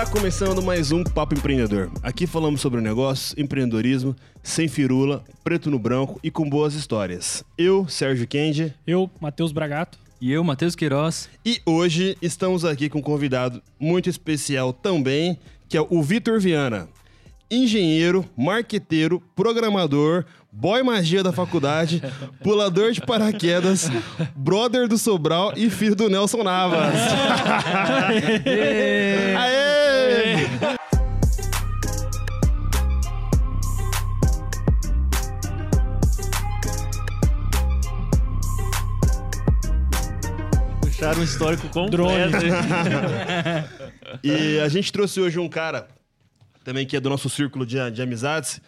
Tá começando mais um Papo Empreendedor. Aqui falamos sobre negócios, empreendedorismo, sem firula, preto no branco e com boas histórias. Eu, Sérgio Kendi. Eu, Matheus Bragato. E eu, Matheus Queiroz. E hoje estamos aqui com um convidado muito especial também, que é o Vitor Viana. Engenheiro, marqueteiro, programador, boy magia da faculdade, pulador de paraquedas, brother do Sobral e filho do Nelson Navas. Aê! Puxaram um histórico completo. Drone. E a gente trouxe hoje um cara, também que é do nosso círculo de, de amizades,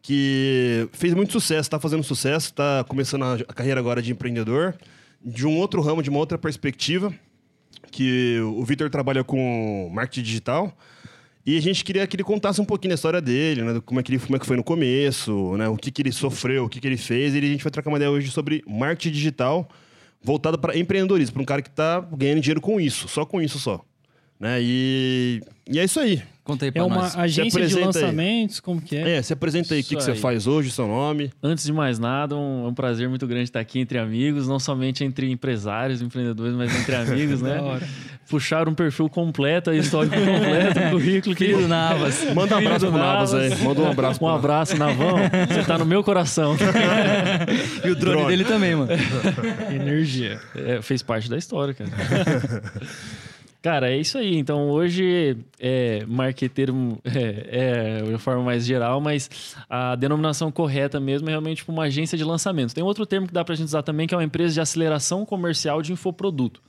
que fez muito sucesso, está fazendo sucesso, está começando a, a carreira agora de empreendedor, de um outro ramo, de uma outra perspectiva, que o Vitor trabalha com marketing digital. E a gente queria que ele contasse um pouquinho da história dele, né? Como é que, ele, como é que foi no começo, né? O que, que ele sofreu, o que, que ele fez. E a gente vai trocar uma ideia hoje sobre marketing digital voltado para empreendedorismo, para um cara que está ganhando dinheiro com isso, só com isso só. Né? E, e é isso aí. Conta aí É pra uma nós. agência de apresenta aí. lançamentos, como que é? É, se apresenta aí o que, que você faz hoje, seu nome. Antes de mais nada, um, é um prazer muito grande estar aqui entre amigos, não somente entre empresários, empreendedores, mas entre amigos, né? Da hora. Puxar um perfil completo, aí, histórico completo, um currículo que... Querido Navas. Manda um abraço do pro Navas aí. Manda um abraço pro Um abraço, Navão. Você tá no meu coração. E o drone, Drone. dele também, mano. Energia. É, fez parte da história, cara. Cara, é isso aí. Então, hoje, é, marqueteiro é, é de forma mais geral, mas a denominação correta mesmo é realmente tipo, uma agência de lançamentos. Tem outro termo que dá pra gente usar também, que é uma empresa de aceleração comercial de infoproduto.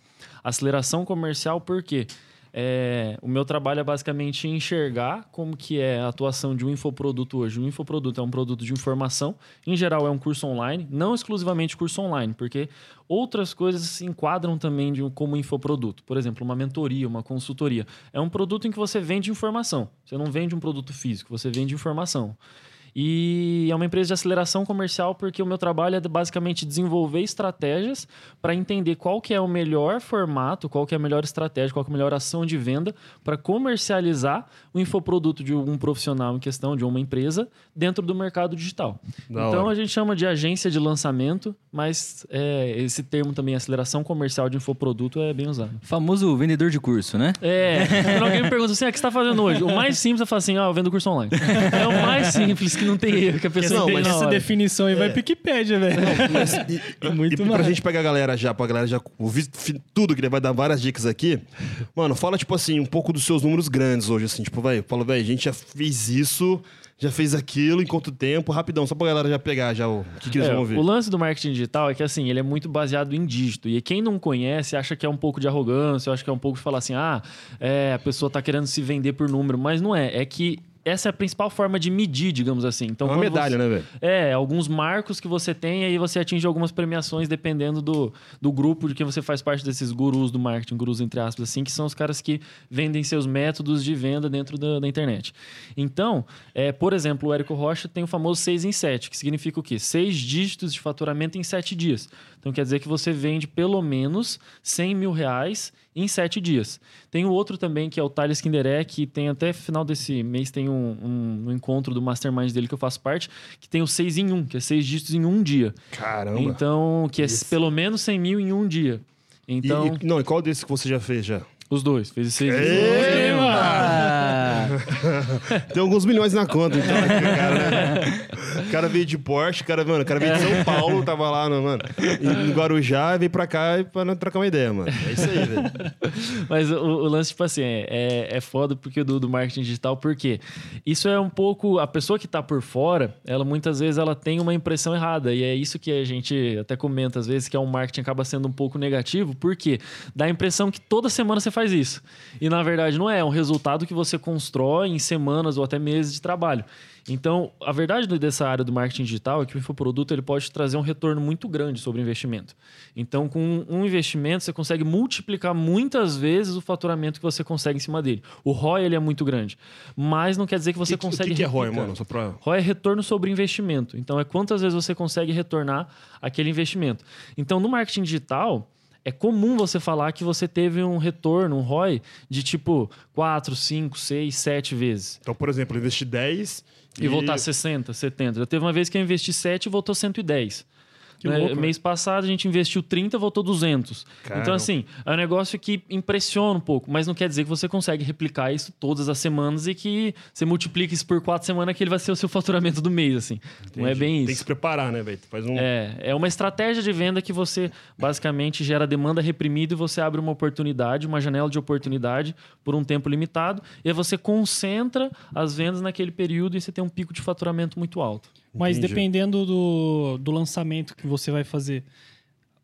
Aceleração comercial por quê? É, o meu trabalho é basicamente enxergar como que é a atuação de um infoproduto hoje. Um infoproduto é um produto de informação, em geral é um curso online, não exclusivamente curso online, porque outras coisas se enquadram também de um- como infoproduto. Por exemplo, uma mentoria, uma consultoria. É um produto em que você vende informação. Você não vende um produto físico, você vende informação. E é uma empresa de aceleração comercial porque o meu trabalho é basicamente desenvolver estratégias para entender qual que é o melhor formato, qual que é a melhor estratégia, qual que é a melhor ação de venda para comercializar o infoproduto de um profissional em questão, de uma empresa, dentro do mercado digital. Da então hora. a gente chama de agência de lançamento, mas é, esse termo também, aceleração comercial de infoproduto, é bem usado. Famoso vendedor de curso, né? É, quando alguém me pergunta assim, ah, o que você está fazendo hoje? O mais simples é falar assim, ah, eu vendo curso online. É o mais simples, que não tem erro, que a pessoa Não, entende mas Essa definição aí vai pro Wikipédia, velho. E, Muito e pra mais. gente pegar a galera já, pra galera já ouvir tudo, que ele vai dar várias dicas aqui. Mano, fala, tipo assim, um pouco dos seus números grandes hoje, assim. Tipo, velho, fala, velho, a gente já fez isso, já fez aquilo, em quanto tempo? Rapidão, só pra galera já pegar já o, o que, que eles É, vão ouvir. o lance do marketing digital é que assim, ele é muito baseado em dígito. E quem não conhece acha que é um pouco de arrogância, acha que é um pouco de falar assim, ah, é, a pessoa tá querendo se vender por número. Mas não é. É que essa é a principal forma de medir, digamos assim. Então, É uma medalha, você- né, velho? É, alguns marcos que você tem, aí você atinge algumas premiações dependendo do, do grupo de quem você faz parte desses gurus do marketing, gurus entre aspas, assim, que são os caras que vendem seus métodos de venda dentro da, da internet. Então, é, por exemplo, o Érico Rocha tem o famoso 6 em 7, que significa o quê? Seis dígitos de faturamento em 7 dias. Então quer dizer que você vende pelo menos 100 mil reais em 7 dias. Tem o outro também, que é o Thales Kinderé, que tem até final desse mês tem um, um- um encontro do Mastermind dele que eu faço parte, que tem o 6 em 1, que é 6 dígitos em um dia. Caramba. Então, que é Isso. pelo menos 100 mil em um dia. E- Então, e, não, e qual desses que você já fez já? os dois. Fez 6 Ê, Ah, Tem alguns milhões na conta, então, né, cara, né? O cara veio de Porsche, o cara, mano, o cara veio de São Paulo, tava lá, no, mano, em Guarujá, veio pra cá pra trocar uma ideia, mano. É isso aí, velho. Mas o, o lance, tipo assim, é, é, é foda porque do, do marketing digital, porque isso é um pouco. A pessoa que tá por fora, ela muitas vezes ela tem uma impressão errada. E é isso que a gente até comenta às vezes, que é um marketing acaba sendo um pouco negativo, porque dá a impressão que toda semana você faz isso. E na verdade não é, é um resultado que você constrói em semanas ou até meses de trabalho. Então, a verdade dessa área do marketing digital é que o infoproduto ele pode trazer um retorno muito grande sobre o investimento. Então, com um investimento, você consegue multiplicar muitas vezes o faturamento que você consegue em cima dele. O ROI ele é muito grande, mas não quer dizer que você que- consegue O que, que é ROI, mano? Só pra... ROI é retorno sobre investimento. Então, é quantas vezes você consegue retornar aquele investimento. Então, no marketing digital, é comum você falar que você teve um retorno, um ROI, de tipo 4, 5, 6, 7 vezes. Então, por exemplo, eu investi 10 E, voltar 60, 70. Já teve uma vez que eu investi 7 e voltou 110. Né? louco, Mês passado a gente investiu 30, voltou 200. Caramba. Então, assim, é um negócio que impressiona um pouco, mas não quer dizer que você consegue replicar isso todas as semanas e que você multiplica isso por quatro semanas que ele vai ser o seu faturamento do mês, assim. Não é bem Tem que isso. se preparar, né, velho? Faz um. É, é uma estratégia de venda que você basicamente gera demanda reprimida e você abre uma oportunidade, uma janela de oportunidade por um tempo limitado, e aí você concentra as vendas naquele período e você tem um pico de faturamento muito alto. Mas Entendi. dependendo do, do lançamento que você vai fazer,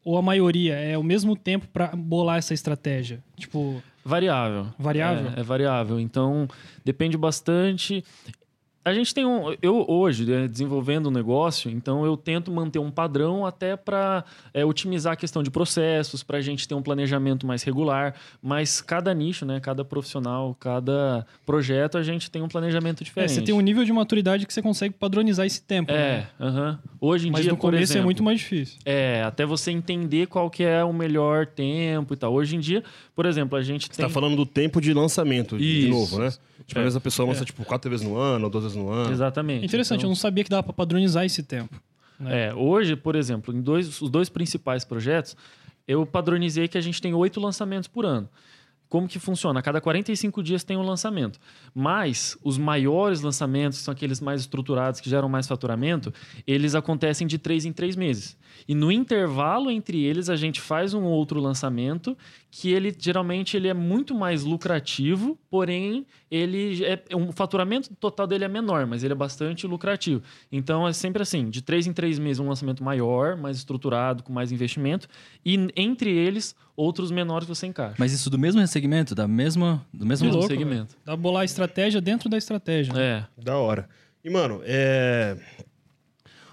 ou a maioria, é o mesmo tempo para bolar essa estratégia? Tipo, Variável. Variável? É, é variável. Então, depende bastante. A gente tem um. Eu hoje, né, desenvolvendo um negócio, então eu tento manter um padrão até para otimizar a questão de processos, para a gente ter um planejamento mais regular. Mas cada nicho, né, cada profissional, cada projeto, a gente tem um planejamento é, diferente. você tem um nível de maturidade que você consegue padronizar esse tempo. né? É, aham. Hoje em Mas dia, no por começo exemplo, é muito mais difícil. É, até você entender qual que é o melhor tempo e tal. Hoje em dia, por exemplo, a gente Você tem... tá falando do tempo de lançamento, de Isso. novo, né? Tipo, É. às vezes a pessoa lança, tipo, quatro vezes no ano, ou duas vezes no ano. Exatamente. Interessante, Então- eu não sabia que dava para padronizar esse tempo. É, hoje, por exemplo, em dois, os dois principais projetos, eu padronizei que a gente tem oito lançamentos por ano. Como que funciona? A cada 45 dias tem um lançamento. Mas os maiores lançamentos, que são aqueles mais estruturados, que geram mais faturamento, eles acontecem de três em três meses. E no intervalo entre eles, a gente faz um outro lançamento que ele geralmente ele é muito mais lucrativo, porém ele é o faturamento total dele é menor, mas ele é bastante lucrativo. Então é sempre assim, de três em três meses um lançamento maior, mais estruturado, com mais investimento, e entre eles outros menores que você encaixa. Mas isso do mesmo segmento, da mesma, do mesmo Que louco, segmento. Dá pra bolar a estratégia dentro da estratégia. É, Da hora. E, mano, é.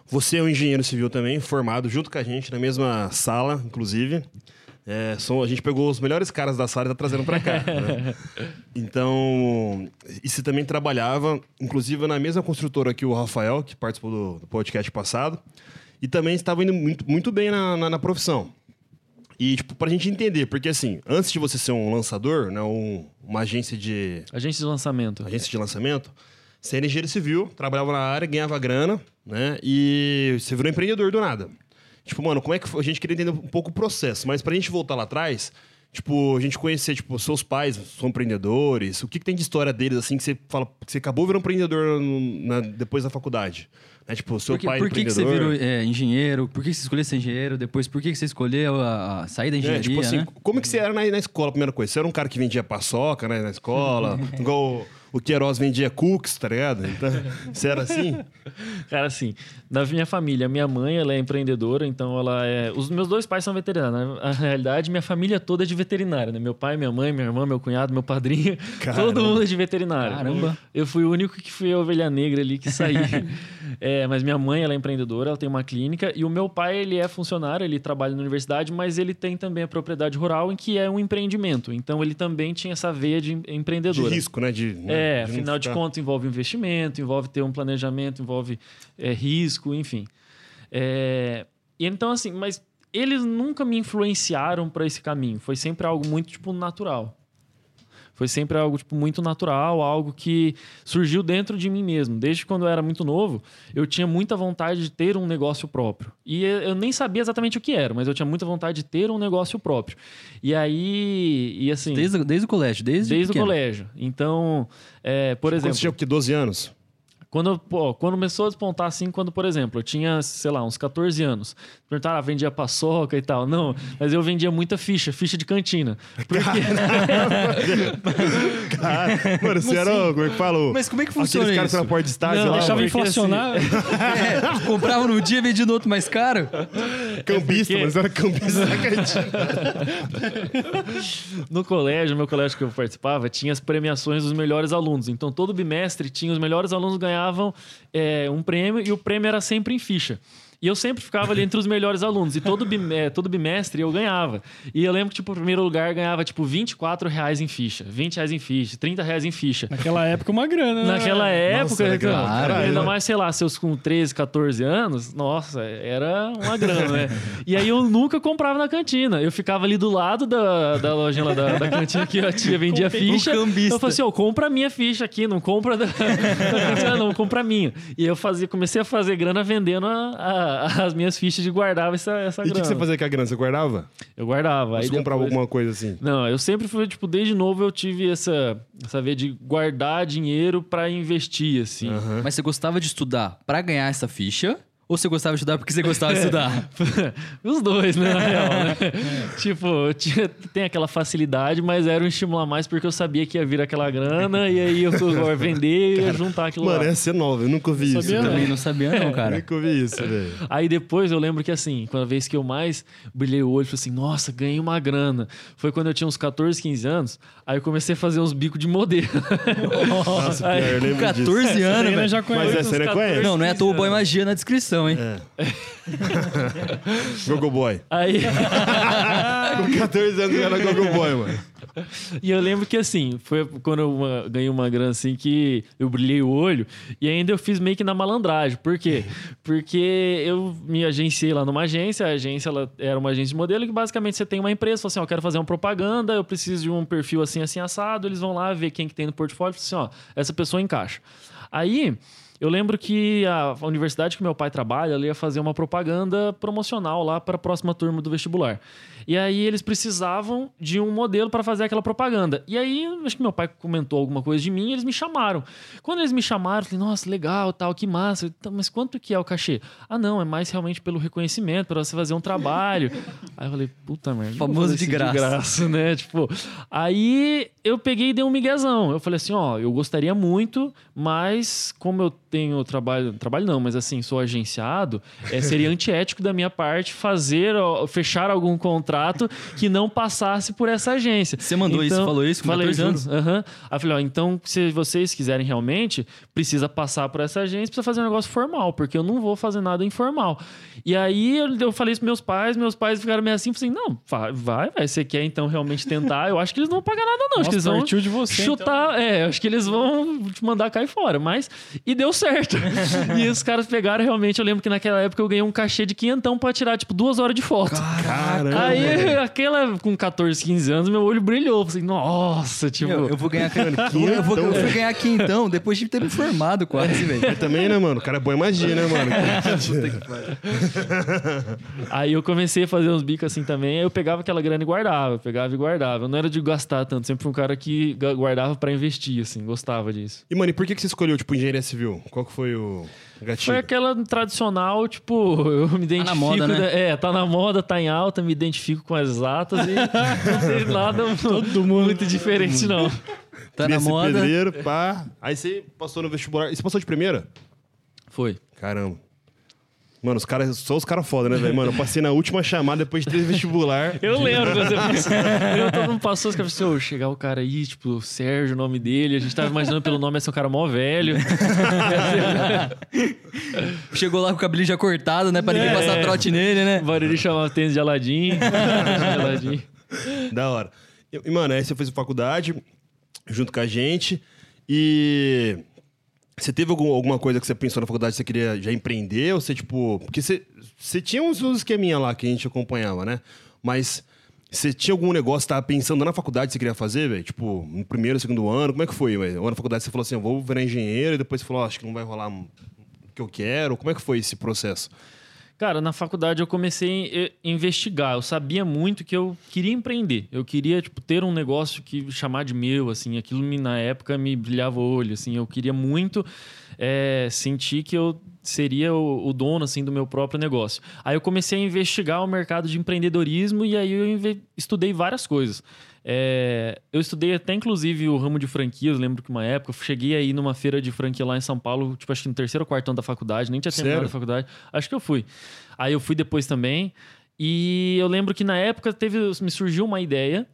Você é um engenheiro civil também, formado junto com a gente, na mesma sala, inclusive. É, são- a gente pegou os melhores caras da sala e tá trazendo pra cá. né? Então, e você também trabalhava, inclusive, na mesma construtora que o Rafael, que participou do, do podcast passado. E também estava indo muito, muito bem na, na, na profissão. E, tipo, pra gente entender, porque assim, antes de você ser um lançador, né, um- uma agência de, agência de lançamento. agência de lançamento, você era engenheiro civil, trabalhava na área, ganhava grana, né? E você virou empreendedor do nada. Tipo, mano, como é que foi? A gente queria entender um pouco o processo, mas pra gente voltar lá atrás, tipo, a gente conhecer, tipo, seus pais são empreendedores, o que, que tem de história deles, assim, que você fala que você acabou virando empreendedor no- na- depois da faculdade? Né? Tipo, seu Por que, pai por que, que você virou é, engenheiro? Por que você escolheu ser engenheiro? Depois, por que, você escolheu a, a sair da É, engenharia, tipo assim, né? como que você era na, na escola, primeira coisa? Você era um cara que vendia paçoca né, na escola, igual o, o Queiroz vendia cookies, tá ligado? Então, você era assim? Cara, assim, na minha família, minha mãe, ela é empreendedora, então ela é... Os meus dois pais são veterinários. Na realidade, minha família toda é de veterinária, né? Meu pai, minha mãe, minha irmã, meu cunhado, meu padrinho, Caramba. todo mundo é de veterinário. Caramba. Eu fui o único que fui a ovelha negra ali que saí. É, mas minha mãe, ela é empreendedora, ela tem uma clínica, e o meu pai, ele é funcionário, ele trabalha na universidade, mas ele tem também a propriedade rural, em que é um empreendimento. Então, ele também tinha essa veia de em- De risco, né? De, né, É, de afinal de ficar- contas, envolve investimento, envolve ter um planejamento, envolve é, risco, enfim. É, e então, assim, mas eles nunca me influenciaram para esse caminho. Foi sempre algo muito, tipo, natural. Foi sempre algo tipo, muito natural, algo que surgiu dentro de mim mesmo. Desde quando eu era muito novo, eu tinha muita vontade de ter um negócio próprio. E eu nem sabia exatamente o que era, mas eu tinha muita vontade de ter um negócio próprio. E aí, e assim, desde, Desde, desde o colégio, desde, o pequeno. colégio. Então, é, por exemplo, você tinha o quê? 12 anos? Quando, pô, quando começou a despontar assim, quando, por exemplo, eu tinha, sei lá, uns 14 anos. Perguntaram, ah, vendia paçoca e tal. Não, mas eu vendia muita ficha, ficha de cantina. Porque, Cara, mano, você era. Como é que fala? Mas como é que funciona Aqueles caras isso? na porta de estádio Não, lá, Deixava inflacionar. É, comprava no dia e vendia no outro mais caro? cambista, porque- mas era cambista na cantina. no colégio, meu colégio que eu participava, tinha as premiações dos melhores alunos. Então, todo bimestre tinha os melhores alunos ganhavam é, um prêmio e o prêmio era sempre em ficha. E eu sempre ficava ali entre os melhores alunos. E todo, bim- é, todo bimestre eu ganhava. E eu lembro que, tipo, o primeiro lugar ganhava, tipo, 24 reais em ficha, 20 reais em ficha, 30 reais em ficha. Naquela época, uma grana, né? Naquela época, era então, grana, caralho. ainda mais, sei lá, seus com 13, 14 anos, nossa, era uma grana, né? E aí eu nunca comprava na cantina. Eu ficava ali do lado da, da lojinha lá da, da cantina que a tia vendia Comprei ficha. Eu falei assim, ó, compra a minha ficha aqui, não compra da, da cantina, não, compra a minha. E eu fazia, comecei a fazer grana vendendo a- a- as minhas fichas de guardava essa, essa E o que, grana. que você fazia com a grana? Você guardava? Eu guardava. Aí Você comprava depois- alguma coisa assim? não, eu sempre fui, tipo, desde novo eu tive essa, essa veia de guardar dinheiro pra investir, assim. Mas você gostava de estudar pra ganhar essa ficha? Ou você gostava de estudar porque você gostava de estudar? Os dois, né, na real, né? Tipo, tinha, tem aquela facilidade, mas era um estímulo a mais porque eu sabia que ia vir aquela grana e aí eu ia vender e ia juntar aquilo Mano, lá. essa é nova, eu nunca ouvi isso. sabia. Também não sabia não, cara. Nunca ouvi isso, velho. Aí depois eu lembro que assim, quando a vez que eu mais brilhei o olho, falei assim, nossa, ganhei uma grana. Foi quando eu tinha uns 14, 15 anos, aí eu comecei a fazer uns bicos de modelo. Nossa, Aí, pior, eu Com lembro disso. 14 Essa anos, né, velho. já Mas conhece. essa você não 14, conhece? Não, não é à toa o Boy Magia na descrição, hein? Gogo Boy. Aí, Com 14 anos era Gogo Boy, mano. e eu lembro que assim, foi quando eu uma- ganhei uma grana assim que eu brilhei o olho e ainda eu fiz meio que na malandragem. Por quê? Porque eu me agenciei lá numa agência, a agência ela era uma agência de modelo que basicamente você tem uma empresa, fala assim, ó, eu quero fazer uma propaganda, eu preciso de um perfil assim, assim, assado, eles vão lá ver quem que tem no portfólio e assim, ó, essa pessoa encaixa. Aí, eu lembro que a universidade que meu pai trabalha, ela ia fazer uma propaganda promocional lá para a próxima turma do vestibular. E aí eles precisavam de um modelo para fazer aquela propaganda. E aí, acho que meu pai comentou alguma coisa de mim e eles me chamaram. Quando eles me chamaram, eu falei, nossa, legal, tal, que massa. Então, Mas quanto que é o cachê? Ah, não, é mais realmente pelo reconhecimento, para você fazer um trabalho. aí eu falei, puta merda. Famoso de graça. graça, né? Tipo, aí eu peguei e dei um miguezão. Eu falei assim, ó, eu gostaria muito, mas como eu tenho trabalho, trabalho não, mas assim, sou agenciado, é, seria antiético da minha parte fazer, ó, fechar algum contrato que não passasse por essa agência. Você mandou isso, falou isso com falei, 14 anos? Aham. Aí eu falei, ó, então se vocês quiserem realmente, precisa passar por essa agência, precisa fazer um negócio formal, porque eu não vou fazer nada informal. E aí eu, eu falei isso pros meus pais, meus pais ficaram meio assim, falei assim, não, vai, vai, você quer então realmente tentar? Eu acho que eles não vão pagar nada não, que eles vão de você, então. chutar, é, acho que eles vão te mandar cair fora, mas e deu certo. e os caras pegaram realmente, eu lembro que naquela época eu ganhei um cachê de quinhentão pra tirar tipo duas horas de foto. Caramba. Aí, aquela com 14, 15 anos, meu olho brilhou. Falei, nossa, tipo. Eu, eu vou ganhar aqui. Eu, vou, eu fui ganhar aqui então, depois de ter me formado quase, velho. Mas também, né, mano? O cara é boa magia, né, mano? Aí eu comecei a fazer uns bicos assim também. Aí eu pegava aquela grana e guardava, pegava e guardava. Eu não era de gastar tanto, sempre fui um cara que ga- guardava pra investir, assim, gostava disso. E, mano, e por que, que você escolheu, tipo, engenharia civil? Qual que foi o gatilho? Foi aquela tradicional, tipo, eu me identifico. na moda, né? É, tá na moda, tá em alta, me identifico com as exatas e não tem nada muito diferente, não. Tá na moda. pedreiro, pá. Aí você passou no vestibular. E você passou de primeira? Foi. Caramba. Mano, os caras, só os caras foda, né, velho? Mano, eu passei na última chamada depois de ter vestibular. Eu lembro quando você fez. Eu todo mundo passou, os caras falaram, assim, "Ô, chegar o cara aí, tipo, o Sérgio, o nome dele, a gente tava imaginando pelo nome, esse é um cara mó velho. Chegou lá com o cabelinho já cortado, né? Pra ninguém É. passar trote nele, né? O Bariri chamava tênis de Aladim. de Aladim. Da hora. E, e, mano, aí você fez faculdade junto com a gente. E você teve algum- alguma coisa que você pensou na faculdade que você queria já empreender? Ou você, tipo. Porque você, você tinha uns, uns esqueminha lá que a gente acompanhava, né? Mas você tinha algum negócio que tava pensando na faculdade que você queria fazer, velho? Tipo, no primeiro, segundo ano? Como é que foi? Ou na faculdade você falou assim, eu vou virar engenheiro, e depois você falou, "Ó, acho que não vai rolar o que eu quero. Como é que foi esse processo? Cara, na faculdade eu comecei a investigar. Eu sabia muito que eu queria empreender. Eu queria, tipo, ter um negócio que chamar de meu, assim. Aquilo me, na época me brilhava o olho, assim. Eu queria muito é, sentir que eu seria o, o dono, assim, do meu próprio negócio. Aí eu comecei a investigar o mercado de empreendedorismo e aí eu estudei várias coisas. É, eu estudei até, inclusive, o ramo de franquias. Lembro que uma época eu cheguei aí numa feira de franquia lá em São Paulo, tipo, acho que no terceiro ou quarto ano da faculdade, nem tinha terminado Sério? a faculdade. Acho que eu fui. Aí eu fui depois também. E eu lembro que na época teve, me surgiu uma ideia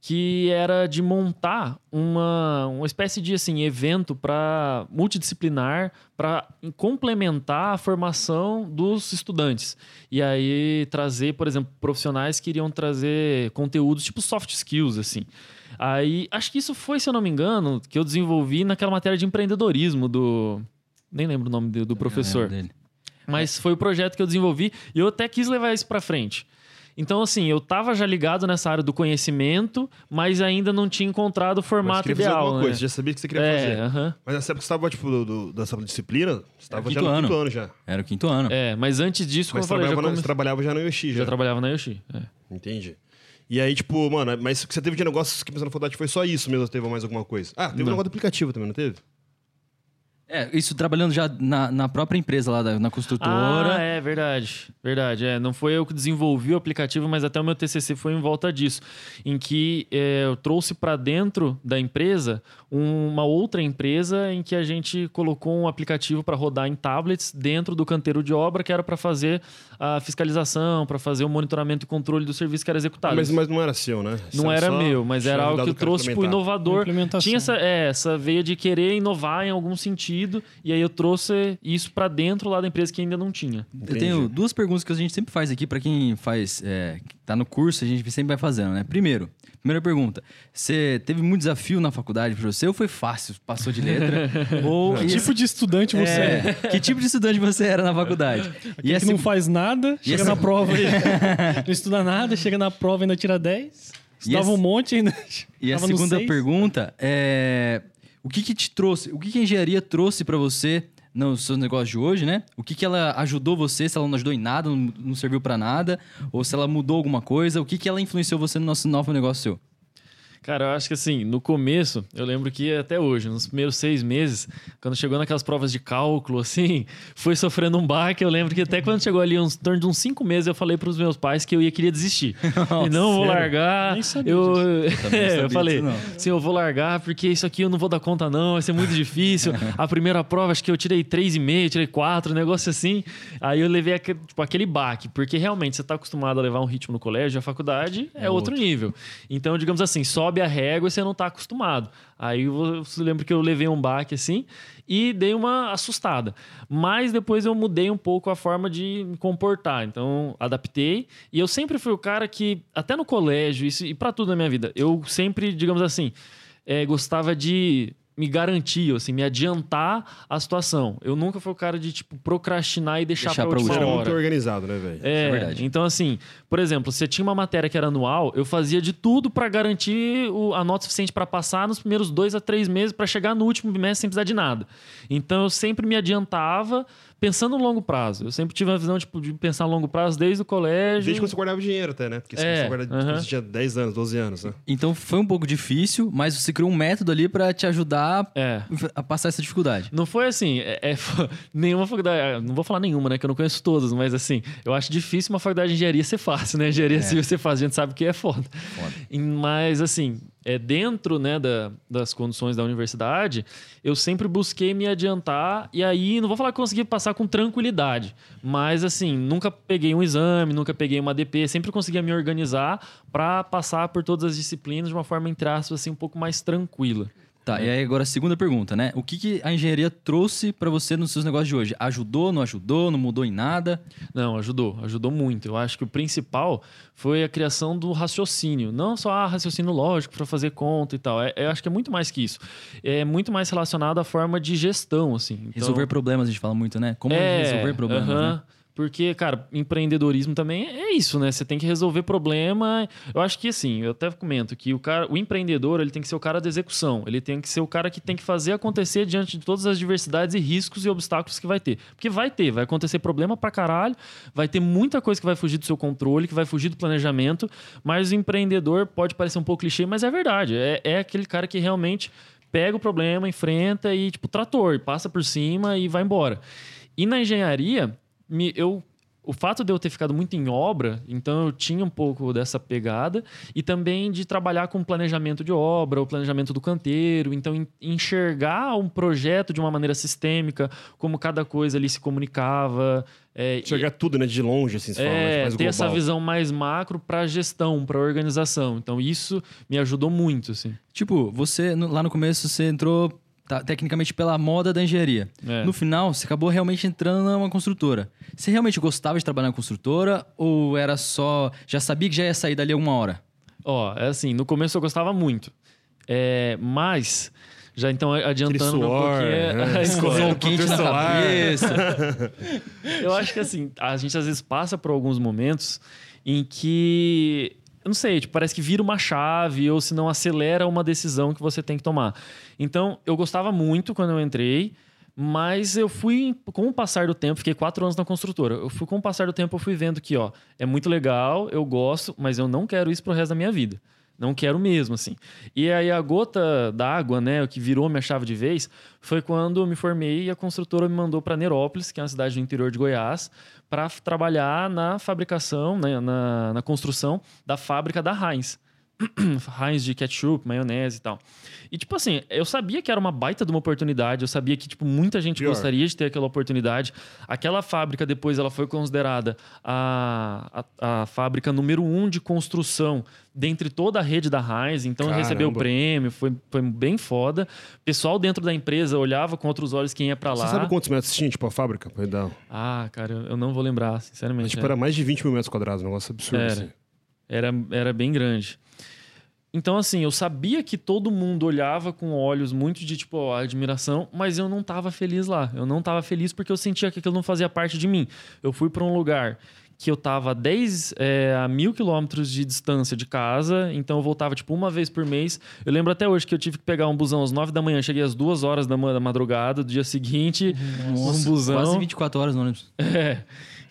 que era de montar uma, uma espécie de assim evento para multidisciplinar para complementar a formação dos estudantes. E aí trazer por exemplo profissionais que iriam trazer conteúdos tipo soft skills assim. Aí acho que isso foi se eu não me engano que eu desenvolvi naquela matéria de empreendedorismo do nem lembro o nome do, do professor. mas foi o projeto que eu desenvolvi e eu até quis levar isso para frente. Então, assim, eu tava já ligado nessa área do conhecimento, mas ainda não tinha encontrado o Mas formato queria fazer ideal. alguma né? coisa, já sabia que você queria é, fazer. aham. Mas nessa época você estava, tipo, do, do- dessa disciplina, você estava já quinto no ano. quinto ano já. Era o quinto ano. é, mas antes disso, como Mas eu falei, já, trabalhava, na- come- você trabalhava já no Yoshi, já. já trabalhava na Yoshi. é. Entendi. E aí, tipo, mano, mas o que você teve de negócios que pensou na faculdade foi só isso mesmo, ou teve mais alguma coisa? Ah, teve um Não. negócio do aplicativo também, não teve? É, isso trabalhando já na, na própria empresa lá, da- na construtora. Ah, é verdade. Verdade. É, não foi eu que desenvolvi o aplicativo, mas até o meu TCC foi em volta disso. Em que é, eu trouxe para dentro da empresa uma outra empresa em que a gente colocou um aplicativo para rodar em tablets dentro do canteiro de obra, que era para fazer a fiscalização, para fazer o monitoramento e controle do serviço que era executado. Mas, mas não era seu, né? Não era meu, mas era algo que eu o trouxe pro implementar. inovador. Tinha essa, é, essa veia de querer inovar em algum sentido, e aí eu trouxe isso para dentro lá da empresa que ainda não tinha. Eu tenho duas perguntas que a gente sempre faz aqui pra quem faz, é, tá no curso, a gente sempre vai fazendo, né? Primeiro, primeira pergunta: você teve muito desafio na faculdade pra você ou foi fácil, passou de letra? ou Que tipo de estudante você é? é, que tipo de estudante você era na faculdade? Aquele a que não faz nada, chega essa- na prova e não estuda nada, chega na prova e ainda tira 10. Estudava essa- um monte e ainda. E a segunda pergunta é: o que que te trouxe, o que que a engenharia trouxe pra você nos seus negócios de hoje, né? O que que ela ajudou você, se ela não ajudou em nada, não, não serviu pra nada, ou se ela mudou alguma coisa, o que que ela influenciou você no nosso novo negócio seu? Cara, eu acho que assim, no começo, eu lembro que até hoje, nos primeiros seis meses, quando chegou naquelas provas de cálculo, assim, foi sofrendo um baque. Eu lembro que até quando chegou ali, uns torno de uns cinco meses, eu falei pros meus pais que eu ia queria desistir. e não vou sério? largar. Nem sabia eu, não É, eu falei, assim, eu vou largar porque isso aqui eu não vou dar conta, não, vai ser muito difícil. a primeira prova, acho que eu tirei 3,5, tirei 4, um negócio assim. Aí eu levei aquele, tipo, aquele baque, porque realmente você tá acostumado a levar um ritmo no colégio, a faculdade é, outro nível. Então, digamos assim, sobe a régua e você não tá acostumado. Aí eu lembro que eu levei um baque assim e dei uma assustada. Mas depois eu mudei um pouco a forma de me comportar. Então, adaptei. E eu sempre fui o cara que, até no colégio isso, e para tudo na minha vida, eu sempre, digamos assim, eh, gostava de me garantir, assim, me adiantar a situação. Eu nunca fui o cara de, tipo, procrastinar e deixar, Deixar pra pra última Você era hora. muito organizado, né, velho? É, é verdade. então assim, por exemplo, se tinha uma matéria que era anual, eu fazia de tudo pra garantir o- a nota suficiente pra passar nos primeiros dois a três meses pra chegar no último bimestre sem precisar de nada. Então eu sempre me adiantava pensando no longo prazo. Eu sempre tive a visão tipo, de pensar no longo prazo desde o colégio. Desde quando você guardava dinheiro até, né? Porque você É, aham. quando você tinha 10 anos, 12 anos, né? Então foi um pouco difícil, mas você criou um método ali pra te ajudar É. a passar essa dificuldade. Não foi assim, é, é, nenhuma faculdade, não vou falar nenhuma, né, que eu não conheço todas, mas assim, eu acho difícil uma faculdade de engenharia ser fácil, né? Engenharia civil ser fácil, a gente sabe que é foda. E- Mas assim, é dentro, né, da- das condições da universidade, eu sempre busquei me adiantar e aí, não vou falar que consegui passar com tranquilidade, mas assim, nunca peguei um exame, nunca peguei uma DP, sempre conseguia me organizar para passar por todas as disciplinas de uma forma, entre aspas, assim, um pouco mais tranquila. Tá, e aí agora a segunda pergunta, né? O que, que a engenharia trouxe pra você nos seus negócios de hoje? Ajudou, não ajudou, não mudou em nada? Não, ajudou, ajudou muito. Eu acho que o principal foi a criação do raciocínio. Não só ah, raciocínio lógico para fazer conta e tal. É, eu acho que é muito mais que isso. É muito mais relacionado à forma de gestão, assim. Então, Resolver problemas, a gente fala muito, né? Como resolver problemas, aham. né? Porque, cara, empreendedorismo também é isso, né? Você tem que resolver problema. Eu acho que, assim, eu até comento que o, cara, o empreendedor ele tem que ser o cara da execução. Ele tem que ser o cara que tem que fazer acontecer diante de todas as diversidades e riscos e obstáculos que vai ter. Porque vai ter, vai acontecer problema pra caralho, vai ter muita coisa que vai fugir do seu controle, que vai fugir do planejamento, mas o empreendedor pode parecer um pouco clichê, mas é verdade. É, é aquele cara que realmente pega o problema, enfrenta e, tipo, trator, passa por cima e vai embora. E na engenharia, me- eu o fato de eu ter ficado muito em obra, então eu tinha um pouco dessa pegada e também de trabalhar com planejamento de obra, o planejamento do canteiro, então en- enxergar um projeto de uma maneira sistêmica, como cada coisa ali se comunicava. é, e- Enxergar tudo, né? De longe, assim, se fala, né, é, mais ter essa global. visão mais macro para gestão, para organização. Então isso me ajudou muito, assim. Tipo, você, no- lá no começo, você entrou tá, tecnicamente pela moda da engenharia. É. No final, você acabou realmente entrando numa construtora. Você realmente gostava de trabalhar na construtora ou era só. Já sabia que já ia sair dali alguma hora? Ó, é assim, no começo eu gostava muito. É, mas, já então adiantando Aquele um suor, pouquinho né? história. Sol quente na solar. cabeça. Eu acho que assim, a gente às vezes passa por alguns momentos em que. Eu não sei, tipo, parece que vira uma chave ou se não acelera uma decisão que você tem que tomar. Então, eu gostava muito quando eu entrei, mas eu fui, com o passar do tempo, fiquei quatro anos na construtora. Eu fui, com o passar do tempo, eu fui vendo que, ó, é muito legal, eu gosto, mas eu não quero isso pro resto da minha vida. Não quero mesmo, assim. E aí a gota d'água, né, o que virou minha chave de vez, foi quando eu me formei e a construtora me mandou para Nerópolis, que é uma cidade do interior de Goiás, para trabalhar na fabricação, né, na, na construção da fábrica da Heinz. Heinz de ketchup, maionese e tal. E, tipo assim, eu sabia que era uma baita de uma oportunidade, eu sabia que, tipo, muita gente Pior. gostaria de ter aquela oportunidade. Aquela fábrica, depois, ela foi considerada a, a, a fábrica número um de construção dentre toda a rede da Heinz, então Caramba. recebeu o prêmio, foi, foi bem foda. O pessoal dentro da empresa olhava com outros olhos quem ia pra lá. Você sabe quantos metros tinha, tipo, a fábrica? Dar... Ah, cara, eu- não vou lembrar, sinceramente. Tipo, é. era mais de 20 mil metros quadrados, um negócio absurdo, Era. assim. Era, era bem grande. Então, assim, eu sabia que todo mundo olhava com olhos muito de, tipo, ó, admiração, mas eu não tava feliz lá. Eu não tava feliz porque eu sentia que aquilo não fazia parte de mim. Eu fui para um lugar que eu tava a 10 é, a mil quilômetros de distância de casa, então eu voltava, tipo, uma vez por mês. Eu lembro até hoje que eu tive que pegar um busão às 9 da manhã, cheguei às 2 horas da ma- da madrugada do dia seguinte, um busão. Quase 24 horas no ônibus. É.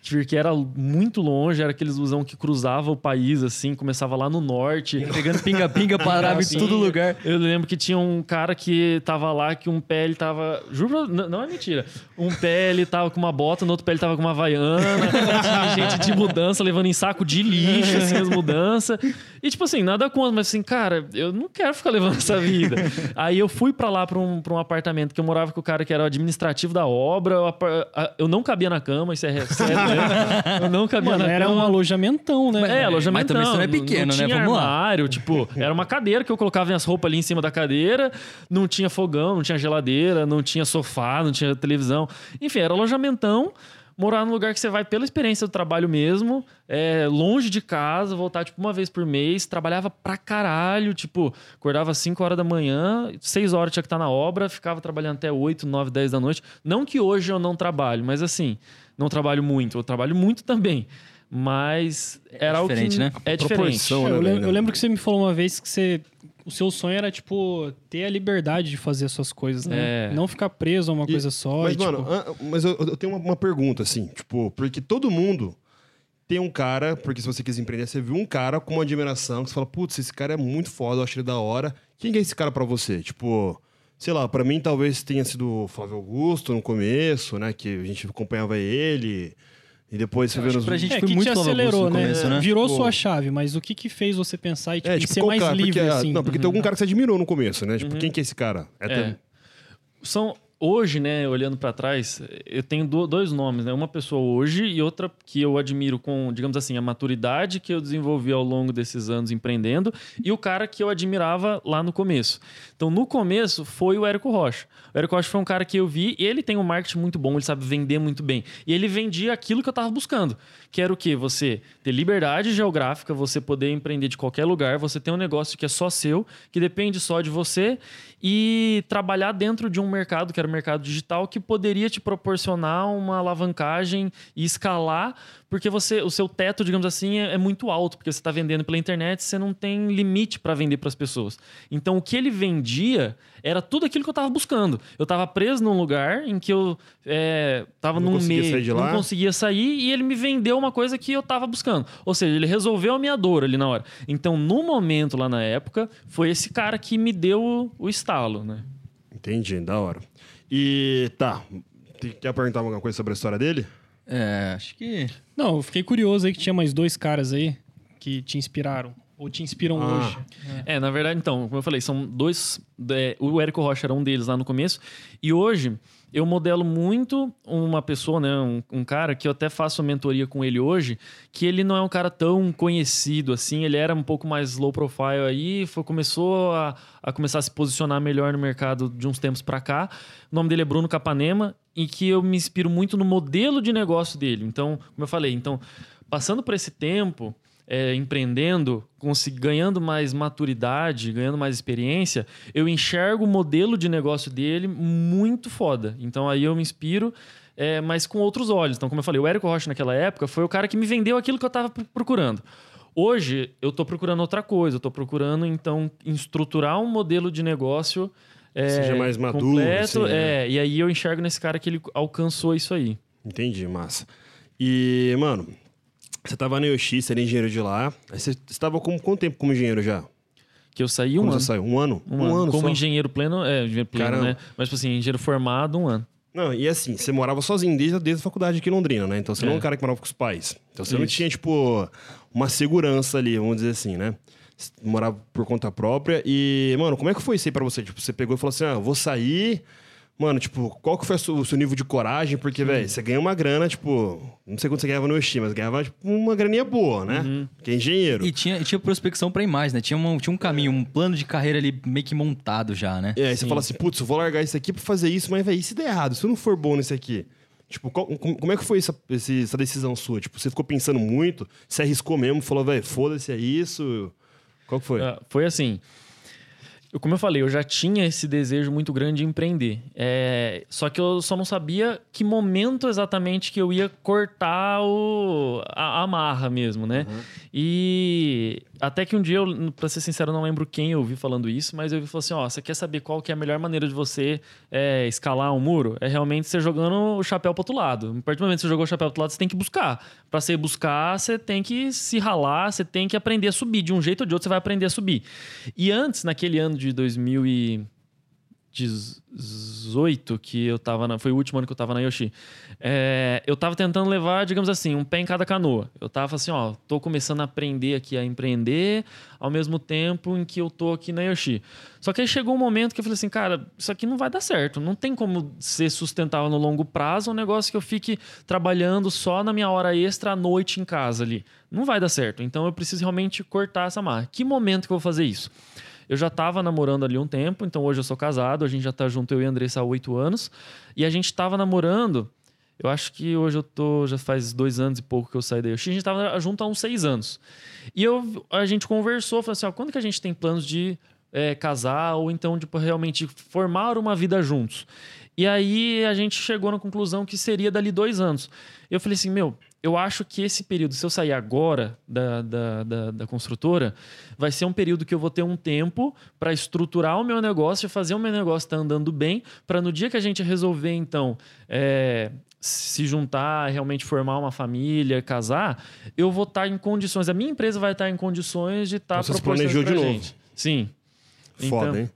Porque era muito longe, era aqueles busão que cruzava o país, assim, começava lá no norte. Pegando pinga-pinga, parava Assim, em todo lugar. Eu lembro que tinha um cara que tava lá, que um pé ele tava. Juro, não é mentira. Um pé ele tava com uma bota, no outro pé ele tava com uma havaiana. tinha gente de mudança levando em saco de lixo, assim, as mudanças. E tipo assim, nada contra, mas assim, cara, eu não quero ficar levando essa vida. Aí eu fui pra lá, pra um, pra um apartamento que eu morava com o cara que era o administrativo da obra. a- Eu não cabia na cama, isso é sério, né? Eu não cabia Mano, na era cama. um alojamentão, né? É, alojamento Mas também isso não é pequeno, não né? Tinha Vamos lá. armário, tipo, era uma cadeira que eu colocava minhas roupas ali em cima da cadeira, não tinha fogão, não tinha geladeira, não tinha sofá, não tinha televisão. Enfim, era alojamentão. Morar num lugar que você vai pela experiência do trabalho mesmo, é, longe de casa, voltar tipo uma vez por mês, trabalhava pra caralho, tipo, acordava às 5 horas da manhã, 6 horas tinha que estar na obra, ficava trabalhando até 8, 9, 10 da noite. Não que hoje eu não trabalho, mas assim, não trabalho muito, eu trabalho muito também. Mas era algo diferente, que né? é diferente. proporção, É, eu, né, eu lembro que você me falou uma vez que você. O seu sonho era, tipo, ter a liberdade de fazer as suas coisas, né? É. Não ficar preso a uma E- coisa só. Mas, e, tipo, mano, ah, mas eu, eu tenho uma, uma pergunta, assim, tipo, porque todo mundo tem um cara, porque se você quiser empreender, você viu um cara com uma admiração, que você fala, putz, esse cara é muito foda, eu acho ele da hora. Quem que é esse cara pra você? Tipo, sei lá, pra mim talvez tenha sido o Flávio Augusto no começo, né, que a gente acompanhava ele, e depois você vê nos... que pra gente é, foi que muito te acelerou, no né? começo, né? Virou Pô. sua chave, mas o que que fez você pensar e, tipo, É, em tipo, ser mais cara? livre, porque, ah, assim? Não, porque tem algum cara que você admirou no começo, né? Tipo, quem que é esse cara? É, É. até- São hoje, né, olhando pra trás, eu tenho do- dois nomes, né? Uma pessoa hoje e outra que eu admiro com, digamos assim, a maturidade que eu desenvolvi ao longo desses anos empreendendo e o cara que eu admirava lá no começo. Então, no começo foi o Érico Rocha. O Érico Rocha foi um cara que eu vi e ele tem um marketing muito bom, ele sabe vender muito bem. E ele vendia aquilo que eu tava buscando, que era o quê? Você ter liberdade geográfica, você poder empreender de qualquer lugar, você ter um negócio que é só seu, que depende só de você e trabalhar dentro de um mercado, que era o mercado digital, que poderia te proporcionar uma alavancagem e escalar, porque você, o seu teto, digamos assim, é, é muito alto, porque você está vendendo pela internet, você não tem limite para vender para as pessoas. Então, o que ele vendia era tudo aquilo que eu estava buscando. Eu estava preso num lugar em que eu estava Não num meio, não conseguia sair e ele me vendeu uma coisa que eu estava buscando. Ou seja, ele resolveu a minha dor ali na hora. Então, no momento lá na época, foi esse cara que me deu o, o estalo, né? Entendi, da hora. E tá, quer perguntar alguma coisa sobre a história dele? É, acho que. Não, eu fiquei curioso aí que tinha mais dois caras aí que te inspiraram. Ou te inspiram Ah. hoje. É, na verdade, então, como eu falei, são dois. é, o Érico Rocha era um deles lá no começo. E hoje eu modelo muito uma pessoa, né? Um, um cara que eu até faço a mentoria com ele hoje, que ele não é um cara tão conhecido assim, ele era um pouco mais low profile aí, foi, começou a, a começar a se posicionar melhor no mercado de uns tempos pra cá. O nome dele é Bruno Capanema, e que eu me inspiro muito no modelo de negócio dele. Então, como eu falei, então, passando por esse tempo é, empreendendo, ganhando mais maturidade, ganhando mais experiência, eu enxergo o modelo de negócio dele muito foda. Então aí eu me inspiro, é, mas com outros olhos. Então, como eu falei, o Érico Rocha naquela época foi o cara que me vendeu aquilo que eu estava procurando. Hoje eu estou procurando outra coisa, eu estou procurando então estruturar um modelo de negócio é, Seja mais maduro, completo, assim, né? é, e aí eu enxergo nesse cara que ele alcançou isso aí. Entendi, massa. E, mano, você tava na Yoshi, você era engenheiro de lá. Aí você estava com quanto tempo como engenheiro já? Que eu saí um Como ano. você saiu? Um ano? Um, ano. Como só? engenheiro pleno, é, engenheiro pleno, Caramba. né? Mas, tipo assim, engenheiro formado, um ano. Não, e assim, você morava sozinho desde, desde a faculdade aqui em Londrina, né? Então você não é um É. cara que morava com os pais. Então você não Isso. tinha, tipo, uma segurança ali, vamos dizer assim, né? Você morava por conta própria. E, mano, como é que foi isso aí pra você? Tipo, você pegou e falou assim: ah, vou sair. Mano, tipo, qual que foi o seu, nível de coragem? Porque, velho, você ganha uma grana, tipo, não sei quanto você ganhava no Yoshi, mas ganhava, tipo, uma graninha boa, né? Uhum. Porque é engenheiro. E tinha, tinha prospecção pra ir mais, né? Tinha, uma, tinha um caminho, um plano de carreira ali meio que montado já, né? E aí você fala assim, putz, eu vou largar isso aqui pra fazer isso, mas, velho, e se der errado? Se eu não for bom nesse aqui? Tipo, qual- como, como é que foi essa, essa decisão sua? Tipo, você ficou pensando muito? Você arriscou mesmo? Falou, velho, foda-se, é isso? Qual que foi? Ah, Foi assim. Como eu falei, eu já tinha esse desejo muito grande de empreender. É, só que eu só não sabia que momento exatamente que eu ia cortar o, a, a amarra mesmo, né? E até que um dia, eu, pra ser sincero, eu não lembro quem eu ouvi falando isso, mas eu falou assim: ó, você quer saber qual que é a melhor maneira de você é, escalar um muro? É realmente você jogando o chapéu pro outro lado. A partir do momento que você jogou o chapéu pro outro lado, você tem que buscar. Pra você buscar, você tem que se ralar, você tem que aprender a subir. De um jeito ou de outro, você vai aprender a subir. E antes, naquele ano de 2018, que eu tava na, foi o último ano que eu tava na Yoshi, é, eu tava tentando levar, digamos assim, um pé em cada canoa. Eu tava assim, ó, tô começando a aprender aqui a empreender, ao mesmo tempo em que eu tô aqui na Yoshi. Só que aí chegou um momento que eu falei assim, cara, isso aqui não vai dar certo. Não tem como ser sustentável no longo prazo um negócio que eu fique trabalhando só na minha hora extra à noite em casa ali. Não vai dar certo. Então eu preciso realmente cortar essa marca. Que momento que eu vou fazer isso? Eu já estava namorando ali um tempo, então hoje eu sou casado, a gente já tá junto, eu e a Andressa há oito anos. E a gente estava namorando, eu acho que hoje eu tô, já faz dois anos e pouco que eu saí da Yoshi, a gente estava junto há uns seis anos. E eu, a gente conversou, falou assim, ó, quando que a gente tem planos de é, casar ou então de realmente formar uma vida juntos? E aí a gente chegou na conclusão que seria dali dois anos. Eu falei assim, meu, eu acho que esse período, se eu sair agora da, da, da, da construtora, vai ser um período que eu vou ter um tempo para estruturar o meu negócio, fazer o meu negócio estar andando bem, para no dia que a gente resolver, então, é, se juntar, realmente formar uma família, casar, eu vou estar em condições, a minha empresa vai estar em condições de estar Então você se proporcionando planejou de novo. gente. Sim. Foda, Então, hein?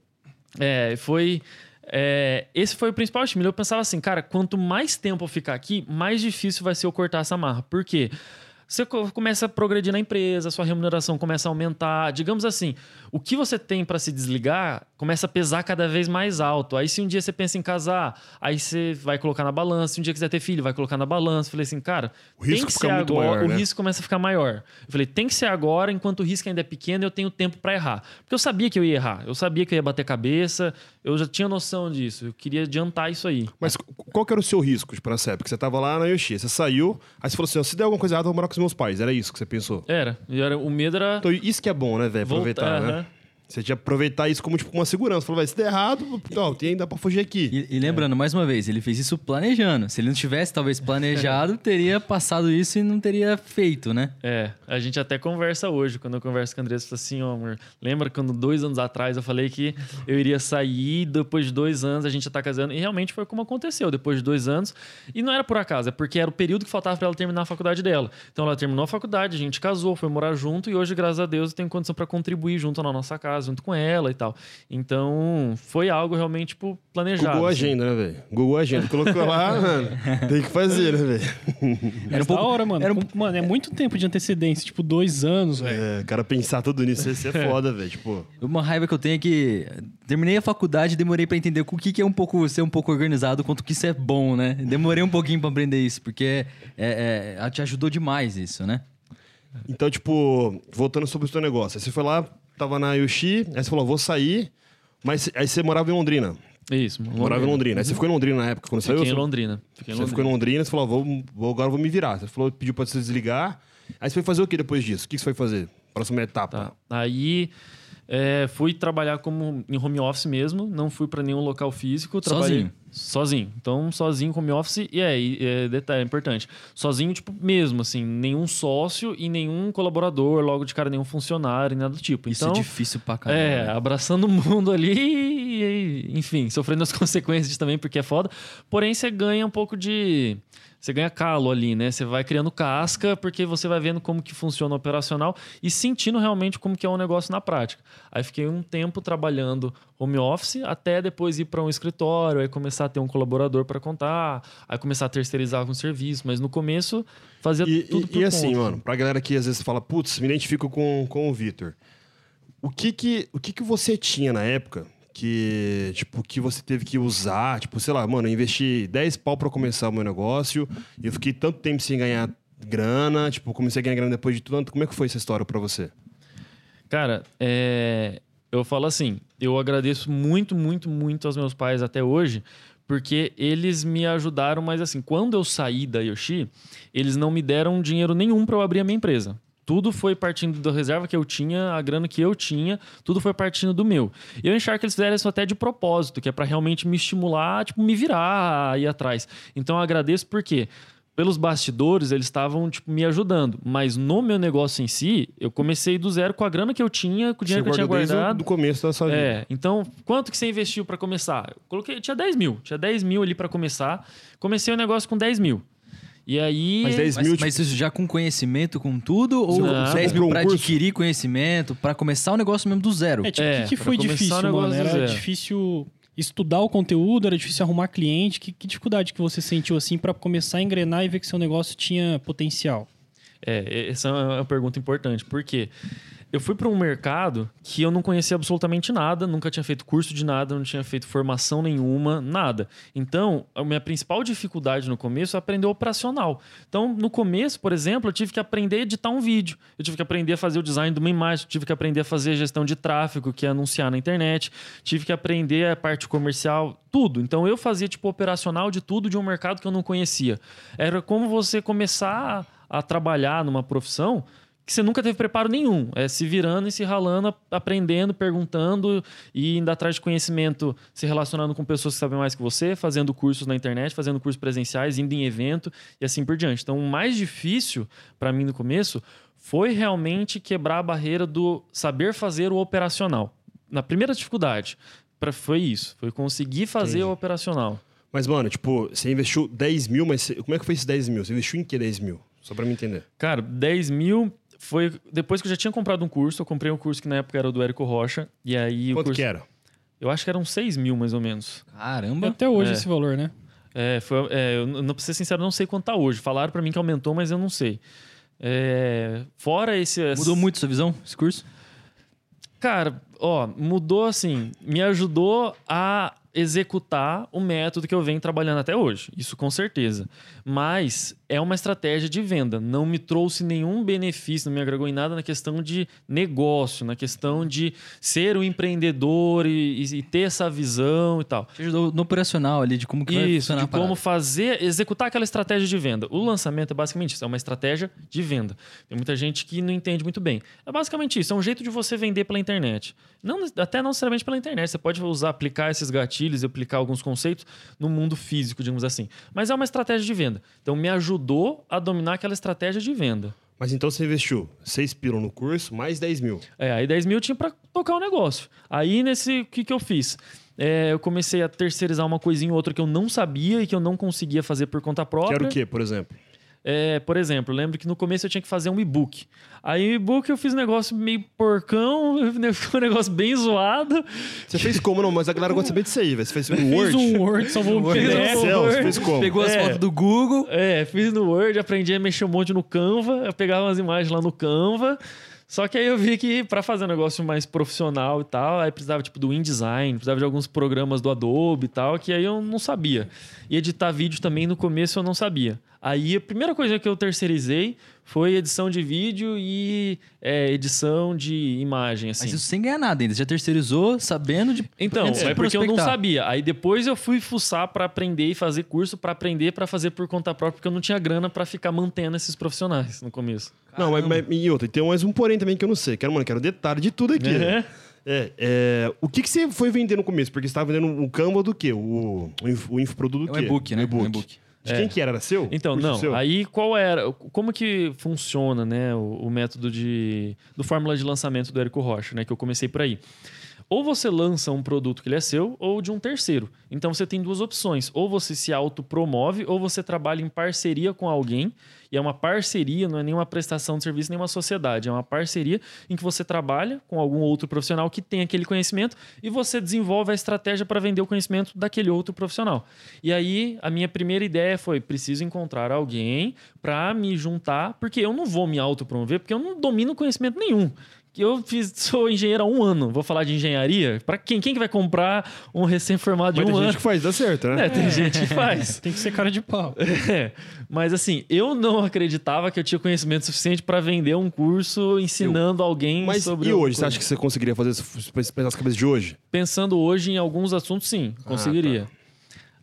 é, foi. É, esse foi o principal estímulo. Eu pensava assim, cara, quanto mais tempo eu ficar aqui, mais difícil vai ser eu cortar essa marra. Por quê? Você co- começa a progredir na empresa, sua remuneração começa a aumentar. Digamos assim, o que você tem para se desligar começa a pesar cada vez mais alto. Aí, se um dia você pensa em casar, aí você vai colocar na balança. Se um dia quiser ter filho, vai colocar na balança. Falei assim, cara, O risco tem que ser agora. maior, o né? risco começa a ficar maior. Eu falei, tem que ser agora, enquanto o risco ainda é pequeno, eu tenho tempo para errar. Porque eu sabia que eu ia errar. Eu sabia que eu ia bater cabeça. Eu já tinha noção disso. Eu queria adiantar isso aí. Mas qu- qual que era o seu risco, tipo, nessa época? Você tava lá na Yoshi, você saiu, aí você falou assim, se der alguma coisa errada, eu vou morar com os meus pais. Era isso que você pensou? Era. E era o medo era. Então isso que é bom, né, velho? Aproveitar, né? aham. Você tinha que aproveitar isso como, tipo, uma segurança. Falou, velho, se der errado, ó, tem ainda pra fugir aqui. E, e lembrando, mais uma vez, ele fez isso planejando. Se ele não tivesse, talvez, planejado, teria passado isso e não teria feito, né? É, a gente até conversa hoje, quando eu converso com a Andressa, fala assim, ó, amor, lembra quando dois anos atrás eu falei que eu iria sair, depois de dois anos a gente já tá casando, e realmente foi como aconteceu, depois de dois anos, e não era por acaso, é porque era o período que faltava para ela terminar a faculdade dela. Então ela terminou a faculdade, a gente casou, foi morar junto, e hoje, graças a Deus, eu tenho condição para contribuir junto na nossa casa, casa junto com ela e tal. Então, foi algo realmente, tipo, planejado. Google assim. Agenda, né, velho? Google Agenda. Colocou lá, mano. Tem que fazer, né, velho? Era um pouco- da hora, mano. era um- Mano, é muito tempo de antecedência, tipo dois anos, velho. É, o cara pensar tudo nisso, isso é foda, velho. Tipo, Uma raiva que eu tenho é que terminei a faculdade e demorei pra entender o que, que é um pouco ser um pouco organizado, quanto que isso é bom, né? Demorei um pouquinho pra aprender isso, porque é, é, te ajudou demais isso, né? então, tipo, voltando sobre o seu negócio. Aí você foi lá, tava na Yoshi, aí você falou, vou sair, mas aí você morava em Londrina. Isso, Morava em Londrina. Aí você ficou em Londrina na época, quando Fiquei saiu? em você- Londrina. Fiquei em Você Londrina. ficou em Londrina, você falou, vou, vou, agora eu vou me virar. Você falou, pediu pra você desligar. Aí você foi fazer o que depois disso? O que você foi fazer? Próxima etapa. Tá. Aí é, fui trabalhar como em home office mesmo, não fui para nenhum local físico. Trabalhei Sozinho? Sozinho. Então, sozinho, home office. E é, e é detalhe, é importante. Sozinho, tipo, mesmo, assim, nenhum sócio e nenhum colaborador, logo de cara, nenhum funcionário, nada do tipo. Isso então, é difícil pra caramba. é, abraçando o mundo ali e, enfim, sofrendo as consequências também, porque é foda. Porém, você ganha um pouco de. Você ganha calo ali, né? Você vai criando casca, porque você vai vendo como que funciona o operacional e sentindo realmente como que é o negócio na prática. Aí fiquei um tempo trabalhando home office, até depois ir para um escritório, aí começar a ter um colaborador para contar, aí começar a terceirizar algum serviço. Mas no começo, fazia E, tudo e- por e assim, conta. mano, pra galera que às vezes fala, putz, me identifico com, com o Vitor. O que que, o que que você tinha na época que, tipo, que você teve que usar? Tipo, sei lá, mano, eu investi 10 pau pra começar o meu negócio e eu fiquei tanto tempo sem ganhar grana, tipo, comecei a ganhar grana depois de tanto. Como é que foi essa história pra você? Cara, é, eu falo assim, eu agradeço muito, muito, muito aos meus pais até hoje, porque eles me ajudaram, mas assim, quando eu saí da Yoshi, eles não me deram dinheiro nenhum para eu abrir a minha empresa. Tudo foi partindo da reserva que eu tinha, a grana que eu tinha, tudo foi partindo do meu. E eu enxergo que eles fizeram isso até de propósito, que é para realmente me estimular, tipo, me virar aí atrás. Então eu agradeço porque pelos bastidores eles estavam tipo me ajudando, mas no meu negócio em si, eu comecei do zero com a grana que eu tinha, com o dinheiro você que eu tinha guardado. do começo da sua vida. É, então, quanto que você investiu para começar? Eu coloquei, tinha 10 mil. Tinha 10 mil ali para começar. Comecei o negócio com 10 mil. E aí. Mas 10 Mas, mil, mas isso já com conhecimento, com tudo? Ou Não. 10 Você mil um pra curso? adquirir conhecimento, pra começar o negócio mesmo do zero? É, tipo, o É, que, que pra foi começar difícil, o mano? Era zero. difícil estudar o conteúdo, era difícil arrumar cliente. Que, que dificuldade que você sentiu, assim, pra começar a engrenar e ver que seu negócio tinha potencial? É, essa é uma pergunta importante. Por quê? Eu fui para um mercado que eu não conhecia absolutamente nada, nunca tinha feito curso de nada, não tinha feito formação nenhuma, nada. Então, a minha principal dificuldade no começo é aprender operacional. Então, no começo, por exemplo, eu tive que aprender a editar um vídeo, eu tive que aprender a fazer o design de uma imagem, tive que aprender a fazer gestão de tráfego, que é anunciar na internet, tive que aprender a parte comercial, tudo. Então, eu fazia tipo operacional de tudo de um mercado que eu não conhecia. Era como você começar a trabalhar numa profissão que você nunca teve preparo nenhum. É se virando e se ralando, ap- aprendendo, perguntando e indo atrás de conhecimento, se relacionando com pessoas que sabem mais que você, fazendo cursos na internet, fazendo cursos presenciais, indo em evento e assim por diante. Então, o mais difícil para mim no começo foi realmente quebrar a barreira do saber fazer o operacional. Na primeira dificuldade, pra, foi isso. Foi conseguir fazer Entendi. o operacional. Mas, mano, tipo, você investiu 10 mil, mas como é que foi esses 10 mil? Você investiu em que 10 mil? Só pra me entender. Cara, 10 mil foi depois que eu já tinha comprado um curso. Eu comprei um curso que na época era o do Érico Rocha. E aí o Quanto curso. que era? Eu acho que eram 6 mil mais ou menos. Caramba. Até hoje É. esse valor, né? É, foi, é, eu não, pra ser sincero, não sei quanto tá hoje. Falaram pra mim que aumentou, mas eu não sei. É, fora esse. Mudou muito sua visão, esse curso? Cara, ó, mudou assim, me ajudou a executar o método que eu venho trabalhando até hoje. Isso com certeza. Mas é uma estratégia de venda. Não me trouxe nenhum benefício, não me agregou em nada na questão de negócio, na questão de ser um empreendedor e, e ter essa visão e tal. Te ajudou no operacional ali, de como que vai Isso, de como fazer, executar aquela estratégia de venda. O lançamento é basicamente isso, é uma estratégia de venda. Tem muita gente que não entende muito bem. É basicamente isso, é um jeito de você vender pela internet. Não, até não necessariamente pela internet, você pode usar, aplicar esses gatilhos e aplicar alguns conceitos no mundo físico, digamos assim. Mas é uma estratégia de venda. Então me ajudou a dominar aquela estratégia de venda. Mas então você investiu 6 pila no curso, mais 10 mil. É, aí 10 mil tinha para tocar o negócio. Aí nesse, o que, que eu fiz? É, eu comecei a terceirizar uma coisinha ou outra que eu não sabia e que eu não conseguia fazer por conta Que própria. era o quê, por exemplo? É, por exemplo, lembro que no começo eu tinha que fazer um e-book. Aí o e-book eu fiz um negócio meio porcão, ficou um negócio bem zoado. Você fez como não? Mas a galera gosta de saber disso aí, velho. Você fez um Fez Word? um Word, salvou um Word. PDF. Excel, você fez como? Pegou as É. fotos do Google. É, fiz no Word, aprendi a mexer um monte no Canva, eu pegava umas imagens lá no Canva. Só que aí eu vi que para fazer um negócio mais profissional e tal, aí precisava tipo do InDesign, precisava de alguns programas do Adobe e tal, que aí eu não sabia. E editar vídeo também no começo eu não sabia. Aí a primeira coisa que eu terceirizei foi edição de vídeo e é, edição de imagem, assim. Mas isso sem ganhar nada ainda. Você já terceirizou sabendo de. Então, é porque eu não sabia. Aí depois eu fui fuçar pra aprender e fazer curso pra aprender pra fazer por conta própria, porque eu não tinha grana pra ficar mantendo esses profissionais no começo. Não, mas, mas- e outra, tem mais um porém também que eu não sei. Quero, mano, quero detalhe de tudo aqui. É. É, é, o que, que você foi vender no começo? Porque você estava vendendo o Canva do quê? O, o, inf- o infoproduto do É um quê? e-book, né? O e-book. Um De quem que era? Era seu? Então, Curso não. seu? Aí qual era. Como que funciona, né, o, o método de. do fórmula de lançamento do Érico Rocha, né? Que eu comecei por aí. Ou você lança um produto que ele é seu, ou de um terceiro. Então você tem duas opções. Ou você se autopromove, ou você trabalha em parceria com alguém. E é uma parceria, não é nenhuma prestação de serviço, nenhuma sociedade. É uma parceria em que você trabalha com algum outro profissional que tem aquele conhecimento e você desenvolve a estratégia para vender o conhecimento daquele outro profissional. E aí, a minha primeira ideia foi: preciso encontrar alguém para me juntar, porque eu não vou me autopromover, porque eu não domino conhecimento nenhum. Eu fiz, sou engenheiro há um ano. Vou falar de engenharia? Para quem? Quem que vai comprar um recém-formado de Mas um tem ano? gente que faz, dá certo, né? É, tem gente que faz. Tem que ser cara de pau. É, mas assim, eu não acreditava que eu tinha conhecimento suficiente para vender um curso ensinando alguém Mas sobre. e hoje? Você acha que você conseguiria fazer isso pensar nas cabeças de hoje? Pensando hoje em alguns assuntos, sim, Ah, conseguiria. tá.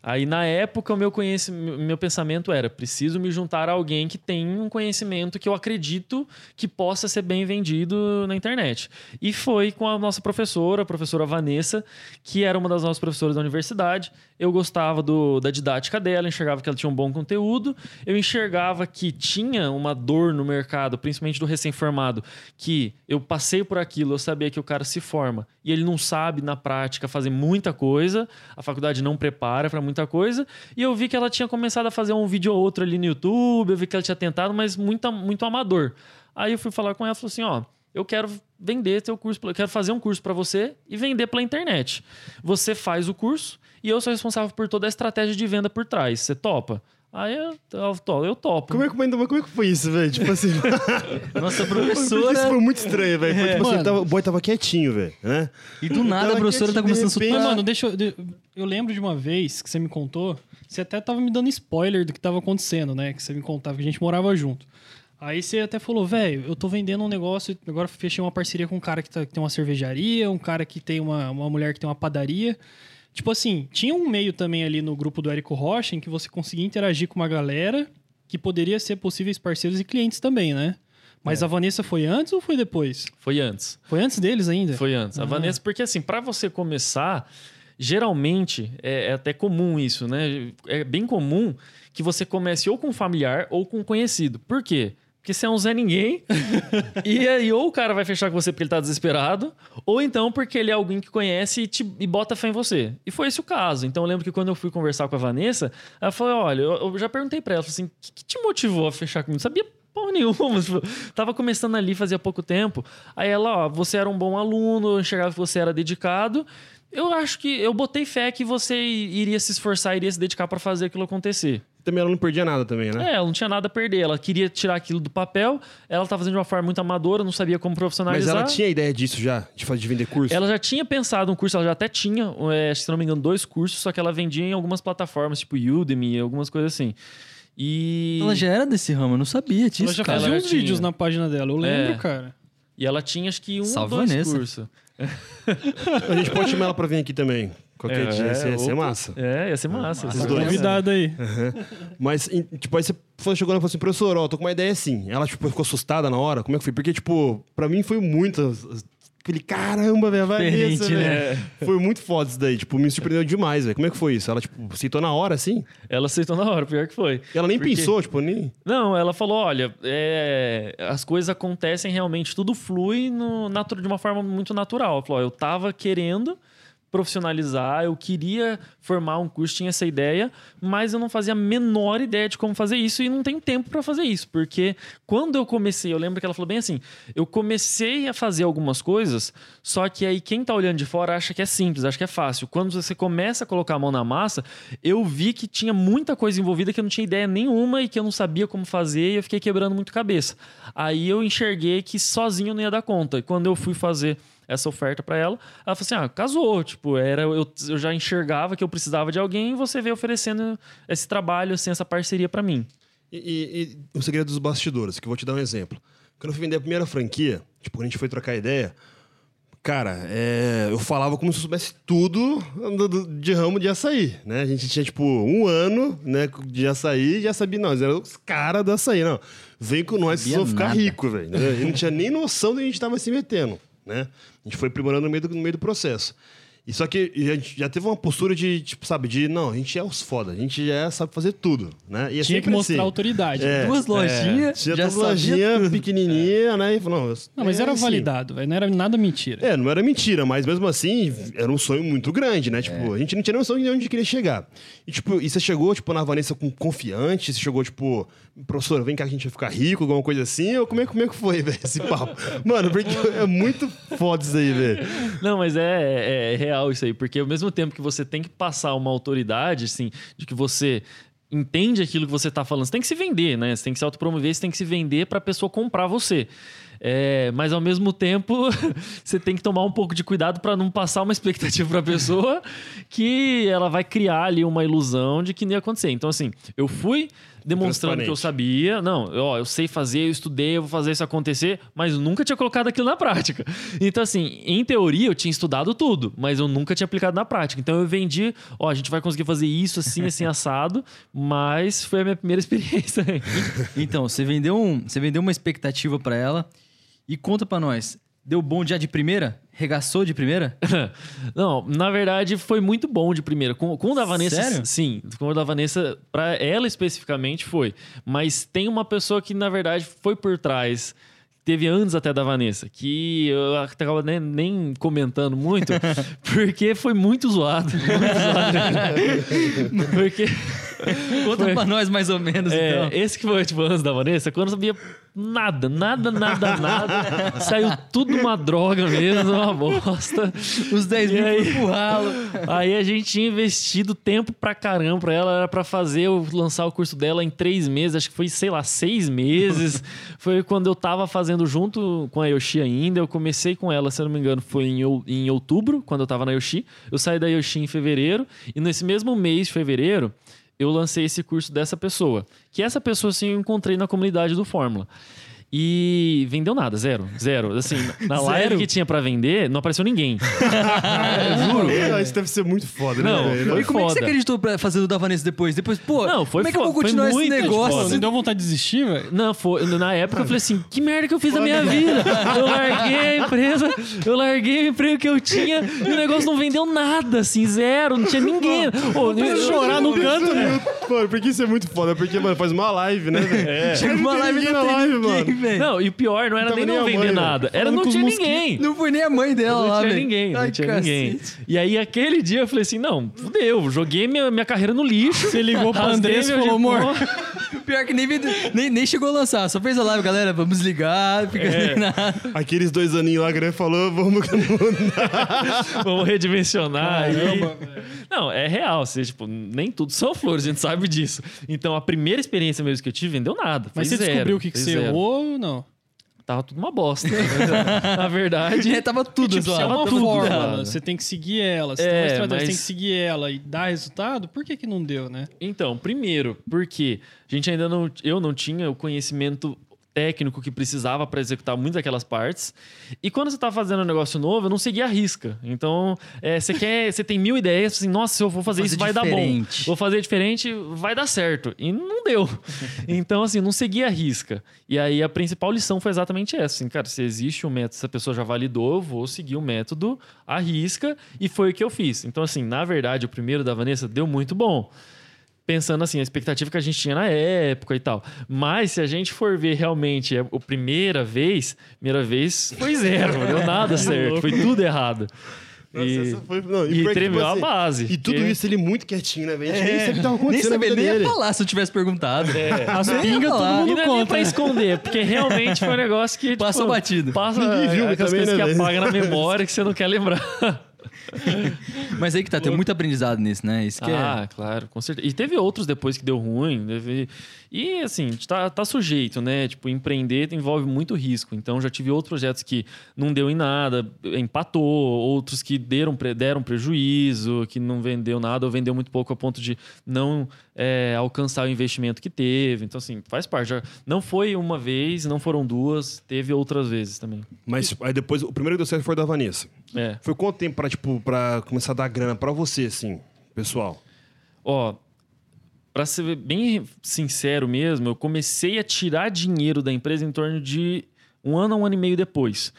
Aí, na época, o meu, conheci... meu pensamento era: preciso me juntar a alguém que tem um conhecimento que eu acredito que possa ser bem vendido na internet. E foi com a nossa professora, a professora Vanessa, que era uma das nossas professoras da universidade. Eu gostava do- da didática dela, enxergava que ela tinha um bom conteúdo. Eu enxergava que tinha uma dor no mercado, principalmente do recém-formado, que eu passei por aquilo, eu sabia que o cara se forma e ele não sabe na prática fazer muita coisa, a faculdade não prepara para muita coisa, e eu vi que ela tinha começado a fazer um vídeo ou outro ali no YouTube, eu vi que ela tinha tentado, mas muito, muito amador. Aí eu fui falar com ela e falou assim: ó. Eu quero vender teu curso, eu quero fazer um curso para você e vender pela internet. Você faz o curso e eu sou responsável por toda a estratégia de venda por trás. Você topa? Aí eu, eu, to- eu topo. Como é que, mas como é que foi isso, velho? Tipo assim. Nossa Isso professora. foi muito estranho, velho. Foi tipo assim, tava- o boy tava quietinho, velho. Né? E do nada a professora tá começando a repente- Mas, soltar. mano, deixa eu. Eu lembro de uma vez que você me contou. Você até tava me dando spoiler do que tava acontecendo, né? Que você me contava que a gente morava junto. Aí você até falou, velho, eu tô vendendo um negócio, agora fechei uma parceria com um cara que, tá- que tem uma cervejaria, um cara que tem uma, uma mulher que tem uma padaria. Tipo assim, tinha um meio também ali no grupo do Érico Rocha em que você conseguia interagir com uma galera que poderia ser possíveis parceiros e clientes também, né? Mas a Vanessa foi antes ou foi depois? Foi antes. Foi antes deles ainda? Foi antes. A Ah. Vanessa, porque assim, para você começar, geralmente é, é até comum isso, né? É bem comum que você comece ou com um familiar ou com um conhecido. Por quê? Porque você é um Zé Ninguém. e aí, ou o cara vai fechar com você porque ele tá desesperado, ou então porque ele é alguém que conhece e, te- e bota fé em você. E foi esse o caso. Então eu lembro que quando eu fui conversar com a Vanessa, ela falou: olha, eu, eu já perguntei pra ela, assim, o que, que te motivou a fechar comigo? Sabia porra nenhuma. tipo, Tava começando ali fazia pouco tempo. Aí ela, ó, você era um bom aluno, eu enxergava que você era dedicado. Eu acho que eu botei fé que você iria se esforçar, iria se dedicar pra fazer aquilo acontecer. Também ela não perdia nada também, né? É, ela não tinha nada a perder. Ela queria tirar aquilo do papel. Ela tava fazendo de uma forma muito amadora, não sabia como Mas profissionalizar. ela tinha ideia disso já, de fazer de vender curso? Ela já tinha pensado um curso, ela já até tinha, é, se não me engano, dois cursos, só que ela vendia em algumas plataformas, tipo Udemy, algumas coisas assim. E. Ela já era desse ramo, eu não sabia Ela disso, já cara. fazia Ela uns tinha. vídeos na página dela, eu lembro, É. cara. E ela tinha acho que um Salve, dois Vanessa. cursos. A gente pode chamar ela pra vir aqui também. Qualquer dia, ia ser, ia ser massa. É, ia ser massa. Os Tá dois. convidado aí. Mas, em- tipo, aí você foi- chegou e falou assim, professor, ó, tô com uma ideia assim. Ela, tipo, ficou assustada na hora? Como é que foi? Porque, tipo, pra mim foi muito... Aquele caramba, velho, vai Diferente, nessa, né? velho. Foi muito foda isso daí. Tipo, me surpreendeu demais, velho. Como é que foi isso? Ela, tipo, aceitou na hora, assim? Ela aceitou na hora, pior que foi. Ela nem Porque- pensou, tipo, nem... Não, ela falou: olha, é, as coisas acontecem realmente, tudo flui no, de uma forma muito natural. Ela falou: ó, eu tava querendo, profissionalizar, eu queria formar um curso, tinha essa ideia, mas eu não fazia a menor ideia de como fazer isso e não tenho tempo para fazer isso, porque quando eu comecei, eu lembro que ela falou bem assim, eu comecei a fazer algumas coisas, só que aí quem tá olhando de fora acha que é simples, acha que é fácil. Quando você começa a colocar a mão na massa, eu vi que tinha muita coisa envolvida que eu não tinha ideia nenhuma e que eu não sabia como fazer e eu fiquei quebrando muito cabeça. Aí eu enxerguei que sozinho eu não ia dar conta. E quando eu fui fazer essa oferta para ela. Ela falou assim: ah, casou. Tipo, era, eu, eu já enxergava que eu precisava de alguém e você veio oferecendo esse trabalho, assim, essa parceria para mim. E, e, e, o segredo dos bastidores, que eu vou te dar um exemplo. Quando eu fui vender a primeira franquia, tipo, quando a gente foi trocar ideia, cara, é, eu falava como se eu soubesse tudo de ramo de açaí, né? A gente tinha, tipo, um ano né, de açaí e já sabia, não, eles eram os caras do açaí, não. Vem com nós, vocês vão ficar ricos, velho. A gente não tinha nem noção de a gente tava se metendo né? A gente foi aprimorando no meio do, no meio do processo. E só que a gente já teve uma postura de, tipo, sabe, de não, a gente é os foda, a gente já sabe fazer tudo, né? E é Tinha que mostrar assim. autoridade. É, duas lojinhas, é, já duas lojinhas pequenininha, né? E falou, não, não, mas é era assim. validado, não era nada mentira. É, não era mentira, mas mesmo assim, era um sonho muito grande, né? Tipo, é. a gente não tinha noção de onde queria chegar. E, tipo, e você chegou, tipo, na Vanessa com confiante, você chegou, tipo, professor, vem cá que a gente vai ficar rico, alguma coisa assim, ou como é, como é que foi, velho, esse papo? Mano, porque é muito foda isso aí, velho. Não, mas é, é, real isso aí, porque ao mesmo tempo que você tem que passar uma autoridade, assim, de que você entende aquilo que você está falando, você tem que se vender, né? Você tem que se autopromover, você tem que se vender para a pessoa comprar você. É, mas ao mesmo tempo, você tem que tomar um pouco de cuidado para não passar uma expectativa para a pessoa que ela vai criar ali uma ilusão de que não ia acontecer. Então, assim, eu fui demonstrando que eu sabia. Não, ó, eu sei fazer, eu estudei, eu vou fazer isso acontecer, mas nunca tinha colocado aquilo na prática. Então, assim, em teoria eu tinha estudado tudo, mas eu nunca tinha aplicado na prática. Então eu vendi, ó, a gente vai conseguir fazer isso assim, assim, assado, mas foi a minha primeira experiência. então, você vendeu, um, você vendeu uma expectativa para ela e conta para nós, deu bom já de primeira? Regaçou de primeira? Não, na verdade foi muito bom de primeira. Com, com o da Vanessa, Sério? sim. Com o da Vanessa, para ela especificamente foi. Mas tem uma pessoa que na verdade foi por trás teve antes até da Vanessa, que eu acaba nem, nem comentando muito, porque foi muito zoado. Muito zoado. porque Conta foi... pra nós mais ou menos, é, então. Esse que foi, tipo, antes da Vanessa, quando eu sabia nada, nada, nada, nada. saiu tudo uma droga mesmo, uma bosta. Os 10 mil aí, pro ralo. Aí a gente tinha investido tempo pra caramba pra ela, era pra fazer, lançar o curso dela em três meses, acho que foi, sei lá, seis meses. foi quando eu tava fazendo junto com a Yoshi ainda, eu comecei com ela, se eu não me engano, foi em, em outubro, quando eu tava na Yoshi. Eu saí da Yoshi em fevereiro, e nesse mesmo mês de fevereiro, eu lancei esse curso dessa pessoa. Que essa pessoa, sim, eu encontrei na comunidade do Fórmula. E vendeu nada, zero. Zero. Assim, na zero? live que tinha pra vender, não apareceu ninguém. Juro. Isso deve ser muito foda, né? Não, foi e como foda. é que você acreditou pra fazer o da Vanessa depois? Depois, pô, não, foi como é que eu vou continuar esse negócio? Você deu vontade de desistir, velho? Não, foi. Na época eu falei assim: que merda que eu fiz na minha vida? Eu larguei a empresa, eu larguei o emprego que eu tinha e o negócio não vendeu nada, assim, zero, não tinha ninguém. Pô, eu chorar no canto, né? Mano, porque isso é muito foda, porque, mano, faz uma live, né, velho? É. Chega uma live na live, mano velho. Não, e o pior não era nem não vender mãe, nada. Era não tinha ninguém. Não foi nem a mãe dela não lá, tinha ninguém, não tinha ninguém. E aí, aquele dia, eu falei assim, não, fudeu. Joguei minha, minha carreira no lixo. Você ligou pra André e falou, amor... Pior que nem, nem, nem chegou a lançar. Só fez a live, galera, vamos ligar. Fica é. Aqueles dois aninhos lá que ele falou, vamos... vamos redimensionar. Caramba, Não, é real. Você, tipo, nem tudo são flores, a gente sabe disso. Então, a primeira experiência mesmo que eu tive, vendeu nada. Mas você zero, descobriu o que, que você errou ou não? Tava tudo uma bosta. Na verdade. É, tava tudo tipo, Se é uma fórmula, você tem que seguir ela. Se é, tem uma estratégia, mas... você tem que seguir ela e dar resultado, por que, que não deu, né? Então, primeiro, porque a gente ainda não. Eu não tinha o conhecimento técnico que precisava para executar muitas daquelas partes. E quando você está fazendo um negócio novo, eu não seguia a risca. Então, é, você quer, você tem mil ideias, assim, nossa, se eu vou fazer, vou fazer isso, diferente. vai dar bom. Vou fazer diferente, vai dar certo. E não deu. Então, assim, não seguia a risca. E aí a principal lição foi exatamente essa. Assim, cara, se existe um método, se a pessoa já validou, eu vou seguir o método à risca. E foi o que eu fiz. Então, assim, na verdade, o primeiro da Vanessa deu muito bom pensando assim, a expectativa que a gente tinha na época e tal. Mas se a gente for ver realmente a, primeira vez, primeira vez foi zero, não deu nada certo, foi tudo errado. Nossa, E- foi- não, e pior que, tremeu a assim, base, E tudo porque- isso ele muito quietinho, né, velho? A gente nem sabe o que tava nem acontecendo na sabia, nem ia dele. falar se eu tivesse perguntado. As Nem ia pingas todo mundo E não é nem conta. pra né? esconder, porque realmente foi um negócio que. Passou tipo, batido. Passa Ninguém viu aquelas também, coisas né, que apaga na memória que você não quer lembrar. Mas aí que tá, tem muito aprendizado nisso, né? Isso que ah, é. claro, com certeza. E teve outros depois que deu ruim. teve- E assim, tá, tá sujeito, né? Tipo, empreender envolve muito risco. Então já tive outros projetos que não deu em nada, empatou, outros que deram, deram prejuízo, que não vendeu nada ou vendeu muito pouco a ponto de não é, alcançar o investimento que teve. Então, assim, faz parte. Já não foi uma vez, não foram duas, teve outras vezes também. Mas aí depois, o primeiro que deu certo foi o da Vanessa. É. Foi quanto tempo pra, tipo, pra começar a dar grana pra você, assim, pessoal? Ó, pra ser bem sincero mesmo, eu comecei a tirar dinheiro da empresa em torno de um ano a um ano e meio depois.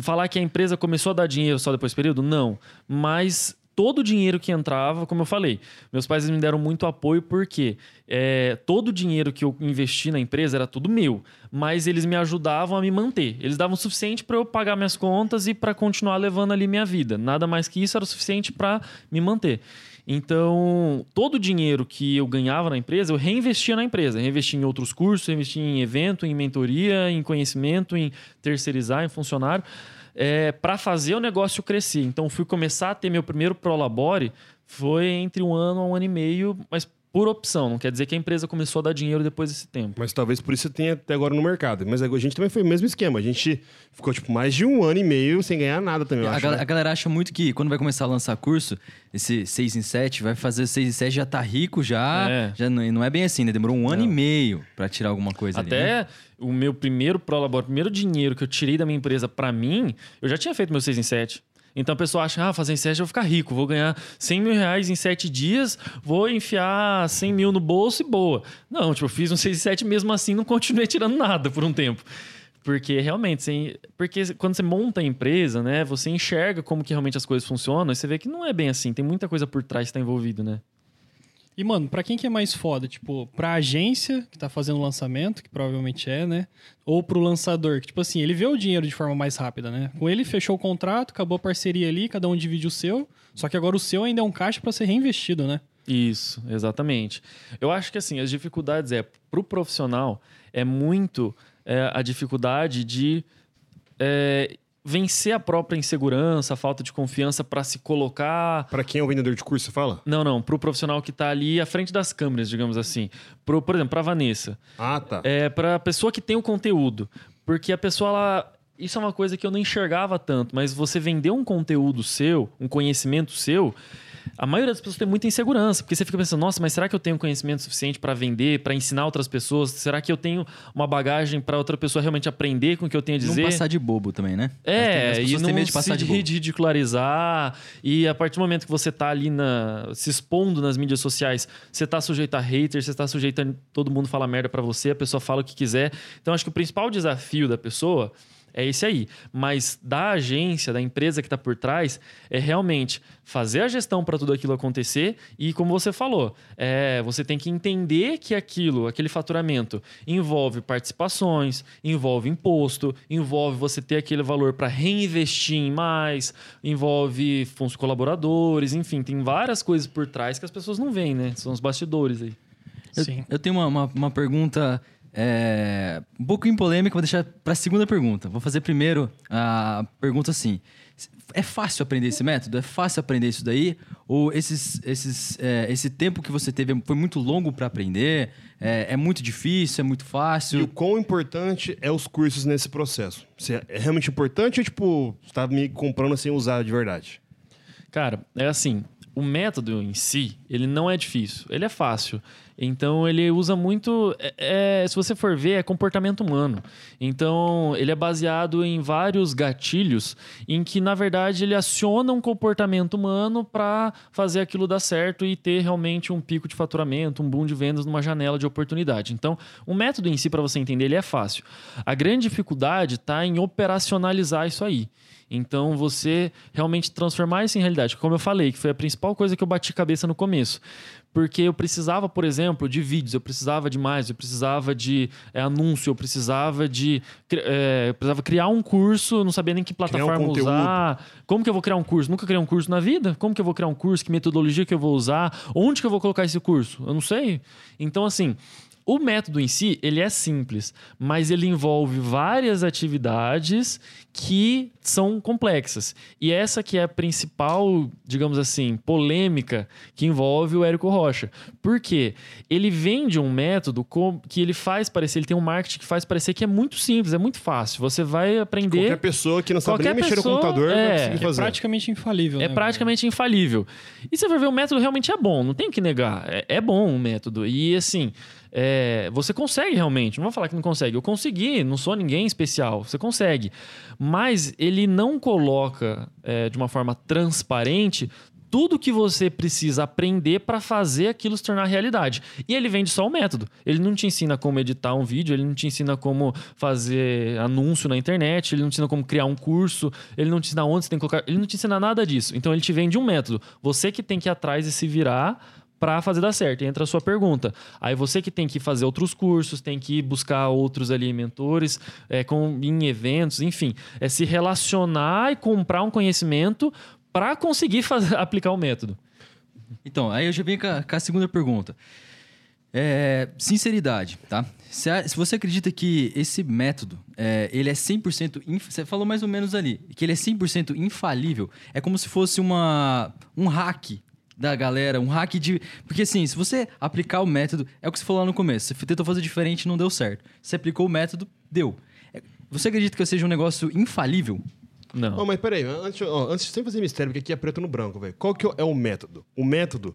Falar que a empresa começou a dar dinheiro só depois desse período? Não. Mas todo o dinheiro que entrava, como eu falei, meus pais me deram muito apoio porque é, todo o dinheiro que eu investi na empresa era tudo meu, mas eles me ajudavam a me manter. Eles davam o suficiente para eu pagar minhas contas e para continuar levando ali minha vida. Nada mais que isso era o suficiente para me manter. Então, todo o dinheiro que eu ganhava na empresa, eu reinvestia na empresa. Reinvestia em outros cursos, reinvestia em evento, em mentoria, em conhecimento, em terceirizar, em funcionário, para fazer o negócio crescer. Então, fui começar a ter meu primeiro Prolabore, foi entre um ano a um ano e meio, mas por opção. Não quer dizer que a empresa começou a dar dinheiro depois desse tempo. Mas talvez por isso você tenha até agora no mercado. Mas a gente também foi o mesmo esquema. A gente ficou, tipo, mais de um ano e meio sem ganhar nada também, eu A, acho. gal- né? a galera acha muito que quando vai começar a lançar curso, esse 6 em 7, vai fazer 6 em 7, já tá rico, já. É. já não, não é bem assim, né? Demorou um ano e meio pra tirar alguma coisa ali. né? Até o meu primeiro Prolabore, o primeiro dinheiro que eu tirei da minha empresa para mim, eu já tinha feito meu 6 em 7. Então a pessoa acha, ah, fazer em 7 eu vou ficar rico, vou ganhar 100 mil reais em 7 dias, vou enfiar 100 mil no bolso e boa. Não, tipo, eu fiz um 6 em 7 mesmo assim, não continuei tirando nada por um tempo. Porque realmente, você- porque quando você monta a empresa, né, você enxerga como que realmente as coisas funcionam e você vê que não é bem assim, tem muita coisa por trás que está envolvido, né? E, mano, pra quem que é mais foda? Tipo, pra agência que tá fazendo o lançamento, que provavelmente é, né? Ou pro lançador, que, tipo assim, ele vê o dinheiro de forma mais rápida, né? Com ele, fechou o contrato, acabou a parceria ali, cada um divide o seu. Só que agora o seu ainda é um caixa pra ser reinvestido, né? Isso, exatamente. Eu acho que assim, as dificuldades é para o profissional é muito é, a dificuldade de é, vencer a própria insegurança, a falta de confiança para se colocar. Pra quem é o vendedor de curso, você fala? Não, não, para o profissional que está ali à frente das câmeras, digamos assim. Pro, por exemplo, para Vanessa, Ah, tá. é para a pessoa que tem o conteúdo, porque a pessoa ela isso é uma coisa que eu não enxergava tanto, mas você vender um conteúdo seu, um conhecimento seu, a maioria das pessoas tem muita insegurança, porque você fica pensando, nossa, mas será que eu tenho conhecimento suficiente para vender, para ensinar outras pessoas? Será que eu tenho uma bagagem para outra pessoa realmente aprender com o que eu tenho a Não dizer? passar de bobo também, né? É, As e não medo de passar se de bobo. ridicularizar. E a partir do momento que você tá ali na, se expondo nas mídias sociais, você tá sujeito a haters, você tá sujeito a todo mundo falar merda pra você, a pessoa fala o que quiser. Então, acho que o principal desafio da pessoa é esse aí. Mas da agência, da empresa que está por trás, é realmente fazer a gestão para tudo aquilo acontecer e, como você falou, é, você tem que entender que aquilo, aquele faturamento, envolve participações, envolve imposto, envolve você ter aquele valor para reinvestir em mais, envolve fundos colaboradores, enfim, tem várias coisas por trás que as pessoas não veem, né? São os bastidores aí. Eu, Sim. eu tenho uma, uma, uma pergunta é, um pouquinho polêmica, vou deixar para a segunda pergunta. Vou fazer primeiro a pergunta assim: é fácil aprender esse método? É fácil aprender isso daí? Ou esses, esses, é, esse tempo que você teve foi muito longo para aprender? É, é muito difícil? É muito E o fácil? quão importante é os cursos nesse processo? Se é realmente importante ou, tipo, você tá me comprando sem usar de verdade? Cara, é assim, o método em si, ele não é difícil, ele é fácil. Então, ele usa muito. é- é, se você for ver, é comportamento humano. Então, ele é baseado em vários gatilhos em que, na verdade, ele aciona um comportamento humano para fazer aquilo dar certo e ter realmente um pico de faturamento, um boom de vendas numa janela de oportunidade. Então, o método em si, para você entender, ele é fácil. A grande dificuldade está em operacionalizar isso aí. Então, você realmente transformar isso em realidade. Como eu falei, que foi a principal coisa que eu bati cabeça no começo. Porque eu precisava, por exemplo, de vídeos, eu precisava de mais, eu precisava de é, anúncio, eu precisava de. é, eu precisava criar um curso, não sabia nem que plataforma conteúdo. usar. Como que eu vou criar um curso? Nunca criei um curso na vida? Como que eu vou criar um curso? Que metodologia que eu vou usar? Onde que eu vou colocar esse curso? Eu não sei. Então, assim. O método em si, ele é simples, mas ele envolve várias atividades que são complexas. E essa que é a principal, digamos assim, polêmica que envolve o Érico Rocha. Por quê? Ele vende um método que ele faz parecer, ele tem um marketing que faz parecer que é muito simples, é muito fácil. Você vai aprender... Qualquer pessoa que não sabe Qualquer nem mexer no computador é, vai é conseguir É fazer. praticamente infalível, É né, praticamente infalível. E você vai ver, o método realmente é bom, não tem o que negar. É, é bom o método. E assim, é, você consegue realmente. Não vou falar que não consegue. Eu consegui, não sou ninguém especial. Você consegue. Mas ele não coloca é, de uma forma transparente tudo que você precisa aprender para fazer aquilo se tornar realidade. E ele vende só o método. Ele não te ensina como editar um vídeo, ele não te ensina como fazer anúncio na internet, ele não te ensina como criar um curso, ele não te ensina onde você tem que colocar, ele não te ensina nada disso. Então ele te vende um método. Você que tem que ir atrás e se virar para fazer dar certo. Entra a sua pergunta. Aí você que tem que fazer outros cursos, tem que buscar outros ali mentores, é, com, em eventos, enfim, é se relacionar e comprar um conhecimento para conseguir fazer, aplicar o método. Então, aí eu já venho com a, com a segunda pergunta. É, sinceridade, tá? Se, se você acredita que esse método, é, ele é 100%... Inf, você falou mais ou menos ali, que ele é 100% infalível. É como se fosse uma, um hack da galera, um hack de... Porque assim, se você aplicar o método, é o que você falou lá no começo, você tentou fazer diferente e não deu certo. Você aplicou o método, deu. É, Você acredita que seja um negócio infalível? Não. Ó, mas peraí, antes, ó, antes sem fazer mistério, porque aqui é preto no branco, velho. Qual que é o método? O método.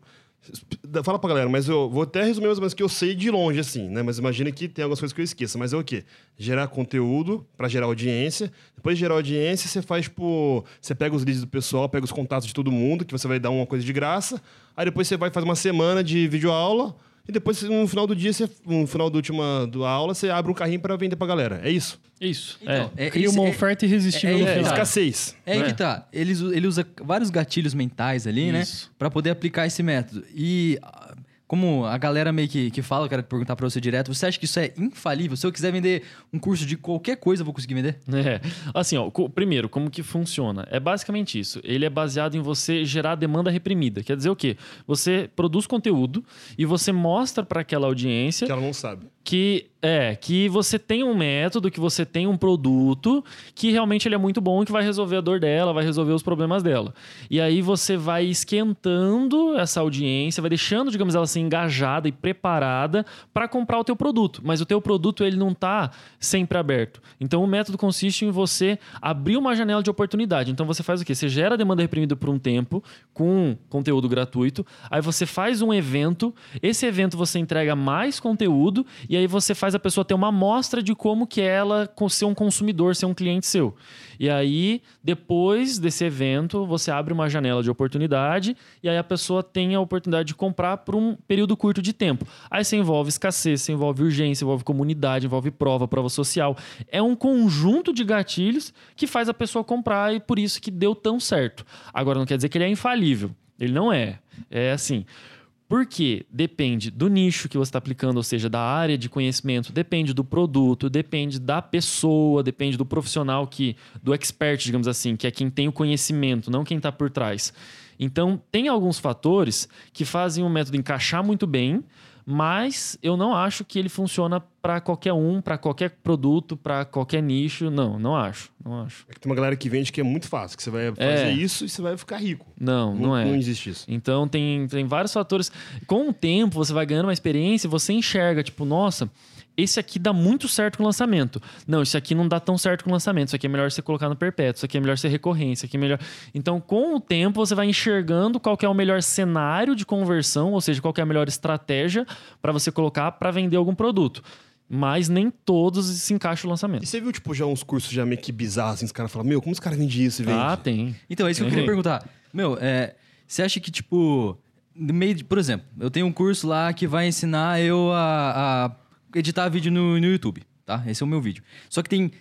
Fala pra galera, mas eu vou até resumir mais ou que eu sei de longe, assim, né? Mas imagina que tem algumas coisas que eu esqueça. Mas é o quê? Gerar conteúdo pra gerar audiência. Depois de gerar audiência, você faz, tipo. Você pega os leads do pessoal, pega os contatos de todo mundo, que você vai dar uma coisa de graça. Aí depois você vai fazer uma semana de videoaula. E depois, no final do dia, você, no final da última do aula, você abre um carrinho pra vender pra galera. É isso? Isso. Então, é, Cria isso uma é- oferta irresistível é- no é- É, final. escassez. É aí né? que tá. Ele, ele usa vários gatilhos mentais ali, né? Isso. Pra poder aplicar esse método. E como a galera meio que, que fala, eu quero perguntar pra você direto, você acha que isso é infalível? Se eu quiser vender um curso de qualquer coisa, eu vou conseguir vender? É. Assim, ó, co- primeiro, como que funciona? É basicamente isso. Ele é baseado em você gerar demanda reprimida. Quer dizer o quê? Você produz conteúdo e você mostra para aquela audiência Que ela não sabe. Que é que você tem um método, que você tem um produto que realmente ele é muito bom e que vai resolver a dor dela, vai resolver os problemas dela. E aí você vai esquentando essa audiência, vai deixando, digamos, ela ser engajada e preparada para comprar o teu produto. Mas o teu produto ele não tá sempre aberto. Então o método consiste em você abrir uma janela de oportunidade. Então você faz o quê? Você gera demanda reprimida por um tempo com conteúdo gratuito, aí você faz um evento, esse evento você entrega mais conteúdo e aí você faz a pessoa ter uma amostra de como que ela ser um consumidor, ser um cliente seu. E aí, depois desse evento, você abre uma janela de oportunidade e aí a pessoa tem a oportunidade de comprar por um período curto de tempo. Aí você envolve escassez, você envolve urgência, envolve comunidade, envolve prova, prova social. É um conjunto de gatilhos que faz a pessoa comprar e por isso que deu tão certo. Agora, não quer dizer que ele é infalível. Ele não é. É assim. Porque depende do nicho que você está aplicando, ou seja, da área de conhecimento, depende do produto, depende da pessoa, depende do profissional que, do expert, digamos assim, que é quem tem o conhecimento, não quem está por trás. Então, tem alguns fatores que fazem o método encaixar muito bem, mas eu não acho que ele funciona para qualquer um, para qualquer produto, para qualquer nicho. Não, não acho. Não acho. É que tem uma galera que vende que é muito fácil, que você vai fazer É. isso e você vai ficar rico. Não, não, Não, é. não existe isso. Então tem, tem vários fatores. Com o tempo, você vai ganhando uma experiência e você enxerga, tipo, nossa, esse aqui dá muito certo com o lançamento. Não, isso aqui não dá tão certo com o lançamento. Isso aqui é melhor você colocar no perpétuo, isso aqui é melhor ser recorrência, isso aqui é melhor. Então, com o tempo, você vai enxergando qual que é o melhor cenário de conversão, ou seja, qual que é a melhor estratégia para você colocar para vender algum produto. Mas nem todos se encaixam no E lançamento. você viu, tipo, já uns cursos já meio que bizarros, assim, os caras falam, meu, como os caras vendem isso e vendem? Ah, tem. Então, é isso que eu queria perguntar. Meu, é, você acha que, tipo, no meio de, por exemplo, eu tenho um curso lá que vai ensinar eu a, a editar vídeo no, no YouTube, tá? Esse é o meu vídeo. Só que tem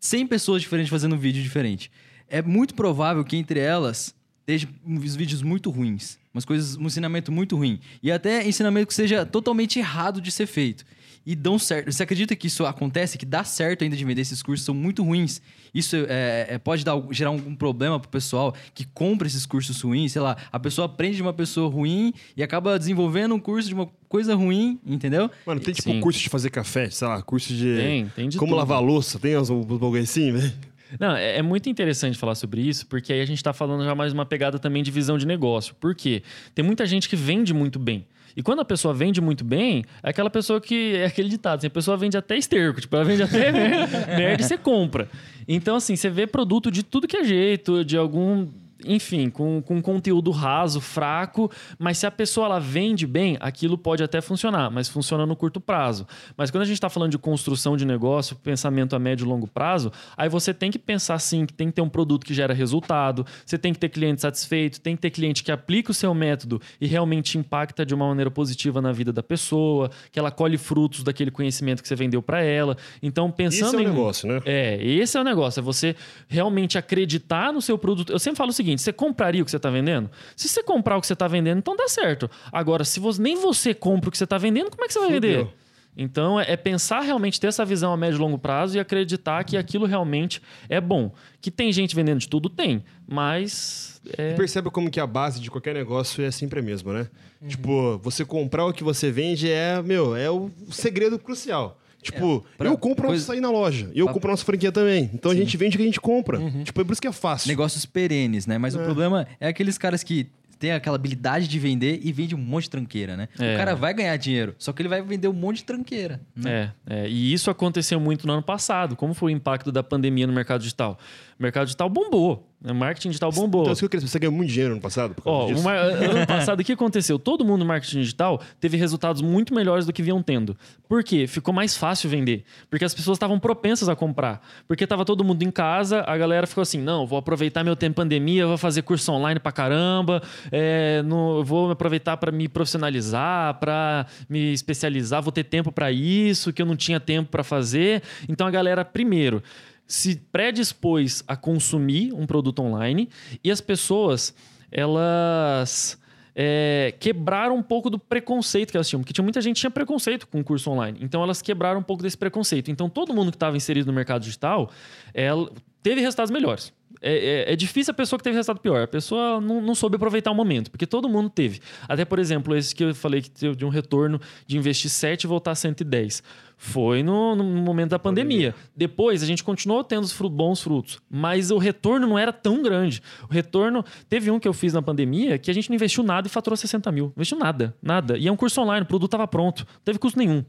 100 pessoas diferentes fazendo vídeo diferente. É muito provável que entre elas deixa uns vídeos muito ruins. Umas coisas, um ensinamento muito ruim. E até ensinamento que seja totalmente errado de ser feito. E dão certo. Você acredita que isso acontece, que dá certo ainda de vender esses cursos, são muito ruins? Isso é, é, pode dar, gerar algum problema pro pessoal que compra esses cursos ruins? Sei lá, a pessoa aprende de uma pessoa ruim e acaba desenvolvendo um curso de uma coisa ruim, entendeu? Mano, tem tipo Sim. curso de fazer café, sei lá, curso de. Tem, tem de Como tudo. lavar louça, tem uns, bagulho assim, velho? Não, é, é muito interessante falar sobre isso, porque aí a gente está falando já mais uma pegada também de visão de negócio. Por quê? Tem muita gente que vende muito bem. E quando a pessoa vende muito bem, é aquela pessoa que. É aquele ditado, assim, a pessoa vende até esterco, tipo, ela vende até merda e você compra. Então, assim, você vê produto de tudo que é jeito, de algum. Enfim, com, com conteúdo raso, fraco, mas se a pessoa ela vende bem, aquilo pode até funcionar, mas funciona no curto prazo. Mas quando a gente está falando de construção de negócio, pensamento a médio e longo prazo, aí você tem que pensar sim que tem que ter um produto que gera resultado, você tem que ter cliente satisfeito, tem que ter cliente que aplica o seu método e realmente impacta de uma maneira positiva na vida da pessoa, que ela colhe frutos daquele conhecimento que você vendeu para ela. Então, pensando Isso é o em negócio, né? é, esse é o negócio, é você realmente acreditar no seu produto. Eu sempre falo o seguinte: você compraria o que você está vendendo? Se você comprar o que você está vendendo, então dá certo. Agora, se você, nem você compra o que você está vendendo, como é que você vai Fudeu. vender? Então, é, é pensar realmente, ter essa visão a médio e longo prazo e acreditar que aquilo realmente é bom. Que tem gente vendendo de tudo? Tem. Mas. é- percebe como que a base de qualquer negócio é sempre a mesma, né? Tipo, você comprar o que você vende é, meu, é o segredo crucial. Tipo, pra- eu compro coisa- nosso sair na loja. E eu compro nossa franquia também. Então a gente vende o que a gente compra. Tipo, é por isso que é fácil. Negócios perenes, né? Mas o problema é aqueles caras que têm aquela habilidade de vender e vende um monte de tranqueira, né? É. O cara vai ganhar dinheiro, só que ele vai vender um monte de tranqueira. Né? É, é, e isso aconteceu muito no ano passado. Como foi o impacto da pandemia no mercado digital? O mercado digital bombou. Marketing digital bombou. Então, isso que eu queria você ganhou muito dinheiro no passado por causa Ó, disso? o mar- ano passado, o que aconteceu? Todo mundo no marketing digital teve resultados muito melhores do que vinham tendo. Por quê? Ficou mais fácil vender. Porque as pessoas estavam propensas a comprar. Porque estava todo mundo em casa, a galera ficou assim: não, vou aproveitar meu tempo pandemia, vou fazer curso online pra caramba, é, no- vou aproveitar para me profissionalizar, para me especializar, vou ter tempo para isso, que eu não tinha tempo para fazer. Então a galera, primeiro se predispôs a consumir um produto online e as pessoas elas é, quebraram um pouco do preconceito que elas tinham, porque tinha muita gente tinha preconceito com o curso online. Então elas quebraram um pouco desse preconceito. Então todo mundo que estava inserido no mercado digital ela teve resultados melhores. É, é- é difícil a pessoa que teve resultado pior. A pessoa não, não soube aproveitar o momento, porque todo mundo teve. Até, por exemplo, esse que eu falei que teve de um retorno de investir 7 e voltar a 110. Foi no, no momento da pandemia. Depois, a gente continuou tendo os fru- bons frutos, mas o retorno não era tão grande. O retorno... Teve um que eu fiz na pandemia que a gente não investiu nada e faturou 60 mil. Não investiu nada, nada. E é um curso online, o produto estava pronto. Não teve custo nenhum.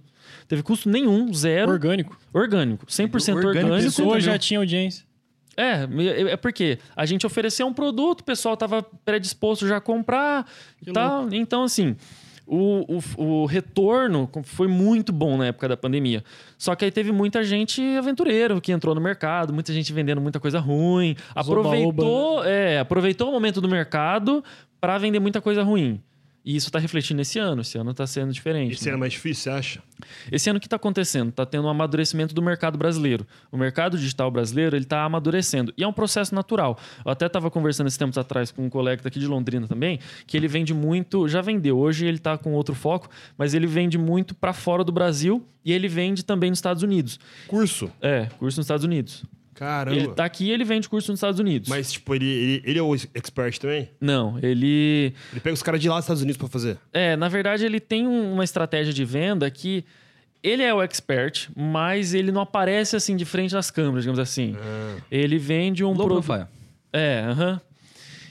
Teve custo nenhum, zero. Orgânico. Orgânico. 100% Orgânico, orgânico. pessoa Pessoa já tinha audiência. É, é porque a gente ofereceu um produto, o pessoal estava predisposto já a comprar e tal. Então, assim, o, o, o retorno foi muito bom na época da pandemia. Só que aí teve muita gente aventureiro que entrou no mercado, muita gente vendendo muita coisa ruim, aproveitou, é, aproveitou o momento do mercado para vender muita coisa ruim. E isso está refletindo esse ano. Esse ano está sendo diferente. Esse né? era mais difícil, você acha? Esse ano o que está acontecendo? Está tendo um amadurecimento do mercado brasileiro. O mercado digital brasileiro ele está amadurecendo. E é um processo natural. Eu até estava conversando esses tempos atrás com um colega daqui de Londrina também, que ele vende muito, já vendeu. Hoje ele está com outro foco, mas ele vende muito para fora do Brasil e ele vende também nos Estados Unidos. Curso. É, curso nos Estados Unidos. Caramba. Ele tá aqui e ele vende curso nos Estados Unidos. Mas, tipo, ele, ele, ele é o expert também? Não, ele. Ele pega os caras de lá dos Estados Unidos pra fazer. É, na verdade, ele tem um- uma estratégia de venda que ele é o expert, mas ele não aparece assim de frente nas câmeras, digamos assim. Ele vende um Low profile. É, aham.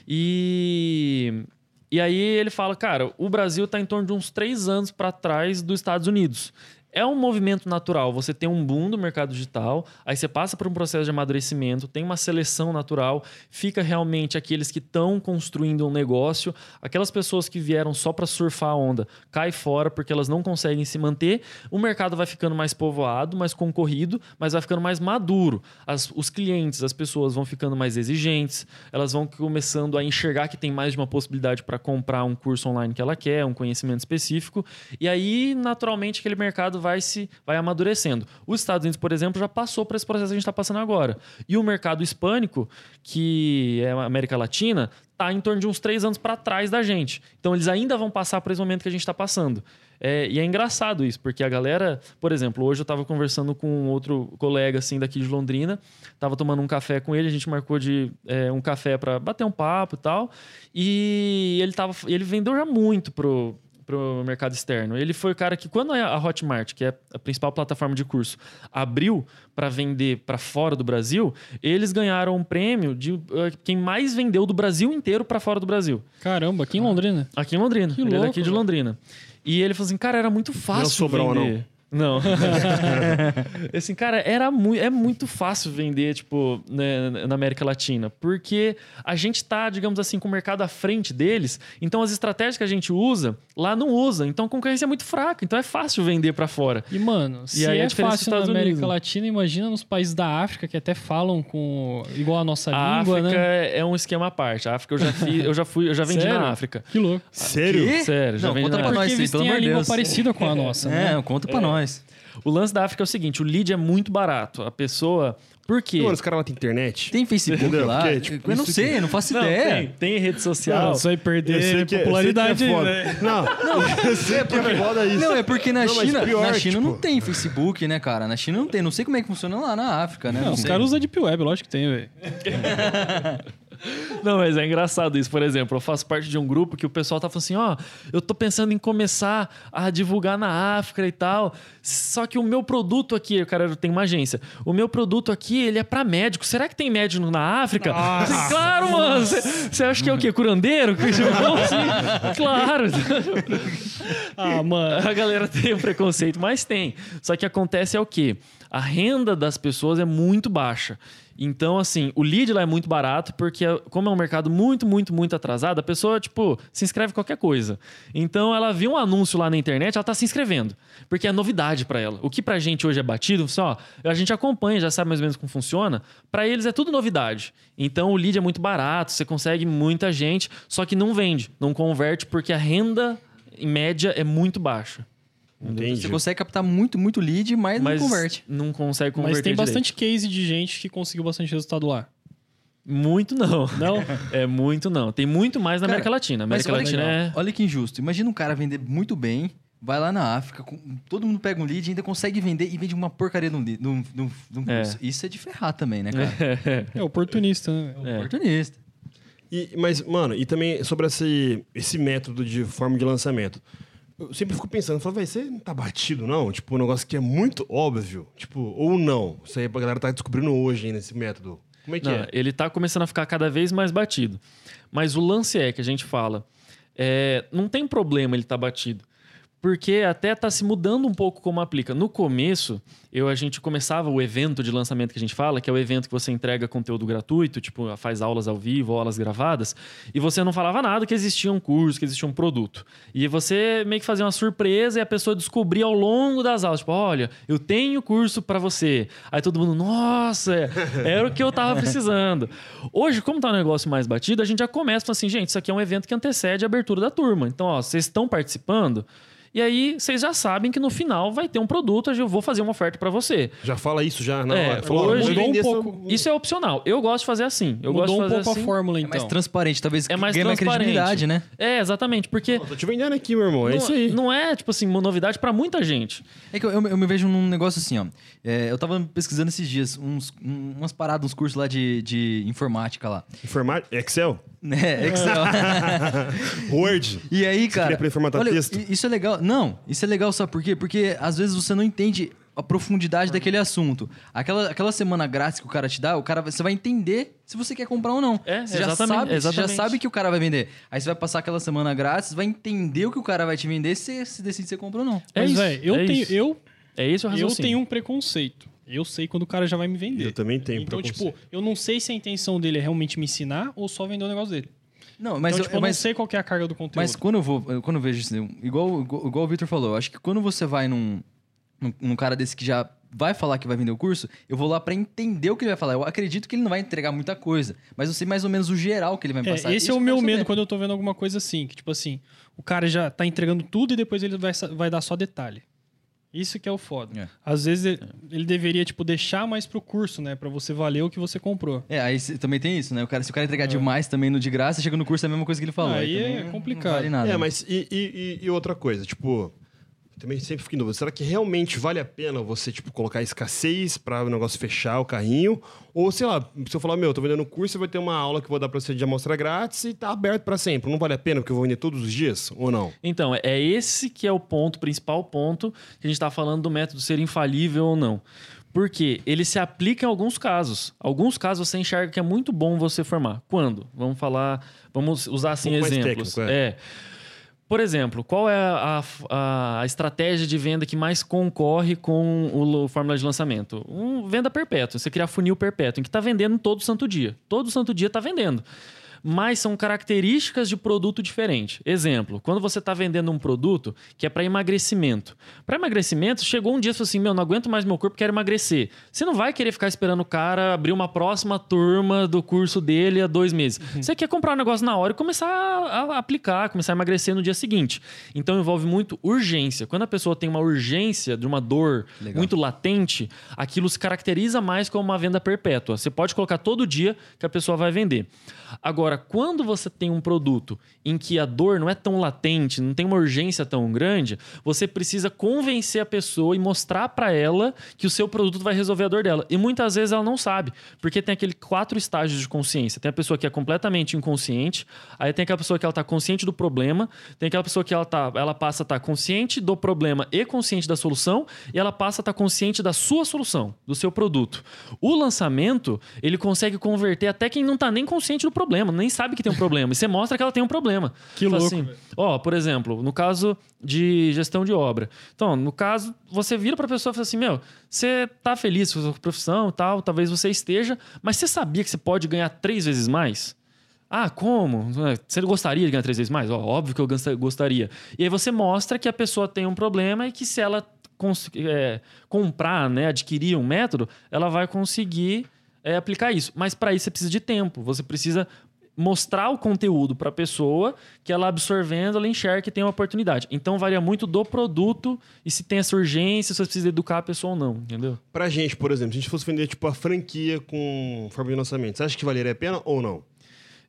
E. E aí ele fala, cara, o Brasil está em torno de uns três anos para trás dos Estados Unidos. É um movimento natural. Você tem um boom do mercado digital, aí você passa por um processo de amadurecimento, tem uma seleção natural, fica realmente aqueles que estão construindo um negócio, aquelas pessoas que vieram só para surfar a onda, cai fora porque elas não conseguem se manter. O mercado vai ficando mais povoado, mais concorrido, mas vai ficando mais maduro. As- os clientes, as pessoas vão ficando mais exigentes, elas vão começando a enxergar que tem mais de uma possibilidade para comprar um curso online que ela quer, um conhecimento específico, e aí naturalmente aquele mercado vai vai se vai amadurecendo. Os Estados Unidos, por exemplo, já passou por esse processo que a gente está passando agora. E o mercado hispânico, que é a América Latina, está em torno de uns três anos para trás da gente. Então eles ainda vão passar por esse momento que a gente está passando. É, e é engraçado isso, porque a galera, por exemplo, hoje eu estava conversando com um outro colega assim daqui de Londrina, estava tomando um café com ele, a gente marcou de é, um café para bater um papo e tal, e ele tava, ele vendeu já muito pro pro mercado externo. Ele foi o cara que quando a Hotmart, que é a principal plataforma de curso, abriu para vender para fora do Brasil, eles ganharam um prêmio de uh, quem mais vendeu do Brasil inteiro para fora do Brasil. Caramba, aqui em Londrina. Aqui em Londrina. Que ele é louco, daqui de. Londrina. E ele falou assim, cara, era muito fácil Sobral, vender. Não. assim, cara, era mu é muito fácil vender, tipo, né, na América Latina. Porque a gente tá, digamos assim, com o mercado à frente deles. Então, as estratégias que a gente usa, lá não usa. Então, a concorrência é muito fraca. Então, é fácil vender para fora. E, mano, se aí a é dos fácil na América Unidos. Latina, imagina nos países da África que até falam com igual a nossa A língua, África né? é um esquema à parte. A África eu já fiz, eu já fui, eu já vendi Sério? na África. Que louco. Sério? Sério, já Não, vendi conta na pra África. nós, Porque sim, eles têm a língua Deus. parecida com a nossa, né? É, conta pra nós. O lance da África é o seguinte: o lead é muito barato. A pessoa. Por quê? Mano, os caras lá têm internet. Tem Facebook Entendeu? lá? Porque, tipo, eu não sei, eu não faço Não, ideia. tem, tem rede social. Não, isso aí Eu perder sei que popularidade eu sei aí, que é né? foda. Não, eu sei que é foda isso. Não, é porque na Não, China, pior, na China não tipo- tem Facebook, né, cara? Na China não tem. Não sei como é que funciona lá na África, né? Não, os sei. caras usam Deep Web, lógico que tem, velho. Não, mas é engraçado isso. Por exemplo, eu faço parte de um grupo que o pessoal tá falando assim: ó, eu tô pensando em começar a divulgar na África e tal. Só que o meu produto aqui, o cara tem uma agência. O meu produto aqui, ele é pra médico. Será que tem médico na África? Falei, claro, mano. Você acha que é o quê? Curandeiro? Assim? Claro. Ah, mano. A galera tem o preconceito, mas tem. Só que acontece é o quê? A renda das pessoas é muito baixa. Então, assim, o lead lá é muito barato, porque como é um mercado muito, muito, muito atrasado, a pessoa, tipo, se inscreve em qualquer coisa. Então, ela viu um anúncio lá na internet, ela tá se inscrevendo. Porque é novidade pra ela. O que pra gente hoje é batido, só, a gente acompanha, já sabe mais ou menos como funciona. Pra eles é tudo novidade. Então, o lead é muito barato, você consegue muita gente, só que não vende, não converte, porque a renda, em média, é muito baixa. Entendi. Você consegue captar muito, muito lead, mas, Mas não converte. Não consegue converter Mas tem direito. bastante case de gente que conseguiu bastante resultado lá. Muito não. Não? É muito não. Tem muito mais na Cara, América Latina. América olha, Latina é. olha que injusto. Imagina um cara vender muito bem, vai lá na África, com- todo mundo pega um lead e ainda consegue vender e vende uma porcaria num, num, num, num É. Isso é de ferrar também, né, cara? É oportunista, né? É. Oportunista. E, mas, mano, e também sobre esse, esse método de forma de lançamento. Eu sempre fico pensando, falo, velho, você não tá batido, não? Tipo, um negócio que é muito óbvio. Tipo, ou não. Isso aí a galera tá descobrindo hoje ainda, esse método. Como é que Não, é? Ele tá começando a ficar cada vez mais batido. Mas o lance é que a gente fala. é, não tem problema ele estar batido. Porque até tá se mudando um pouco como aplica. No começo, eu a gente começava o evento de lançamento que a gente fala, que é o evento que você entrega conteúdo gratuito, tipo, faz aulas ao vivo, aulas gravadas, e você não falava nada que existia um curso, que existia um produto. E você meio que fazia uma surpresa e a pessoa descobria ao longo das aulas, tipo, olha, eu tenho curso para você. Aí todo mundo, nossa, é- era o que eu tava precisando. Hoje, como tá um negócio mais batido, a gente já começa assim, gente, isso aqui é um evento que antecede a abertura da turma. Então, ó, vocês estão participando, e aí vocês já sabem que no final vai ter um produto, eu vou fazer uma oferta para você. Já fala isso já na É, hora. Falou, hoje mudou um pouco. essa- Isso é opcional. Eu gosto de fazer assim. Eu gosto Mudou um fazer pouco assim. a fórmula, É então. mais transparente, talvez É mais ganhe mais transparente. credibilidade, né? É, exatamente, porque Pô, tô te vendendo aqui, meu irmão. É não, isso aí. não é, tipo assim, uma novidade para muita gente. É que eu, eu- eu me vejo num negócio assim, ó. É, eu tava pesquisando esses dias uns, um- umas paradas, uns cursos lá de, de informática lá. Informática. Excel? Né? Excel. Word. E aí, cara. queria aprender a formatar olha, texto? Isso é legal. Não, isso é legal, sabe por quê? Porque às vezes você não entende a profundidade daquele assunto. Aquela, aquela semana grátis que o cara te dá, o cara, você vai entender se você quer comprar ou não. É, você já exatamente, sabe, Você já exatamente. sabe que o cara vai vender. Aí você vai passar aquela semana grátis, vai entender o que o cara vai te vender, se se decide se você compra ou não. É Mas, isso, velho, eu, é tenho, isso. eu, É isso o eu raciocínio. tenho um preconceito. Eu sei quando o cara já vai me vender. Eu também tenho Então, preconceito. tipo, eu não sei se a intenção dele é realmente me ensinar ou só vender o negócio dele. Não, mas então, eu, tipo, eu mas, não sei qual que é a carga do conteúdo. Mas quando eu vou, eu- quando eu vejo isso, igual, igual, igual o Victor falou, eu acho que quando você vai num, num, num cara desse que já vai falar que vai vender o curso, eu vou lá pra entender o que ele vai falar. Eu acredito que ele não vai entregar muita coisa, mas eu sei mais ou menos o geral que ele vai me É, passar. esse Isso é o eu meu medo quando eu tô vendo alguma coisa assim. Que, tipo assim, o cara já tá entregando tudo e depois ele vai, vai dar só detalhe. Isso que é o foda. É. Às vezes ele, ele deveria, tipo, deixar mais pro curso, né? Pra você valer o que você comprou. É, aí cê- também tem isso, né? O cara, se o cara entregar demais também no de graça, chega no curso é a mesma coisa que ele falou. Aí também é complicado. Não vale nada. É, né? mas e, e- e- e outra coisa, tipo, também sempre fico em dúvida, será que realmente vale a pena você, tipo, colocar escassez para o negócio fechar o carrinho? Ou, sei lá, se eu falar, meu, tô vendendo um curso, você vai ter uma aula que eu vou dar pra você de amostra grátis e tá aberto para sempre. Não vale a pena porque eu vou vender todos os dias? Ou não? Então, é esse que é o ponto, principal ponto, que a gente está falando do método ser infalível ou não. Porque ele se aplica em alguns casos. Alguns casos você enxerga que é muito bom você formar. Quando? Vamos falar, vamos usar assim pouco mais exemplos. técnico, é. é. Por exemplo, qual é a, a- a estratégia de venda que mais concorre com o fórmula de lançamento? Um venda perpétua. Você criar funil perpétuo, em que está vendendo todo santo dia. Todo santo dia está vendendo. Mas são características de produto diferente. Exemplo, quando você está vendendo um produto que é para emagrecimento. Para emagrecimento, chegou um dia e falou assim: Meu, não aguento mais meu corpo, quero emagrecer. Você não vai querer ficar esperando o cara abrir uma próxima turma do curso dele há dois meses. Você quer comprar um negócio na hora e começar a, a aplicar, começar a emagrecer no dia seguinte. Então envolve muito urgência. Quando a pessoa tem uma urgência de uma dor Legal. muito latente, aquilo se caracteriza mais como uma venda perpétua. Você pode colocar todo dia que a pessoa vai vender. Agora, quando você tem um produto em que a dor não é tão latente, não tem uma urgência tão grande, você precisa convencer a pessoa e mostrar para ela que o seu produto vai resolver a dor dela. E muitas vezes ela não sabe, porque tem aquele quatro estágios de consciência. Tem a pessoa que é completamente inconsciente, aí tem aquela pessoa que ela tá consciente do problema, tem aquela pessoa que ela tá, ela passa a estar consciente do problema e consciente da solução, e ela passa a estar consciente da sua solução, do seu produto. O lançamento, ele consegue converter até quem não tá nem consciente do problema, nem sabe que tem um problema. E você mostra que ela tem um problema. Que Fala louco, assim. Ó, por exemplo, no caso de gestão de obra. Então, no caso, você vira pra pessoa e fala assim: Meu, você tá feliz com a sua profissão e tal, talvez você esteja, mas você sabia que você pode ganhar três vezes mais? Ah, como? Você gostaria de ganhar três vezes mais? Ó, óbvio que eu gostaria. E aí você mostra que a pessoa tem um problema e que se ela é, comprar, né, adquirir um método, ela vai conseguir é, aplicar isso. Mas para isso você precisa de tempo. Você precisa mostrar o conteúdo para a pessoa que ela absorvendo, ela enxerga que tem uma oportunidade. Então varia muito do produto e se tem essa urgência, se você precisa educar a pessoa ou não, entendeu? Pra gente, por exemplo, se a gente fosse vender, tipo, a franquia com forma de lançamento, você acha que valeria a pena ou não?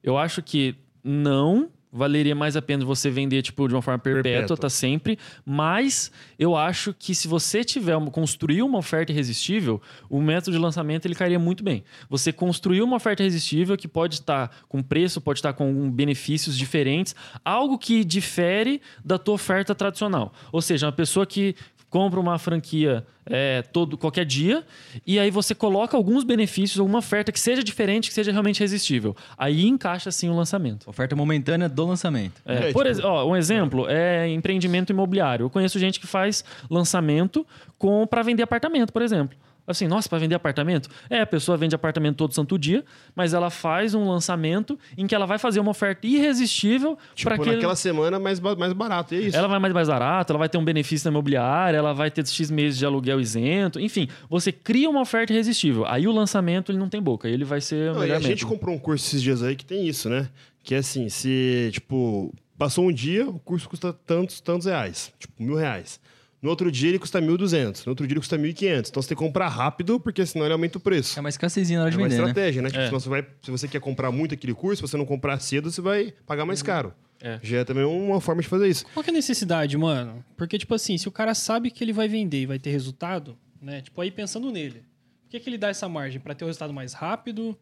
Eu acho que não valeria mais a pena você vender tipo de uma forma perpétua, Perpétua. tá sempre, mas eu acho que se você tiver uma, construir uma oferta irresistível, o método de lançamento ele cairia muito bem. Você construir uma oferta irresistível que pode estar com preço, pode estar com benefícios diferentes, algo que difere da tua oferta tradicional. Ou seja, uma pessoa que compra uma franquia é, todo qualquer dia e aí você coloca alguns benefícios, alguma oferta que seja diferente, que seja realmente resistível. Aí encaixa assim o lançamento. Oferta momentânea do lançamento. É, É, por tipo- ex- ó, um exemplo é empreendimento imobiliário. Eu conheço gente que faz lançamento com para vender apartamento, por exemplo. Assim, nossa, para vender apartamento? É, a pessoa vende apartamento todo santo dia, mas ela faz um lançamento em que ela vai fazer uma oferta irresistível Tipo, para aquele naquela semana mais, mais barato, é isso? ela vai mais mais barato, ela vai ter um benefício na imobiliária, ela vai ter X meses de aluguel isento. Enfim, você cria uma oferta irresistível. Aí o lançamento ele não tem boca, aí ele vai ser Não, e a gente comprou um curso esses dias aí que tem isso, né? Que é assim, se, tipo, passou um dia, o curso custa tantos, tantos reais. Tipo, mil reais. No outro dia ele custa 1.200. No outro dia ele custa 1.500. Então você tem que comprar rápido, porque senão ele aumenta o preço. É uma escassezinha na hora É de uma vender, né? estratégia, né? Tipo, É. senão você vai, se você quer comprar muito aquele curso, se você não comprar cedo, você vai pagar mais caro. É. Já é também uma forma de fazer isso. Qual que é a necessidade, mano? Porque, tipo assim, se o cara sabe que ele vai vender e vai ter resultado, né? Tipo, aí pensando nele. Por que, que ele dá essa margem? Pra ter o resultado mais rápido?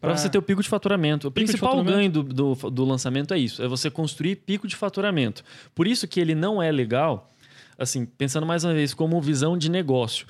Para você ter o pico de faturamento. O Pico principal faturamento. ganho do, do, do lançamento é isso: é você construir pico de faturamento. Por isso que ele não é legal, assim, pensando mais uma vez como visão de negócio.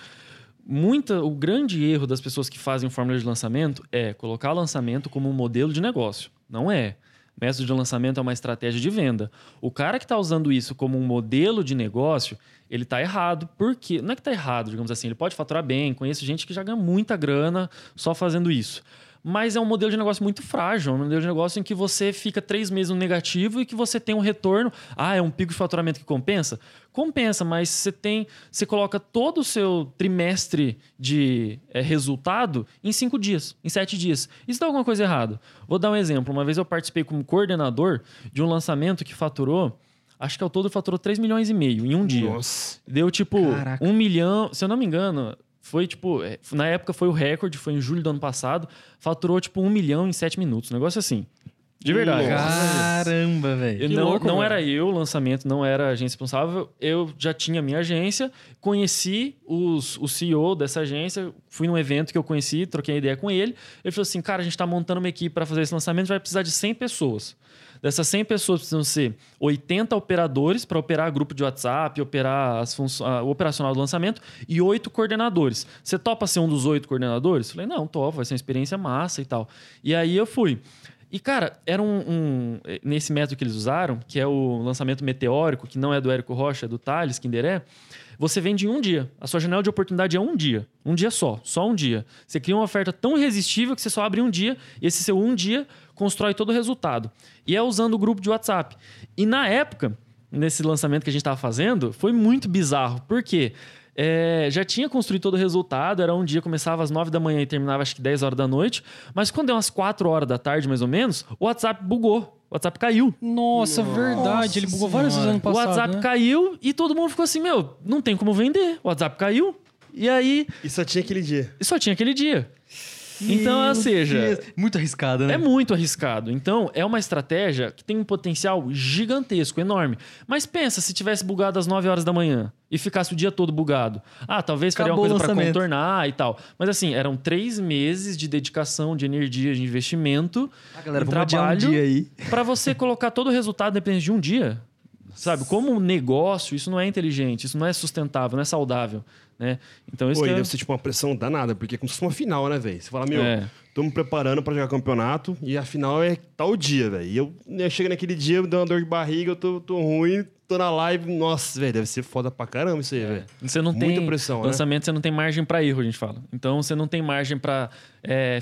Muita, o grande erro das pessoas que fazem fórmula de lançamento é colocar lançamento como um modelo de negócio. Não é. Método de lançamento é uma estratégia de venda. O cara que está usando isso como um modelo de negócio, ele está errado. Por quê? Não é que está errado, digamos assim. Ele pode faturar bem. Conheço gente que já ganha muita grana só fazendo isso. Mas é um modelo de negócio muito frágil. É um modelo de negócio em que você fica três meses no negativo e que você tem um retorno. Ah, é um pico de faturamento que compensa? Compensa, mas você tem. Você coloca todo o seu trimestre de eh, resultado em cinco dias, em sete dias. Isso dá alguma coisa errada. Vou dar um exemplo. Uma vez eu participei como coordenador de um lançamento que faturou Acho que ao todo faturou 3 milhões e meio em um dia. Nossa. Deu tipo Caraca. um milhão, se eu não me engano, foi tipo, é, na época foi o recorde, foi em julho do ano passado, faturou tipo um milhão em sete minutos, um negócio assim. De verdade. Caramba, velho. Não louco, não era eu o lançamento, não era a agência responsável. Eu já tinha minha agência, conheci os, o CEO dessa agência, fui num evento que eu conheci, troquei ideia com ele. Ele falou assim: cara, a gente está montando uma equipe para fazer esse lançamento, vai precisar de 100 pessoas. Dessas 100 pessoas precisam ser 80 operadores para operar grupo de WhatsApp, operar a- o operacional do lançamento e oito coordenadores. Você topa ser um dos oito coordenadores? Falei, não, topa, vai ser uma experiência massa e tal. E aí eu fui. E, cara, era um, um- Nesse método que eles usaram, que é o lançamento meteórico, que não é do Érico Rocha, é do Thales Kinderé, você vende em um dia. A sua janela de oportunidade é um dia. Um dia só. Só um dia. Você cria uma oferta tão irresistível que você só abre um dia, esse seu um dia constrói todo o resultado. E é usando o grupo de WhatsApp. E na época, nesse lançamento que a gente estava fazendo, foi muito bizarro. Por quê? É, já tinha construído todo o resultado, era um dia, começava às 9 da manhã e terminava acho que 10 horas da noite. Mas quando deu umas 4 horas da tarde, mais ou menos, o WhatsApp bugou. O WhatsApp caiu. Nossa, verdade. Ele bugou várias vezes ano o passado. WhatsApp né? caiu e todo mundo ficou assim: meu, não tem como vender. O WhatsApp caiu. E aí, E só tinha aquele dia. só tinha aquele dia. Então, ou seja, Deus. Muito arriscado, né? é muito arriscado. Então, é uma estratégia que tem um potencial gigantesco, enorme. Mas pensa, se tivesse bugado às 9 horas da manhã e ficasse o dia todo bugado. Ah, talvez faria uma coisa para contornar e tal. Mas assim, eram três meses de dedicação, de energia, de investimento. A galera, vamos um trabalho dia aí. para você colocar todo o resultado dependendo de um dia. Sabe? Como um negócio, isso não é inteligente, isso não é sustentável, não é saudável. Né? Então, isso Pô, que e é... deve ser tipo uma pressão danada, porque é como se fosse uma final, né, velho? Você fala, meu, É. tô me preparando pra jogar campeonato e a final é tal dia, velho. E eu, eu chego naquele dia, eu dou uma dor de barriga, eu tô, tô ruim, tô na live. Nossa, velho, deve ser foda pra caramba isso aí, velho. Você não Muita tem pressão, né? lançamento, você não tem margem para erro, a gente fala. Então você não tem margem para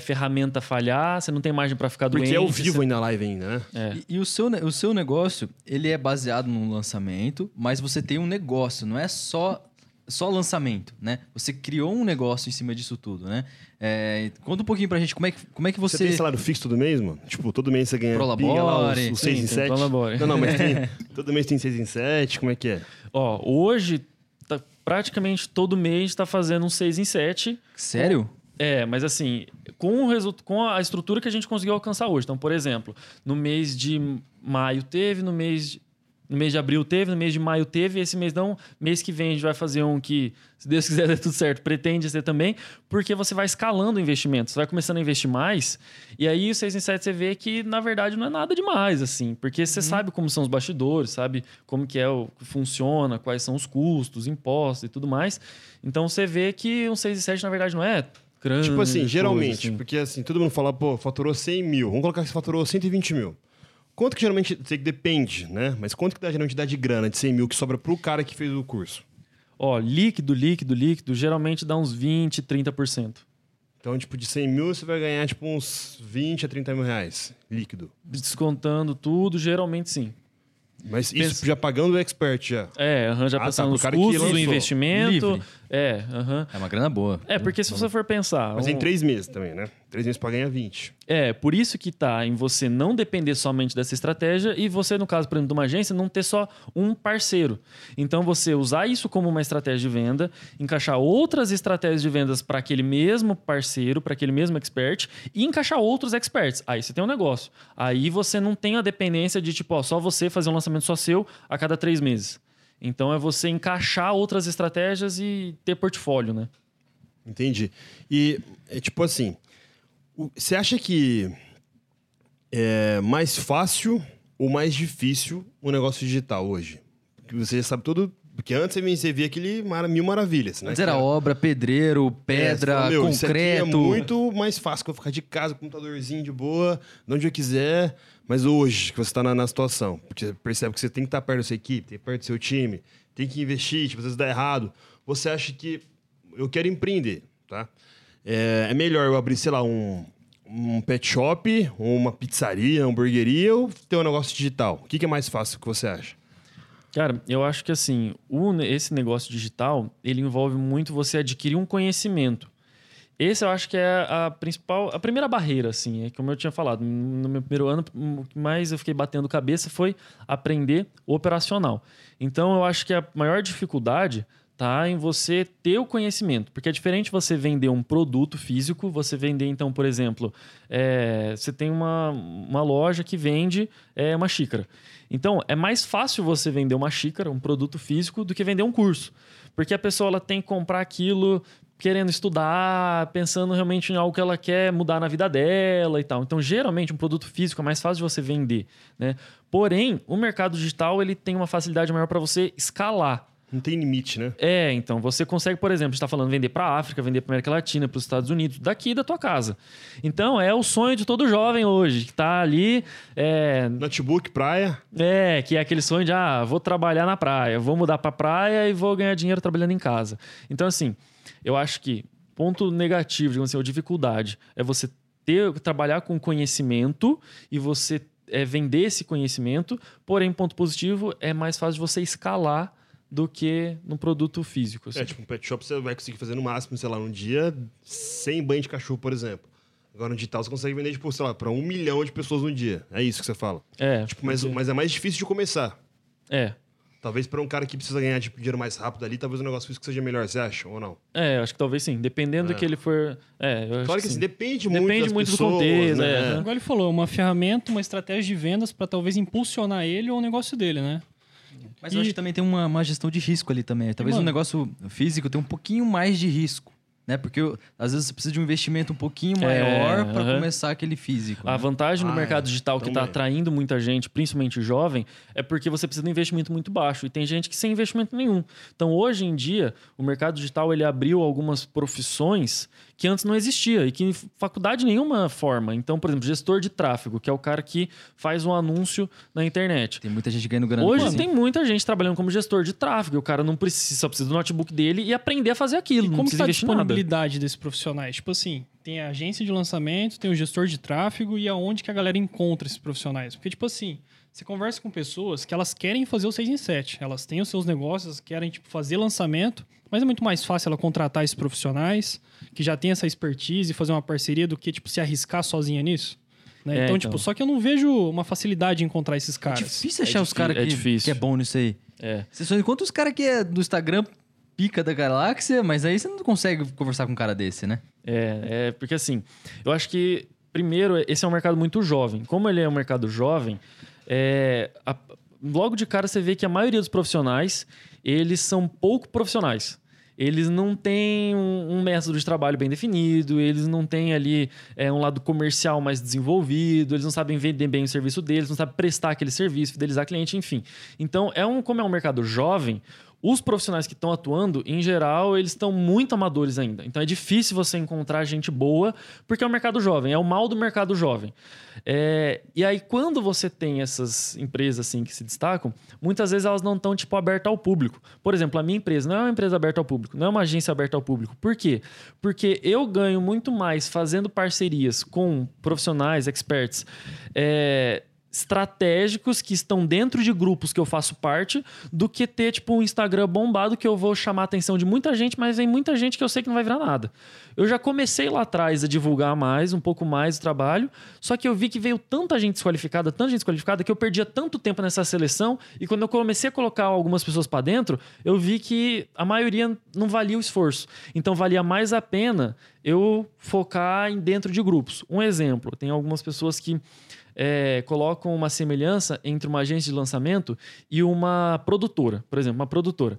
ferramenta falhar, você não tem margem para ficar Porque doente. é ao vivo você- ainda a live ainda, né? É. E, e o, seu, o seu negócio, ele é baseado num lançamento, mas você tem um negócio, não é só, só lançamento, né? Você criou um negócio em cima disso tudo, né? É, conta um pouquinho pra gente como é que, como é que Você, você... tem salário fixo todo mês, mano? Tipo, todo mês você ganha Prolabore. lá os, os Sim, 6 em tem 7? Prolabore. Não, não, mas tem, todo mês tem 6 em 7, como é que é? Ó, hoje, tá- praticamente todo mês está fazendo um 6 em 7. Sério? É, mas assim, com, o resu- com a estrutura que a gente conseguiu alcançar hoje. Então, por exemplo, no mês de maio teve, no mês de, no mês de abril teve, no mês de maio teve, esse mês não. Mês que vem a gente vai fazer um que, se Deus quiser der tudo certo, pretende ser também, porque você vai escalando o investimento, você vai começando a investir mais, e aí o 6 em 7 você vê que, na verdade, não é nada demais, assim, porque você sabe como são os bastidores, sabe como que é o que funciona, quais são os custos, impostos e tudo mais. Então você vê que um 6 em 7, na verdade, não é grande. Tipo assim, coisa, geralmente, assim. porque assim, todo mundo fala, pô, faturou 100 mil. Vamos colocar que você faturou 120 mil. Quanto que geralmente, sei que depende, né? Mas quanto que dá, geralmente dá de grana de 100 mil que sobra pro cara que fez o curso? Ó, líquido, líquido, líquido, geralmente dá uns 20, 30%. Então, tipo, de 100 mil você vai ganhar, tipo, uns 20 a 30 mil reais líquido. Descontando tudo, geralmente sim. Mas isso Pensa- já pagando o expert já. É, já Ah, tá, pensando pro nos custos lançou. investimento. Livre. É, aham. É uma grana boa. É, porque se você for pensar. Mas um- em três meses também, né? Três meses pra ganhar 20. É, por isso que tá em você não depender somente dessa estratégia e você, no caso, por exemplo, de uma agência, não ter só um parceiro. Então, você usar isso como uma estratégia de venda, encaixar outras estratégias de vendas para aquele mesmo parceiro, para aquele mesmo expert e encaixar outros experts. Aí você tem um negócio. Aí você não tem a dependência de, tipo, ó, só você fazer um lançamento só seu a cada três meses. Então, é você encaixar outras estratégias e ter portfólio, né? Entendi. E, é tipo assim, você acha que é mais fácil ou mais difícil o negócio digital hoje? Porque você já sabe tudo... Porque antes você via- aquele mara- mil maravilhas, né? Antes era Que obra, pedreiro, É, pedra, fala, meu, isso aqui concreto. é muito mais fácil que eu ficar de casa, com o computadorzinho de boa, de onde eu quiser. Mas hoje, que você está na, na situação, porque você percebe que você tem que estar perto da sua equipe, tem que estar perto do seu time, tem que investir, tipo, às vezes dá errado. Você acha que eu quero empreender, tá? É, é melhor eu abrir, sei lá, um, um pet shop, uma pizzaria, uma hamburgueria, ou ter um negócio digital? O que, que é mais fácil que você acha? Cara, eu acho que assim, o esse negócio digital, ele envolve muito você adquirir um conhecimento. esse eu acho que é a principal, a primeira barreira, assim, é como eu tinha falado. No meu primeiro ano, o que mais eu fiquei batendo cabeça foi aprender operacional. Então, eu acho que a maior dificuldade tá em você ter o conhecimento, porque é diferente você vender um produto físico, você vender então, por exemplo, é, você tem uma, uma loja que vende é, uma xícara. Então, é mais fácil você vender uma xícara, um produto físico, do que vender um curso, porque a pessoa ela tem que comprar aquilo querendo estudar, pensando realmente em algo que ela quer mudar na vida dela e tal. Então, geralmente, um produto físico é mais fácil de você vender, né? Porém, o mercado digital ele tem uma facilidade maior para você escalar. Não tem limite, né? É, então você consegue, por exemplo, está falando vender para a África, vender para América Latina, para os Estados Unidos, daqui da tua casa. Então é o sonho de todo jovem hoje que está ali. É, Notebook, praia. é, que é aquele sonho de ah, vou trabalhar na praia, vou mudar para praia e vou ganhar dinheiro trabalhando em casa. Então assim, eu acho que ponto negativo, digamos assim, ou dificuldade é você ter trabalhar com conhecimento e você é, vender esse conhecimento. Porém, ponto positivo é mais fácil de você escalar do que no produto físico. assim. É, tipo, um pet shop você vai conseguir fazer no máximo, sei lá, num dia 100 banhos de cachorro, por exemplo. Agora no digital você consegue vender, tipo, sei lá, pra um milhão de pessoas no dia. É isso que você fala. É, Tipo, mas, mas é mais difícil de começar. é. Talvez pra um cara que precisa ganhar tipo, dinheiro mais rápido ali, talvez o negócio físico seja melhor, você acha? Ou não? É, acho que talvez sim. Dependendo É. do que ele for. É, eu acho Claro que sim. assim, depende muito Depende das muito do pessoas, contexto, né? é. Igual ele falou, uma ferramenta, uma estratégia de vendas para talvez impulsionar ele ou o negócio dele, né? Mas eu E- acho que também tem uma, uma gestão de risco ali também. Talvez Mano- um negócio físico tenha um pouquinho mais de risco. Né? Porque eu- às vezes você precisa de um investimento um pouquinho É, maior para aham. começar aquele físico. A né? vantagem no Ah, mercado é. digital que está atraindo muita gente, principalmente jovem, é porque você precisa de um investimento muito baixo. E tem gente que sem investimento nenhum. Então, hoje em dia, o mercado digital ele abriu algumas profissões que antes não existia e que em faculdade nenhuma forma. Então, por exemplo, gestor de tráfego, que é o cara que faz um anúncio na internet. Tem muita gente ganhando grana. Hoje tem muita gente trabalhando como gestor de tráfego. O cara não precisa, só precisa do notebook dele e aprender a fazer aquilo. E não como precisa está a investir nada. disponibilidade desses profissionais? Tipo assim, tem a agência de lançamento, tem o gestor de tráfego e aonde que a galera encontra esses profissionais? Porque, tipo assim, você conversa com pessoas que elas querem fazer o 6 em 7. Elas têm os seus negócios, querem tipo, fazer lançamento, mas é muito mais fácil ela contratar esses profissionais que já têm essa expertise e fazer uma parceria do que, tipo, se arriscar sozinha nisso. né? É, então, então. tipo, só que eu não vejo uma facilidade em encontrar esses É caras. difícil achar os difí- caras é que, difícil. que é bom nisso aí. É. Você só encontra os caras que é do Instagram pica da galáxia, mas aí você não consegue conversar com um cara desse, né? É, é, porque assim, eu acho que, primeiro, esse é um mercado muito jovem. Como ele é um mercado jovem, é, a- logo de cara você vê que a maioria dos profissionais, eles são pouco profissionais. Eles não têm um, um método de trabalho bem definido, eles não têm ali é, um lado comercial mais desenvolvido, eles não sabem vender bem o serviço deles, não sabem prestar aquele serviço, fidelizar cliente, enfim. Então, é um, como é um mercado jovem, os profissionais que estão atuando, em geral, eles estão muito amadores ainda. Então é difícil você encontrar gente boa, porque é um mercado jovem, é o mal do mercado jovem. É, e aí, quando você tem essas empresas assim que se destacam, muitas vezes elas não estão tipo abertas ao público. Por exemplo, a minha empresa não é uma empresa aberta ao público, não é uma agência aberta ao público. Por quê? Porque eu ganho muito mais fazendo parcerias com profissionais, experts. é, estratégicos que estão dentro de grupos que eu faço parte do que ter tipo um Instagram bombado que eu vou chamar a atenção de muita gente, mas vem muita gente que eu sei que não vai virar nada. Eu já comecei lá atrás a divulgar mais, um pouco mais o trabalho, só que eu vi que veio tanta gente desqualificada, tanta gente desqualificada que eu perdia tanto tempo nessa seleção e quando eu comecei a colocar algumas pessoas para dentro, eu vi que a maioria não valia o esforço. Então valia mais a pena eu focar em dentro de grupos. Um exemplo, tem algumas pessoas que é, colocam uma semelhança entre uma agência de lançamento e uma produtora, por exemplo, uma produtora.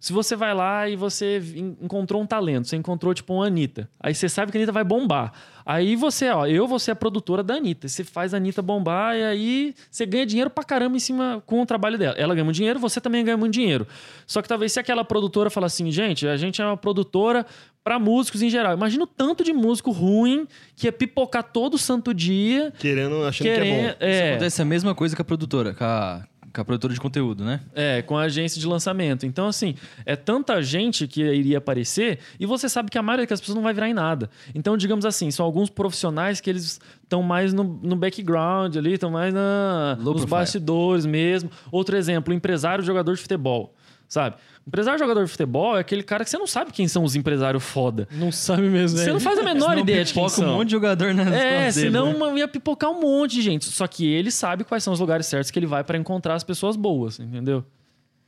Se você vai lá e você en- encontrou um talento, você encontrou tipo uma Anitta, aí você sabe que a Anitta vai bombar. Aí você, ó, eu vou ser a produtora da Anitta. Você faz a Anitta bombar e aí você ganha dinheiro pra caramba em cima com o trabalho dela. Ela ganha muito dinheiro, você também ganha muito dinheiro. Só que talvez se aquela produtora falar assim, gente, a gente é uma produtora pra músicos em geral. Imagina o tanto de músico ruim que ia pipocar todo santo dia. Querendo, achando que é Querendo, bom. Isso é, acontece a mesma coisa com a produtora, com a, com a produtora de conteúdo, né? É, com a agência de lançamento. Então, assim, é tanta gente que iria aparecer e você sabe que a maioria das pessoas não vai virar em nada. Então, digamos assim, são alguns profissionais que eles estão mais no, no background ali, estão mais na, Low nos profile. bastidores mesmo. Outro exemplo, empresário jogador de futebol. sabe? Empresário jogador de futebol é aquele cara que você não sabe quem são os empresários foda. Não sabe mesmo, Você né? não faz a menor Senão ideia de quem pipoca um são. monte de jogador nas É, costas dele, senão né? ia pipocar um monte de gente. Só que ele sabe quais são os lugares certos que ele vai pra encontrar as pessoas boas, entendeu?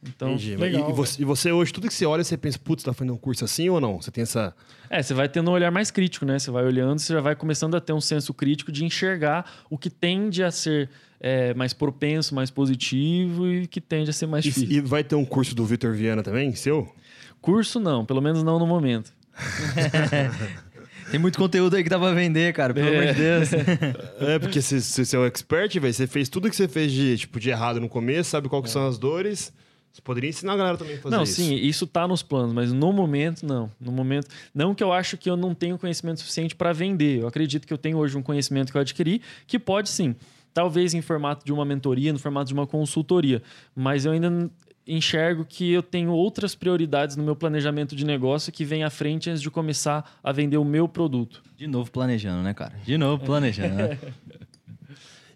Então, Entendi. legal, e, e você, e você hoje, tudo que você olha, você pensa, putz, tá fazendo um curso assim ou não? Você tem essa. é, você vai tendo um olhar mais crítico, né? Você vai olhando, você já vai começando a ter um senso crítico de enxergar o que tende a ser é, mais propenso, mais positivo e que tende a ser mais difícil. E, e vai ter um curso do Vitor Viana também, seu? Curso não, pelo menos não no momento. Tem muito conteúdo aí que dá pra vender, cara, pelo É. amor de Deus. É, porque você, você, é o expert, velho. Você fez tudo que você fez de, tipo, de errado no começo, sabe qual que são as dores. Você poderia ensinar a galera também a fazer não, isso. sim, isso tá nos planos, mas no momento não. No momento, não que eu acho que eu não tenho conhecimento suficiente para vender. Eu acredito que eu tenho hoje um conhecimento que eu adquiri que pode sim, talvez em formato de uma mentoria, no formato de uma consultoria, mas eu ainda enxergo que eu tenho outras prioridades no meu planejamento de negócio que vem à frente antes de começar a vender o meu produto. De novo planejando, né, cara? De novo planejando, né?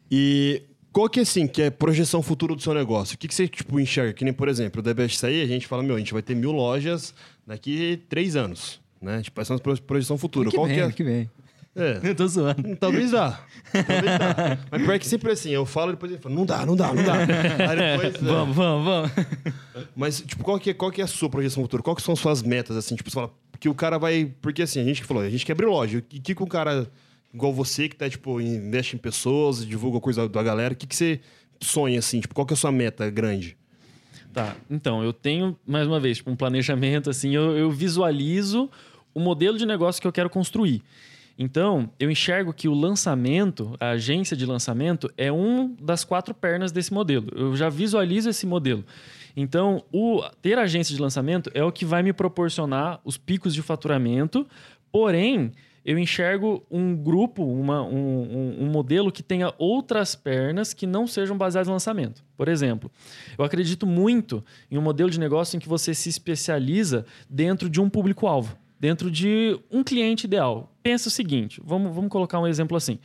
E qual que é, assim, que é projeção futura do seu negócio? O que, que você, tipo, enxerga? Que nem, por exemplo, o Sair, a gente fala, meu, a gente vai ter mil lojas daqui três anos, né? Tipo, essa é uma projeção futura. que qual vem, que é? que vem. É. Eu tô zoando. Talvez dá. Talvez dá. Mas pior que sempre assim, eu falo e depois ele fala, não dá, não dá, não dá. Aí depois, é. Vamos, vamos, vamos. Mas, tipo, qual que, é, qual que é a sua projeção futura? Qual que são as suas metas, assim? Tipo, você fala, que o cara vai... Porque, assim, a gente que falou, a gente quer abrir loja. O que, que um cara igual você, que tá, tipo, investe em pessoas, divulga coisa da galera, o que, que você sonha, assim? Tipo, qual que é a sua meta grande? Tá, então, eu tenho, mais uma vez, tipo, um planejamento, assim, eu, eu visualizo o modelo de negócio que eu quero construir. Então, eu enxergo que o lançamento, a agência de lançamento, é um das quatro pernas desse modelo. Eu já visualizo esse modelo. Então, o, ter agência de lançamento é o que vai me proporcionar os picos de faturamento, porém, eu enxergo um grupo, uma- um, um- modelo que tenha outras pernas que não sejam baseadas em lançamento. Por exemplo, eu acredito muito em um modelo de negócio em que você se especializa dentro de um público-alvo, dentro de um cliente ideal. Pensa o seguinte, vamos, vamos colocar um exemplo assim.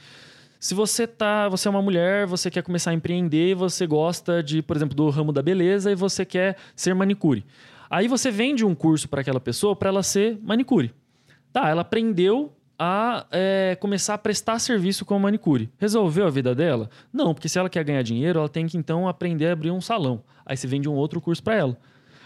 Se você tá, você é uma mulher, você quer começar a empreender, você gosta de, por exemplo, do ramo da beleza e você quer ser manicure. Aí você vende um curso para aquela pessoa para ela ser manicure. Tá, ela aprendeu a é, começar a prestar serviço como manicure. Resolveu a vida dela? Não, porque se ela quer ganhar dinheiro, ela tem que então aprender a abrir um salão. Aí você vende um outro curso para ela.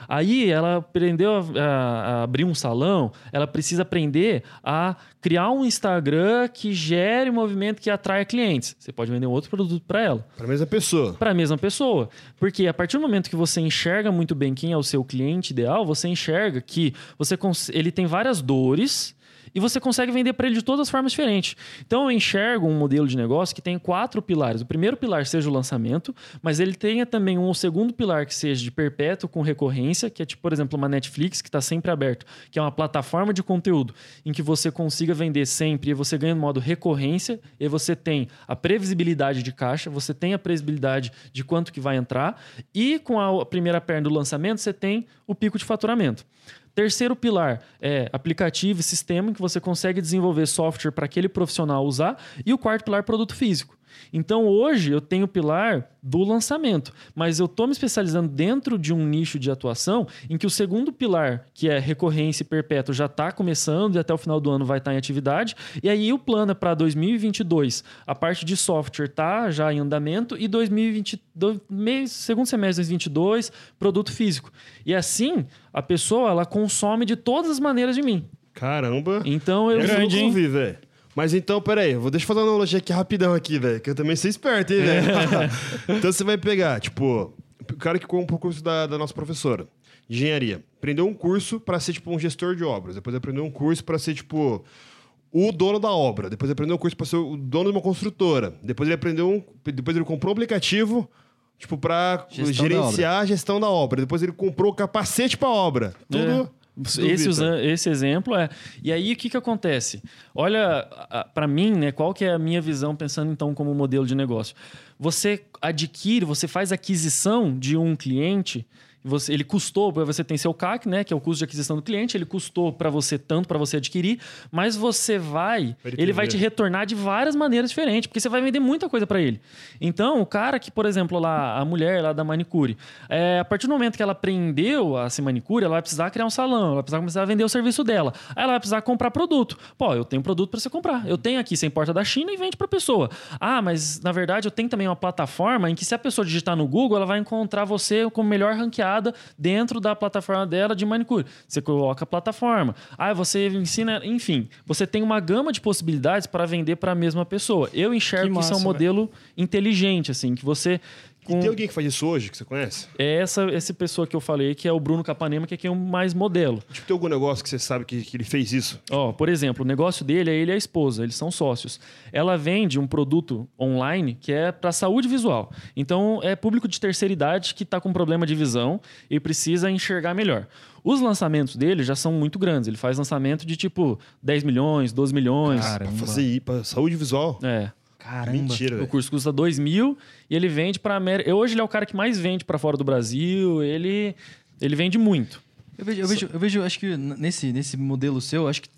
Aí ela aprendeu a, a- a abrir um salão, ela precisa aprender a criar um Instagram que gere um movimento que atraia clientes. Você pode vender um outro produto para ela Pra mesma pessoa. para a mesma pessoa. Porque a partir do momento que você enxerga muito bem quem é o seu cliente ideal, você enxerga que você ele tem várias dores e você consegue vender para ele de todas as formas diferentes. Então eu enxergo um modelo de negócio que tem quatro pilares. O primeiro pilar seja o lançamento, mas ele tenha também um segundo pilar que seja de perpétuo com recorrência, que é tipo, por exemplo, uma Netflix que está sempre aberto, que é uma plataforma de conteúdo em que você consiga vender sempre e você ganha no modo recorrência e você tem a previsibilidade de caixa, você tem a previsibilidade de quanto que vai entrar e com a primeira perna do lançamento você tem o pico de faturamento. Terceiro pilar é aplicativo e sistema em que você consegue desenvolver software para aquele profissional usar. E o quarto pilar, produto físico. Então hoje eu tenho o pilar do lançamento, mas eu estou me especializando dentro de um nicho de atuação em que o segundo pilar, que é recorrência e perpétuo, já está começando e até o final do ano vai estar em atividade. E aí o plano é para 2022, a parte de software está já em andamento e 2022, mês, segundo semestre de 2022, produto físico. E assim a pessoa ela consome de todas as maneiras de mim. Caramba. Então eu eu Grande, hein? velho. Mas então, peraí, vou deixa eu fazer uma analogia aqui rapidão aqui, velho, que eu também sou esperto, hein, velho. então você vai pegar, tipo, o cara que compra o curso da, da nossa professora, engenharia, aprendeu um curso para ser tipo um gestor de obras, depois aprendeu um curso para ser tipo o dono da obra, depois aprendeu um curso para ser o dono de uma construtora, depois ele aprendeu um, depois ele comprou um aplicativo tipo para Gestão gerenciar a gestão da obra, depois ele comprou o capacete para obra. Tudo É. Esse, esse exemplo é. E aí, o que, que acontece? Olha, para mim, né, qual que é a minha visão, pensando então como modelo de negócio? Você adquire, você faz aquisição de um cliente, você, ele custou, você tem seu CAC, né, que é o custo de aquisição do cliente, ele custou para você tanto para você adquirir, mas você vai, ele ele vai te retornar de várias maneiras diferentes, porque você vai vender muita coisa para ele. Então, o cara que, por exemplo, lá, a mulher lá da manicure, é, a partir do momento que ela aprendeu a ser manicure, ela vai precisar criar um salão, ela vai precisar começar a vender o serviço dela. Aí ela vai precisar comprar produto. Pô, eu tenho produto para você comprar. Eu tenho aqui, você importa da China e vende para pessoa. Ah, mas na verdade eu tenho também uma plataforma em que se a pessoa digitar no Google, ela vai encontrar você como melhor dentro da plataforma dela de manicure. Você coloca a plataforma. Ah, você ensina, enfim, você tem uma gama de possibilidades para vender para a mesma pessoa. Eu enxergo Que que, isso é um massa, modelo inteligente, assim, que você E tem alguém que faz isso hoje, que você conhece? é essa, essa pessoa que eu falei, que é o Bruno Capanema, que é quem é o mais modelo. Tipo, tem algum negócio que você sabe que, que ele fez isso? Ó, por exemplo, o negócio dele é ele e a esposa, eles são sócios. Ela vende um produto online que é para saúde visual. Então, é público de terceira idade que está com problema de visão e precisa enxergar melhor. Os lançamentos dele já são muito grandes. Ele faz lançamento de tipo 10 milhões, 12 milhões. Pra Caramba. fazer ir pra saúde visual? É. Caramba. Mentira, O curso custa 2 mil e ele vende para América. Hoje ele é o cara que mais vende para fora do Brasil. Ele, ele vende muito. Eu vejo, eu vejo, eu vejo, acho que nesse, nesse modelo seu, acho que,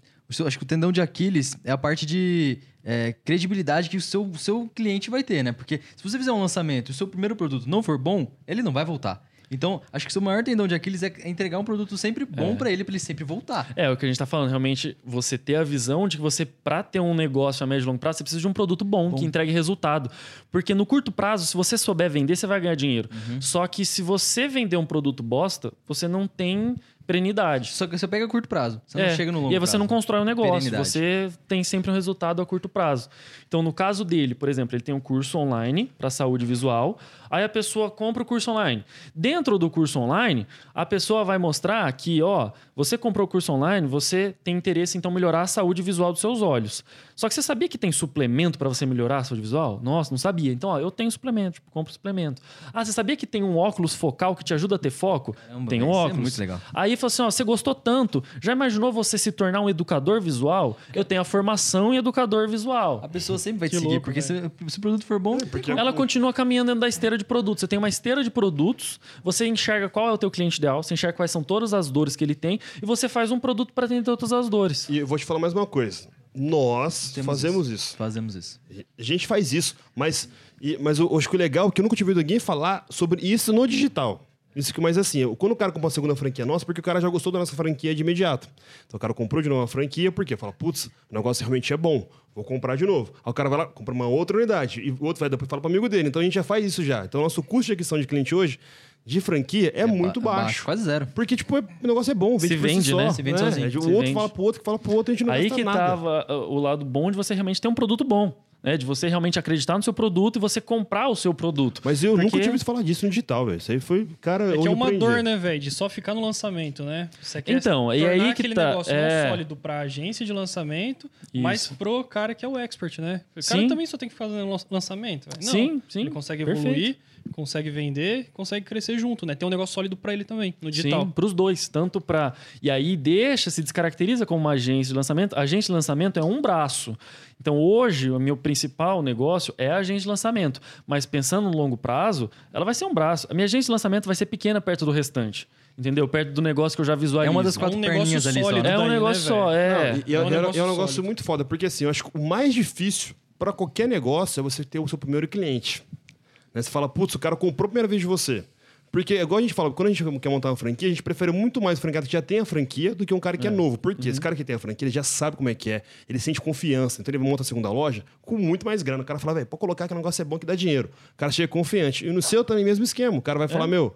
acho que o tendão de Aquiles é a parte de é, credibilidade que o seu, o seu cliente vai ter, né? Porque se você fizer um lançamento e o seu primeiro produto não for bom, ele não vai voltar. Então, acho que o seu maior tendão de Aquiles é é entregar um produto sempre bom pra ele, pra ele sempre voltar. É, o que a gente tá falando, realmente, você ter a visão de que você, pra ter um negócio a médio e longo prazo, você precisa de um produto bom, que entregue resultado. Porque no curto prazo, se você souber vender, você vai ganhar dinheiro. Só que se você vender um produto bosta, você não tem perenidade. Só que você pega a curto prazo, você não É, chega no longo E aí você prazo. não constrói um negócio, Perenidade. você tem sempre um resultado a curto prazo. Então, no caso dele, por exemplo, ele tem um curso online para saúde visual, aí a pessoa compra o curso online. Dentro do curso online, a pessoa vai mostrar que, ó, você comprou o curso online, você tem interesse então melhorar a saúde visual dos seus olhos. Só que você sabia que tem suplemento para você melhorar a saúde visual? Nossa, não sabia. Então, ó, eu tenho suplemento, tipo, compro suplemento. Ah, você sabia que tem um óculos focal que te ajuda a ter foco? Caramba, tem um é óculos. muito legal. Aí falou assim: ó, você gostou tanto, já imaginou você se tornar um educador visual? Eu tenho a formação em educador visual. A pessoa sempre vai te Que seguir, louco, porque se, se o produto for bom, porque- Ela continua caminhando dentro da esteira de produtos. Você tem uma esteira de produtos, você enxerga qual é o teu cliente ideal, você enxerga quais são todas as dores que ele tem e você faz um produto para atender todas as dores. E eu vou te falar mais uma coisa. Nós Temos fazemos isso. fazemos isso. A gente faz isso, mas, e- mas eu acho que o legal é que eu nunca tive ouvido ninguém falar sobre isso no digital. Isso que, mas assim, quando o cara compra uma segunda franquia nossa, porque o cara já gostou da nossa franquia de imediato. Então o cara comprou de novo uma franquia, porque fala, putz, o negócio realmente é bom, vou comprar de novo. Aí o cara vai lá, compra uma outra unidade, e o outro vai depois fala para amigo dele. Então a gente já faz isso já. Então o nosso custo de aquisição de cliente hoje, de franquia, é, muito ba- baixo. Quase zero. Porque, tipo, é- o negócio é bom, vende Se si vende, só, né? Se vende sozinho. O Se outro vende. fala pro outro, que fala pro outro, a gente não Aí gasta que nada. tava uh, o lado bom de você realmente ter um produto bom. Né, de você realmente acreditar no seu produto e você comprar o seu produto. Mas eu nunca Porque- tive ouvido falar disso no digital, velho. Isso aí foi, cara, É que é uma aprendi. dor, né, velho? De só ficar no lançamento, né? Você quer Então, e aí que aquele tá, negócio é. não sólido pra agência de lançamento, mas Isso. pro cara que é o expert, né? O cara Sim. também só tem que fazer lan- lançamento. Não, Sim, sim. Ele consegue Perfeito. Consegue vender, consegue crescer junto, né? Tem um negócio sólido pra ele também, no digital. Sim, para os dois, tanto para e aí deixa se descaracteriza como uma agência de lançamento. A agência de lançamento é um braço. Então hoje o meu principal negócio é a agência de lançamento, mas pensando no longo prazo, ela vai ser um braço. A minha agência de lançamento vai ser pequena perto do restante, entendeu? Perto do negócio que eu já visualizo. É uma das É quatro um negócio perninhas ali só. sólido né? É um né, negócio só, é. Não, e, e é, É um é- é um negócio muito foda, porque assim, eu acho que o mais difícil pra qualquer negócio é você ter o seu primeiro cliente. Né? Você fala, putz, o cara comprou a primeira vez de você. Porque, igual a gente fala, quando a gente quer montar uma franquia, a gente prefere muito mais o franqueado que já tem a franquia do que um cara que é, novo. Por Uhum. quê? Esse cara que tem a franquia, ele já sabe como é que é, ele sente confiança. Então ele monta a segunda loja com muito mais grana. O cara fala, velho, pode colocar que o negócio é bom que dá dinheiro. O cara chega confiante. E no seu também, mesmo esquema. O cara vai falar, É. meu,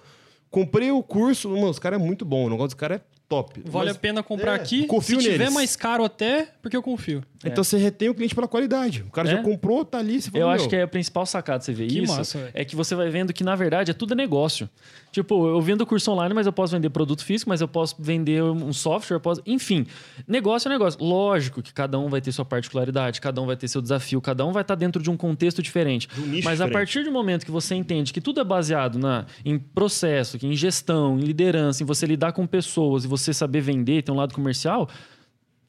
comprei o curso, mano, os cara é muito bom, o negócio do cara é top. Vale Mas- a pena comprar é, aqui. confio Se tiver neles. mais caro até, porque eu confio. Então você retém o cliente pela qualidade. O cara É. já comprou, tá ali, você fala, Eu acho que é a principal sacada de você ver Que isso. massa, é que você vai vendo que, na verdade, é tudo negócio. Tipo, eu vendo curso online, mas eu posso vender produto físico, mas eu posso vender um software, eu posso... enfim. Negócio é negócio. Lógico que cada um vai ter sua particularidade, cada um vai ter seu desafio, cada um vai estar dentro de um contexto diferente. um mas a diferente. partir do momento que você entende que tudo é baseado na, em processo, que em gestão, em liderança, em você lidar com pessoas e você saber vender, ter um lado comercial,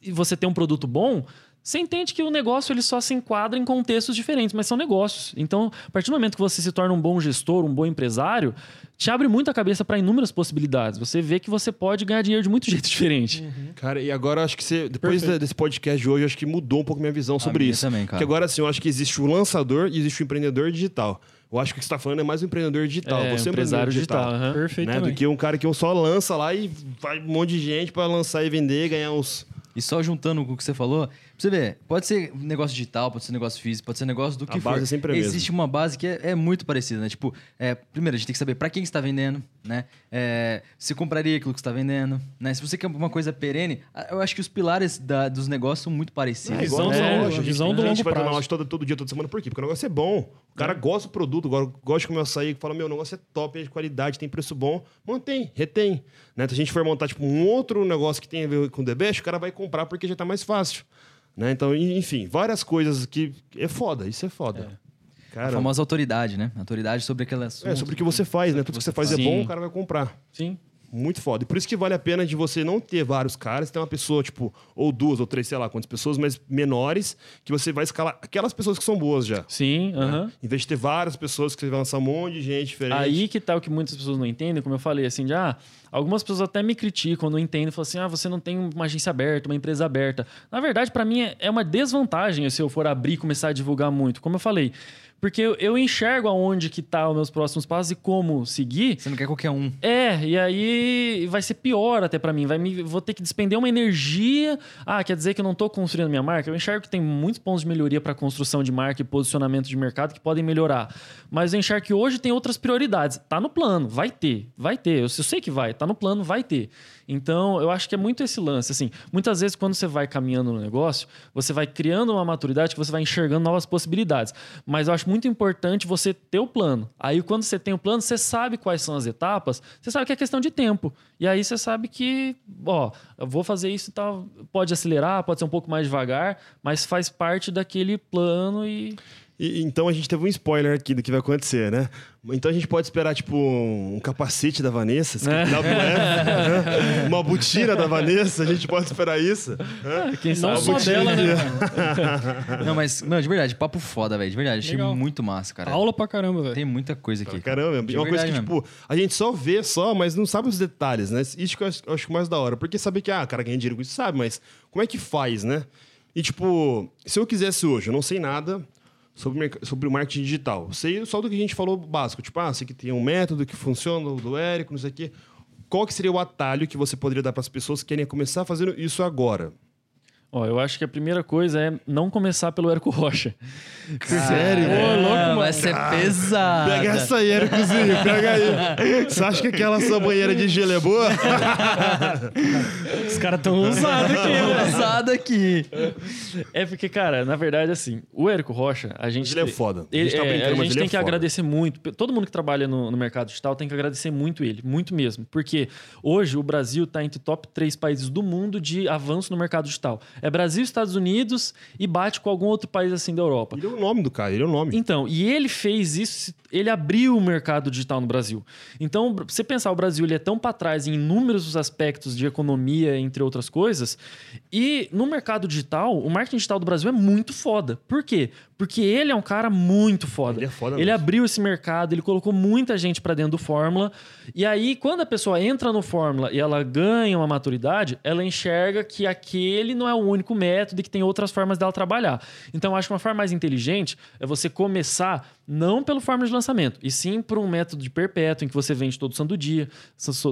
e você ter um produto bom, você entende que o negócio ele só se enquadra em contextos diferentes, mas são negócios. Então, a partir do momento que você se torna um bom gestor, um bom empresário, te abre muito a cabeça para inúmeras possibilidades. Você vê que você pode ganhar dinheiro de muito jeito diferente. Cara, e agora eu acho que você, depois Perfeito. desse podcast de hoje, acho que mudou um pouco minha visão sobre minha isso. também, cara. Porque agora, assim, eu acho que existe o lançador e existe o empreendedor digital. Eu acho que o que você está falando é mais um empreendedor digital. É, você é um empresário digital. aham. Perfeito Né? Do que um cara que só lança lá e vai um monte de gente para lançar e vender, ganhar uns. E só juntando com o que você falou, você ver, pode ser negócio digital, pode ser negócio físico, pode ser negócio do que A for. base é sempre a mesma. Existe uma base que é, é muito parecida, né? Tipo, é, primeiro, a gente tem que saber pra quem que você tá vendendo, né? É, se compraria aquilo que você tá vendendo, né? Se você quer uma coisa perene, eu acho que os pilares da- dos negócios são muito parecidos. É, visão na do- loja, a visão gente, do a gente longo vai tomar prazo. loja todo, todo dia, toda semana. Por quê? Porque o negócio é bom. O cara gosta do produto, gosta de comer açaí, fala, meu, o negócio é top, é de qualidade, tem preço bom. Mantém, retém. Né? Se a gente for montar tipo, um outro negócio que tem a ver com o The Best, o cara vai comprar porque já tá mais fácil. Né? Então, en- enfim, várias coisas que é foda, isso é foda. A Cara, famosa autoridade, né? Autoridade sobre assunto. é sobre o que você faz, né? Tudo que você faz é Sim. bom, o cara vai comprar. Sim. Muito foda. E por isso que vale a pena de você não ter vários caras, ter uma pessoa, tipo, ou duas, ou três, sei lá quantas pessoas, mas menores, que você vai escalar aquelas pessoas que são boas já. Sim, aham. Em vez de ter várias pessoas que você vai lançar um monte de gente diferente. Aí que tá o que muitas pessoas não entendem, como eu falei, assim, de, ah, algumas pessoas até me criticam, não entendem, falam assim, ah, você não tem uma agência aberta, uma empresa aberta. Na verdade, para mim é- é uma desvantagem se eu for abrir e começar a divulgar muito, como eu falei. Porque eu, eu enxergo aonde que tá os meus próximos passos e como seguir. Você não quer qualquer um. É, e aí vai ser pior até pra mim. Vai me, vou ter que despender uma energia. Ah, quer dizer que eu não tô construindo minha marca? Eu enxergo que tem muitos pontos de melhoria para construção de marca e posicionamento de mercado que podem melhorar. Mas eu enxergo que hoje tem outras prioridades. Tá no plano, vai ter, vai ter. Eu, eu sei que vai, tá no plano, vai ter. Então, eu acho que é muito esse lance. Assim, muitas vezes, quando você vai caminhando no negócio, você vai criando uma maturidade que você vai enxergando novas possibilidades. Mas eu acho muito importante você ter o plano. Aí, quando você tem o plano, você sabe quais são as etapas, você sabe que é questão de tempo. E aí você sabe que, ó, eu vou fazer isso e tal. Pode acelerar, pode ser um pouco mais devagar, mas faz parte daquele plano e. E- então a gente teve um spoiler aqui do que vai acontecer, né? Então a gente pode esperar, tipo, um capacete da Vanessa, É. WF, né? uma botina da Vanessa, a gente pode esperar isso. né? Quem Não sabe? só botina dela, né? Não, mas, mano, de verdade, papo foda, velho. De verdade, achei Legal. muito massa, cara. Aula pra caramba, velho. Tem muita coisa aqui. Caramba, é uma coisa que, verdade mesmo. tipo, a gente só vê só, mas não sabe os detalhes, né? Isso que eu acho, eu acho mais da hora. Porque saber que, ah, cara ganha dinheiro com isso, sabe, mas como é que faz, né? E, tipo, se eu quisesse hoje, eu não sei nada sobre, sobre o marketing digital. Sei só do que a gente falou básico. Tipo, ah, sei que tem um método que funciona, o do Érico, não sei o quê. Qual que seria o atalho que você poderia dar para as pessoas que querem começar fazendo isso agora? Ó, eu acho que a primeira coisa é não começar pelo Érico Rocha. Sério? Ô, louco, mano. Vai ser pesado. Pega essa aí, Éricozinho, pega aí. Você acha que aquela sua banheira de gelo é boa? Os caras tão ousados aqui, velho. pesado aqui. É porque, cara, na verdade, assim, o Érico Rocha, a gente. Ele é foda. A Ele, gente tá é, brincando, a gente tem é que foda. agradecer muito. Todo mundo que trabalha no, no mercado digital tem que agradecer muito ele, muito mesmo. Porque hoje o Brasil está entre top 3 países do mundo de avanço no mercado digital. É Brasil, Estados Unidos e bate com algum outro país assim da Europa. Ele é o nome do cara, ele é o nome. Então, e ele fez isso, ele abriu o mercado digital no Brasil. Então, você pensar, o Brasil ele é tão para trás em inúmeros aspectos de economia, entre outras coisas, e no mercado digital, o marketing digital do Brasil é muito foda. Por quê? Porque ele é um cara muito foda. Ele é foda Ele abriu esse mercado, ele colocou muita gente para dentro do Fórmula. E aí, quando a pessoa entra no Fórmula e ela ganha uma maturidade, ela enxerga que aquele não é o único método e que tem outras formas dela trabalhar. Então, eu acho que uma forma mais inteligente é você começar não pelo Fórmula de lançamento, e sim por um método de perpétuo, em que você vende todo santo dia,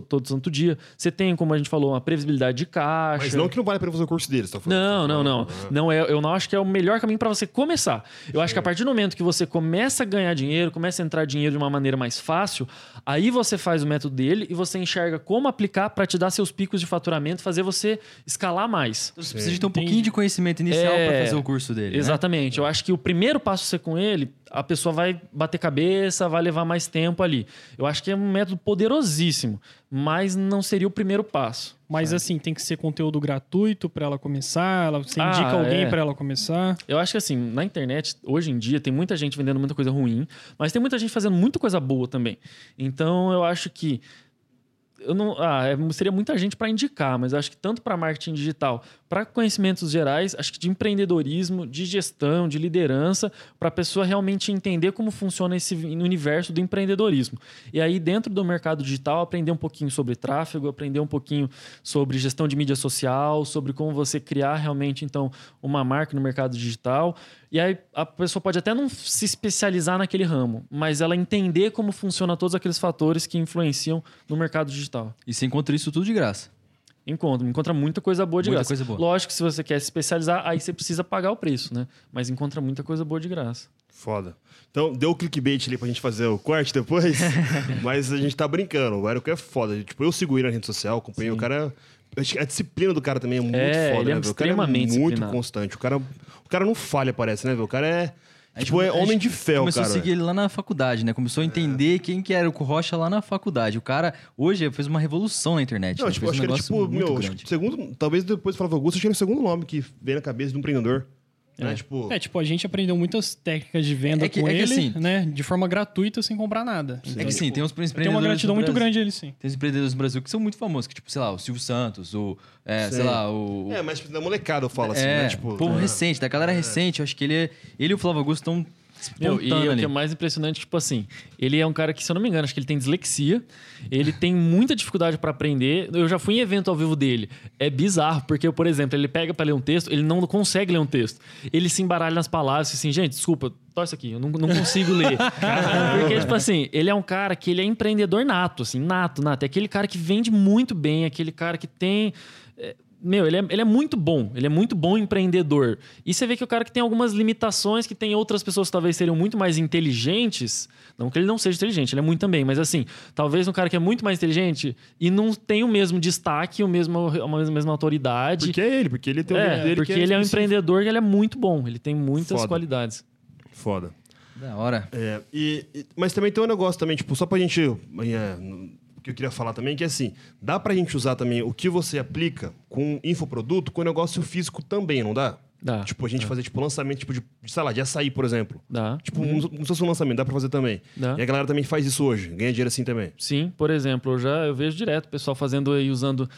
todo santo dia. Você tem, como a gente falou, uma previsibilidade de caixa. Mas não que não vale a pena fazer o curso deles, tá falando? Não, não, não. Não é, eu não acho que é o melhor caminho para você começar. Eu acho que a partir do momento que você começa a ganhar dinheiro, começa a entrar dinheiro de uma maneira mais fácil, aí você faz o método dele e você enxerga como aplicar para te dar seus picos de faturamento, fazer você escalar mais. Você precisa de ter um pouquinho de conhecimento inicial É, pra fazer o curso dele. né? Exatamente. Eu acho que o primeiro passo ser com ele, a pessoa vai bater cabeça, vai levar mais tempo ali. Eu acho que é um método poderosíssimo, mas não seria o primeiro passo. Mas assim, tem que ser conteúdo gratuito pra ela começar, ela, você Ah, indica alguém é. pra ela começar. Eu acho que assim, na internet, hoje em dia, tem muita gente vendendo muita coisa ruim, mas tem muita gente fazendo muita coisa boa também. Então, eu acho que eu não, ah, é- seria muita gente para indicar, mas acho que tanto para marketing digital, para conhecimentos gerais, acho que de empreendedorismo, de gestão, de liderança, para a pessoa realmente entender como funciona esse universo do empreendedorismo. E aí, dentro do mercado digital, aprender um pouquinho sobre tráfego, aprender um pouquinho sobre gestão de mídia social, sobre como você criar realmente, então, uma marca no mercado digital. E aí, a pessoa pode até não se especializar naquele ramo, mas ela entender como funciona todos aqueles fatores que influenciam no mercado digital. E você encontra isso tudo de graça. Encontra, encontra muita coisa boa de Muita graça. coisa boa. Lógico que se você quer se especializar, aí você precisa pagar o preço, né? Mas encontra muita coisa boa de graça. Foda. Então, deu o clickbait ali pra gente fazer o corte depois, mas a gente tá brincando. O Érico é foda. Tipo, eu sigo ele na rede social, acompanhei o cara. A disciplina do cara também é muito É, foda, ele é né, velho? O cara é extremamente muito constante. O cara, o cara não falha, parece, né, velho? O cara é. A tipo, é a homem gente de fé, o Começou cara. a seguir ele lá na faculdade, né? Começou a entender quem que era o Rocha lá na faculdade. O cara, hoje, fez uma revolução na internet. Não, né? tipo, fez acho um que era negócio tipo, muito meu, grande. segundo, talvez depois falava Augusto, acho que era o segundo nome que veio na cabeça do empreendedor. Né? Tipo, É, tipo, a gente aprendeu muitas técnicas de venda É que- com é ele, assim- né? De forma gratuita, sem comprar nada. É que sim, tem uns empreendedores. Tem uma gratidão muito grande ele, sim. Tem uns empreendedores no Brasil que são muito famosos, que, tipo, sei lá, o Silvio Santos, o. é, sei lá, o. é, mas tipo, da molecada eu falo assim, é, né? Tipo, povo ah, recente, da galera recente. Eu acho que ele, é- ele e o Flávio Augusto estão Meu, e despontando o ali. que é mais impressionante, tipo assim, ele é um cara que, se eu não me engano, acho que ele tem dislexia, ele tem muita dificuldade para aprender. Eu já fui em evento ao vivo dele. É bizarro, porque, por exemplo, ele pega para ler um texto, ele não consegue ler um texto. Ele se embaralha nas palavras, assim, gente, desculpa, torce aqui, eu não, não consigo ler. porque, tipo assim, ele é um cara que ele é empreendedor nato, assim, nato, nato. É aquele cara que vende muito bem, aquele cara que tem. é, Meu, ele é, ele é muito bom. Ele é muito bom empreendedor. E você vê que o cara que tem algumas limitações, que tem outras pessoas que talvez seriam muito mais inteligentes. Não que ele não seja inteligente, ele é muito também. Mas assim, talvez um cara que é muito mais inteligente e não tem o mesmo destaque, o mesmo, a mesma, autoridade. Porque é ele, porque ele tem o é, dele porque que ele é um empreendedor que ele é muito bom. Ele tem muitas Foda. qualidades. Foda. Da hora. É, e, e- mas também tem um negócio também, tipo, só pra gente. é, que eu queria falar também, que é assim, dá pra gente usar também o que você aplica com infoproduto com negócio físico também, não dá? Dá. Tipo, a gente fazer, tipo, lançamento, tipo, de, sei lá, de açaí, por exemplo. Dá. Tipo, um, como se fosse um lançamento, dá pra fazer também. Dá. E a galera também faz isso hoje, ganha dinheiro assim também. Sim, por exemplo, eu já eu vejo direto o pessoal fazendo e usando.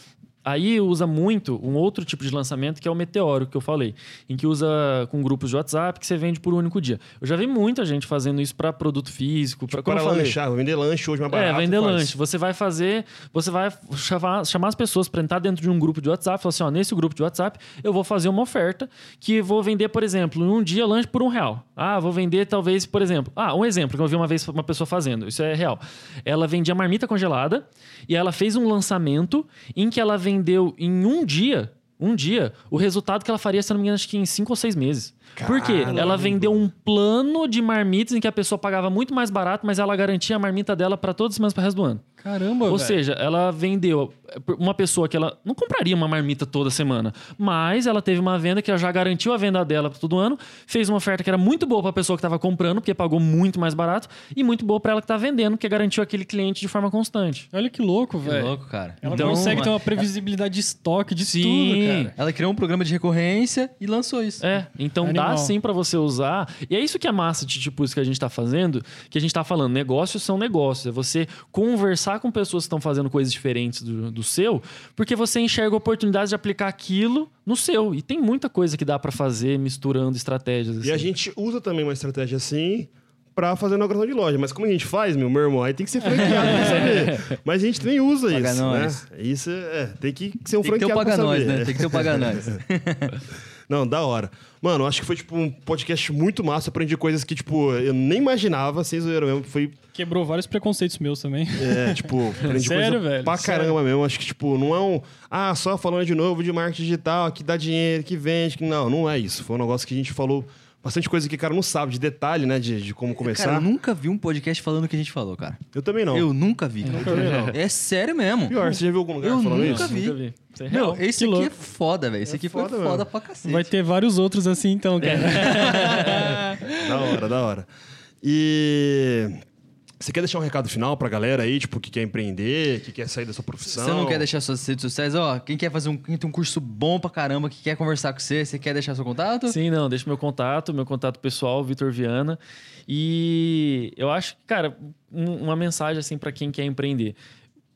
Aí usa muito um outro tipo de lançamento que é o Meteoro, que eu falei, em que usa com grupos de WhatsApp que você vende por um único dia. Eu já vi muita gente fazendo isso para produto físico, para como Para lanchar, vou vender lanche hoje mais barato. É, vender lanche. Você vai fazer, você vai chamar, chamar as pessoas para entrar dentro de um grupo de WhatsApp. Falar assim, ó, nesse grupo de WhatsApp eu vou fazer uma oferta que vou vender, por exemplo, num dia lanche por um real. Ah, vou vender talvez, por exemplo. Ah, um exemplo que eu vi uma vez uma pessoa fazendo. Isso é real. Ela vendia marmita congelada e ela fez um lançamento em que ela vendeu em um dia. Um dia, o resultado que ela faria, se não me engano, acho que em cinco ou seis meses. Por quê? Ela vendeu um plano de marmitas em que a pessoa pagava muito mais barato, mas ela garantia a marmita dela para todas as semanas para o resto do ano. Caramba, Ou velho. seja, ela vendeu uma pessoa que ela não compraria uma marmita toda semana, mas ela teve uma venda que ela já garantiu a venda dela para todo ano, fez uma oferta que era muito boa para a pessoa que estava comprando, porque pagou muito mais barato, e muito boa para ela que está vendendo, porque garantiu aquele cliente de forma constante. Olha que louco, Que velho. louco, cara. Ela Então, consegue uma- ter uma previsibilidade de estoque de Sim. tudo, cara. Ela criou um programa de recorrência e lançou isso. É, então dá Animal. sim pra você usar. E é isso que é massa de tipo isso que a gente tá fazendo, que a gente tá falando, negócios são negócios. É você conversar com pessoas que estão fazendo coisas diferentes do, do seu, porque você enxerga oportunidades de aplicar aquilo no seu. E tem muita coisa que dá pra fazer misturando estratégias. E a assim. gente usa também uma estratégia assim pra fazer inauguração de loja. Mas como a gente faz, meu, meu irmão, aí tem que ser franqueado pra saber. Mas a gente também usa Paga isso, nós. né? Isso é, tem que ser um Tem que ter o franqueado pra paga saber. nós, né? Tem que ter o paga nós. Não, da hora. Mano, acho que foi, tipo, um podcast muito massa. Aprendi coisas que, tipo, eu nem imaginava, sem zoeira mesmo. Foi, Quebrou vários preconceitos meus também. é, tipo, aprendi Sério, coisa velho? pra Sério? caramba mesmo. Acho que, tipo, não é um... Ah, só falando de novo de marketing digital, que dá dinheiro, que vende. Que... Não, não é isso. Foi um negócio que a gente falou... Bastante coisa que o cara não sabe, de detalhe, né? De, de como começar. Cara, eu nunca vi um podcast falando o que a gente falou, cara. Eu também não. Eu nunca vi. Nunca vi, não. É sério mesmo. Pior, você já viu algum lugar Eu falando nunca isso? vi. Nunca vi. Isso é Meu, esse Que aqui louco. é foda, velho. Esse É aqui foi foda foda, mesmo. pra cacete. Vai ter vários outros assim, então, cara. Da hora, da hora. E você quer deixar um recado final pra galera aí, tipo, que quer empreender, que quer sair da sua profissão? Você não quer deixar suas redes sociais? Ó, quem quer fazer um, quem tem um curso bom pra caramba, que quer conversar com você, você quer deixar seu contato? Sim, não, deixa meu contato, meu contato pessoal, Vitor Viana. E eu acho que, cara, um- uma mensagem assim para quem quer empreender.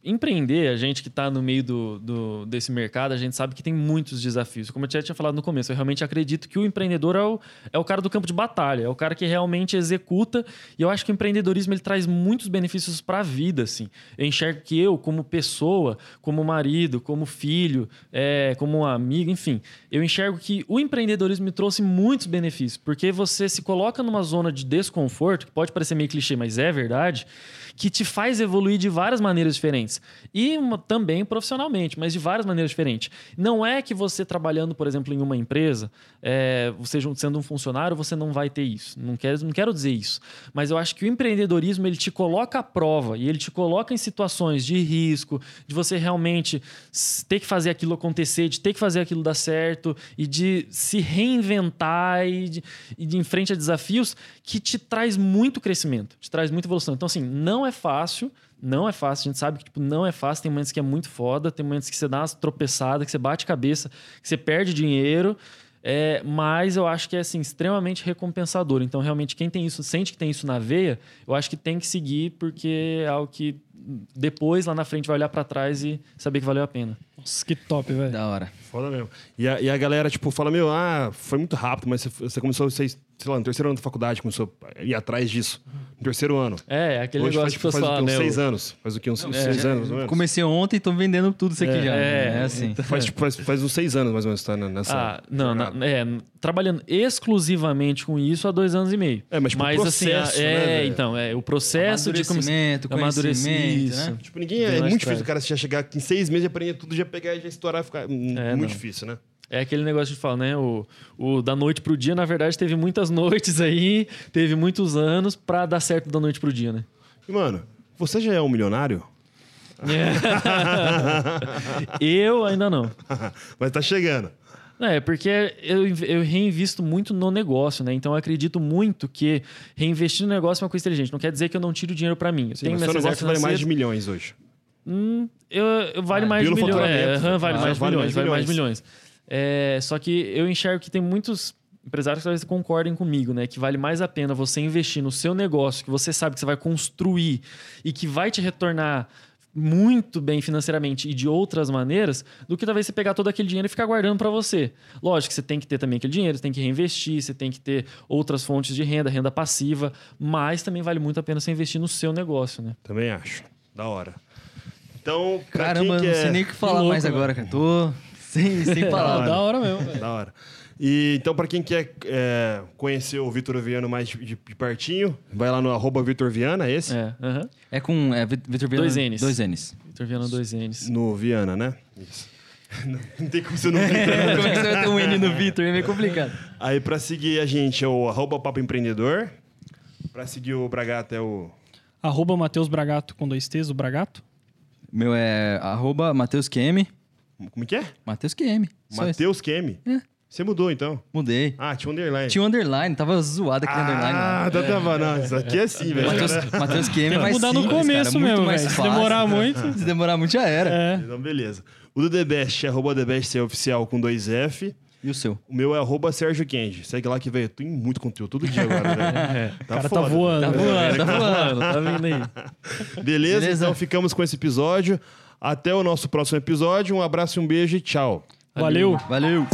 Empreender, a gente que está no meio do, do- desse mercado, a gente sabe que tem muitos desafios. Como eu já tinha falado no começo, eu realmente acredito que o empreendedor é o, é o cara do campo de batalha, é o cara que realmente executa. E eu acho que o empreendedorismo ele traz muitos benefícios para a vida. Assim. Eu enxergo que eu, como pessoa, como marido, como filho, é, como amigo, enfim, eu enxergo que o empreendedorismo me trouxe muitos benefícios, porque você se coloca numa zona de desconforto, que pode parecer meio clichê, mas é verdade, que te faz evoluir de várias maneiras diferentes. E uma- também profissionalmente, mas de várias maneiras diferentes. Não é que você trabalhando, por exemplo, em uma empresa, é, você sendo um funcionário, você não vai ter isso. Não quero, não quero dizer isso. Mas eu acho que o empreendedorismo ele te coloca à prova e ele te coloca em situações de risco, de você realmente ter que fazer aquilo acontecer, de ter que fazer aquilo dar certo e de se reinventar e de, e de em frente a desafios que te traz muito crescimento, te traz muita evolução. Então, assim, não é fácil. Não é fácil, a gente sabe que tipo, não é fácil. Tem momentos que é muito foda, tem momentos que você dá umas tropeçadas, que você bate cabeça, que você perde dinheiro. É, mas eu acho que é assim, extremamente recompensador. Então, realmente, quem tem isso, sente que tem isso na veia, eu acho que tem que seguir, porque é algo que depois, lá na frente, vai olhar pra trás e saber que valeu a pena. Nossa, que top, velho. Da hora. Foda mesmo. E a, e a galera, tipo, fala, meu, ah, foi muito rápido, mas você, você começou, você, sei lá, no terceiro ano da faculdade, começou a ir atrás disso. No terceiro ano. É, aquele Hoje faz, negócio que tipo, faz quê? uns né? seis o- anos. Faz o quê? Uns, uns seis anos, mais ou menos? Comecei ontem e tô vendendo tudo isso aqui É, já. é, É, assim. Faz, tipo, faz, faz uns seis anos, mais ou menos, tá né, nessa... Ah, não, na- é, trabalhando exclusivamente com isso há dois anos e meio. É, mas, tipo, o assim, processo, a- né, é, velho? então, é o processo de. Amadurecimento, conhecimento, isso. né? Tipo, ninguém... É lá muito difícil o cara já chegar aqui em seis meses e aprender tudo, já pegar e já estourar e ficar... É, muito não. difícil, né? É aquele negócio de falar, né? O, o da noite pro dia, na verdade, teve muitas noites aí, teve muitos anos pra dar certo da noite pro dia, né? E, mano, você já é um milionário? Eu ainda não. mas tá chegando. É, porque eu, eu reinvisto muito no negócio, né? Então eu acredito muito que reinvestir no negócio é uma coisa inteligente. Não quer dizer que eu não tiro dinheiro pra mim. Eu Sim, mas seu negócio vale mais de milhões hoje. Hum, eu, eu vale Ah, mais milhões. É, aham, vale Ah, mais de vale milhões, mais vale mais de milhões. milhões. É, só que eu enxergo que tem muitos empresários que talvez concordem comigo, né? Que vale mais a pena você investir no seu negócio, que você sabe que você vai construir e que vai te retornar muito bem financeiramente e de outras maneiras, do que talvez você pegar todo aquele dinheiro e ficar guardando para você. Lógico que você tem que ter também aquele dinheiro, você tem que reinvestir, você tem que ter outras fontes de renda, renda passiva, mas também vale muito a pena você investir no seu negócio, né? Também acho. Da hora. Então, pra Caramba, quem não sei é... nem o que falar louco, mais agora, cara. Tô sem, sem palavras. da hora mesmo, velho. Da hora. E, então, pra quem quer é, conhecer o Vitor Viana mais de, de- pertinho, vai lá no arroba Vitor Viana, é esse? É, aham. É com é, Vit- Vitor Viana. Dois Ns. Dois N's. Vitor Viana 2Ns. No Viana, né? Isso. Não tem como você não Vitor, né? Como é que você vai ter um N no Vitor? É meio complicado. Aí, pra seguir a gente é o arroba Papo Empreendedor. Pra seguir o Bragato é o... Arroba Matheus Bragato com dois T's, o Bragato. Meu é arroba Matheus QM. Como que é? Matheus QM. Matheus Kemi. É. Você mudou, então. Mudei. Ah, tinha um underline. Tinha um underline, tava zoado aquele underline. Ah, tá, tava. Não, isso aqui é assim, velho. Matheus, Matheus QM Tem é que mais mudar no simples, começo cara, mesmo, mais velho. Se fácil. demorar muito. Se demorar muito já era. É. Então, beleza. O do The Best é arroba The Best é oficial com dois F. E o seu? O meu é arroba Sérgio Kendi. Segue lá que, velho, tem muito conteúdo todo dia agora, velho. O cara tá foda. voando. Tá velho. voando, tá voando, tá vindo aí. Beleza? Beleza. Então ficamos com esse episódio. Até o nosso próximo episódio. Um abraço, um beijo e tchau. Valeu. Valeu.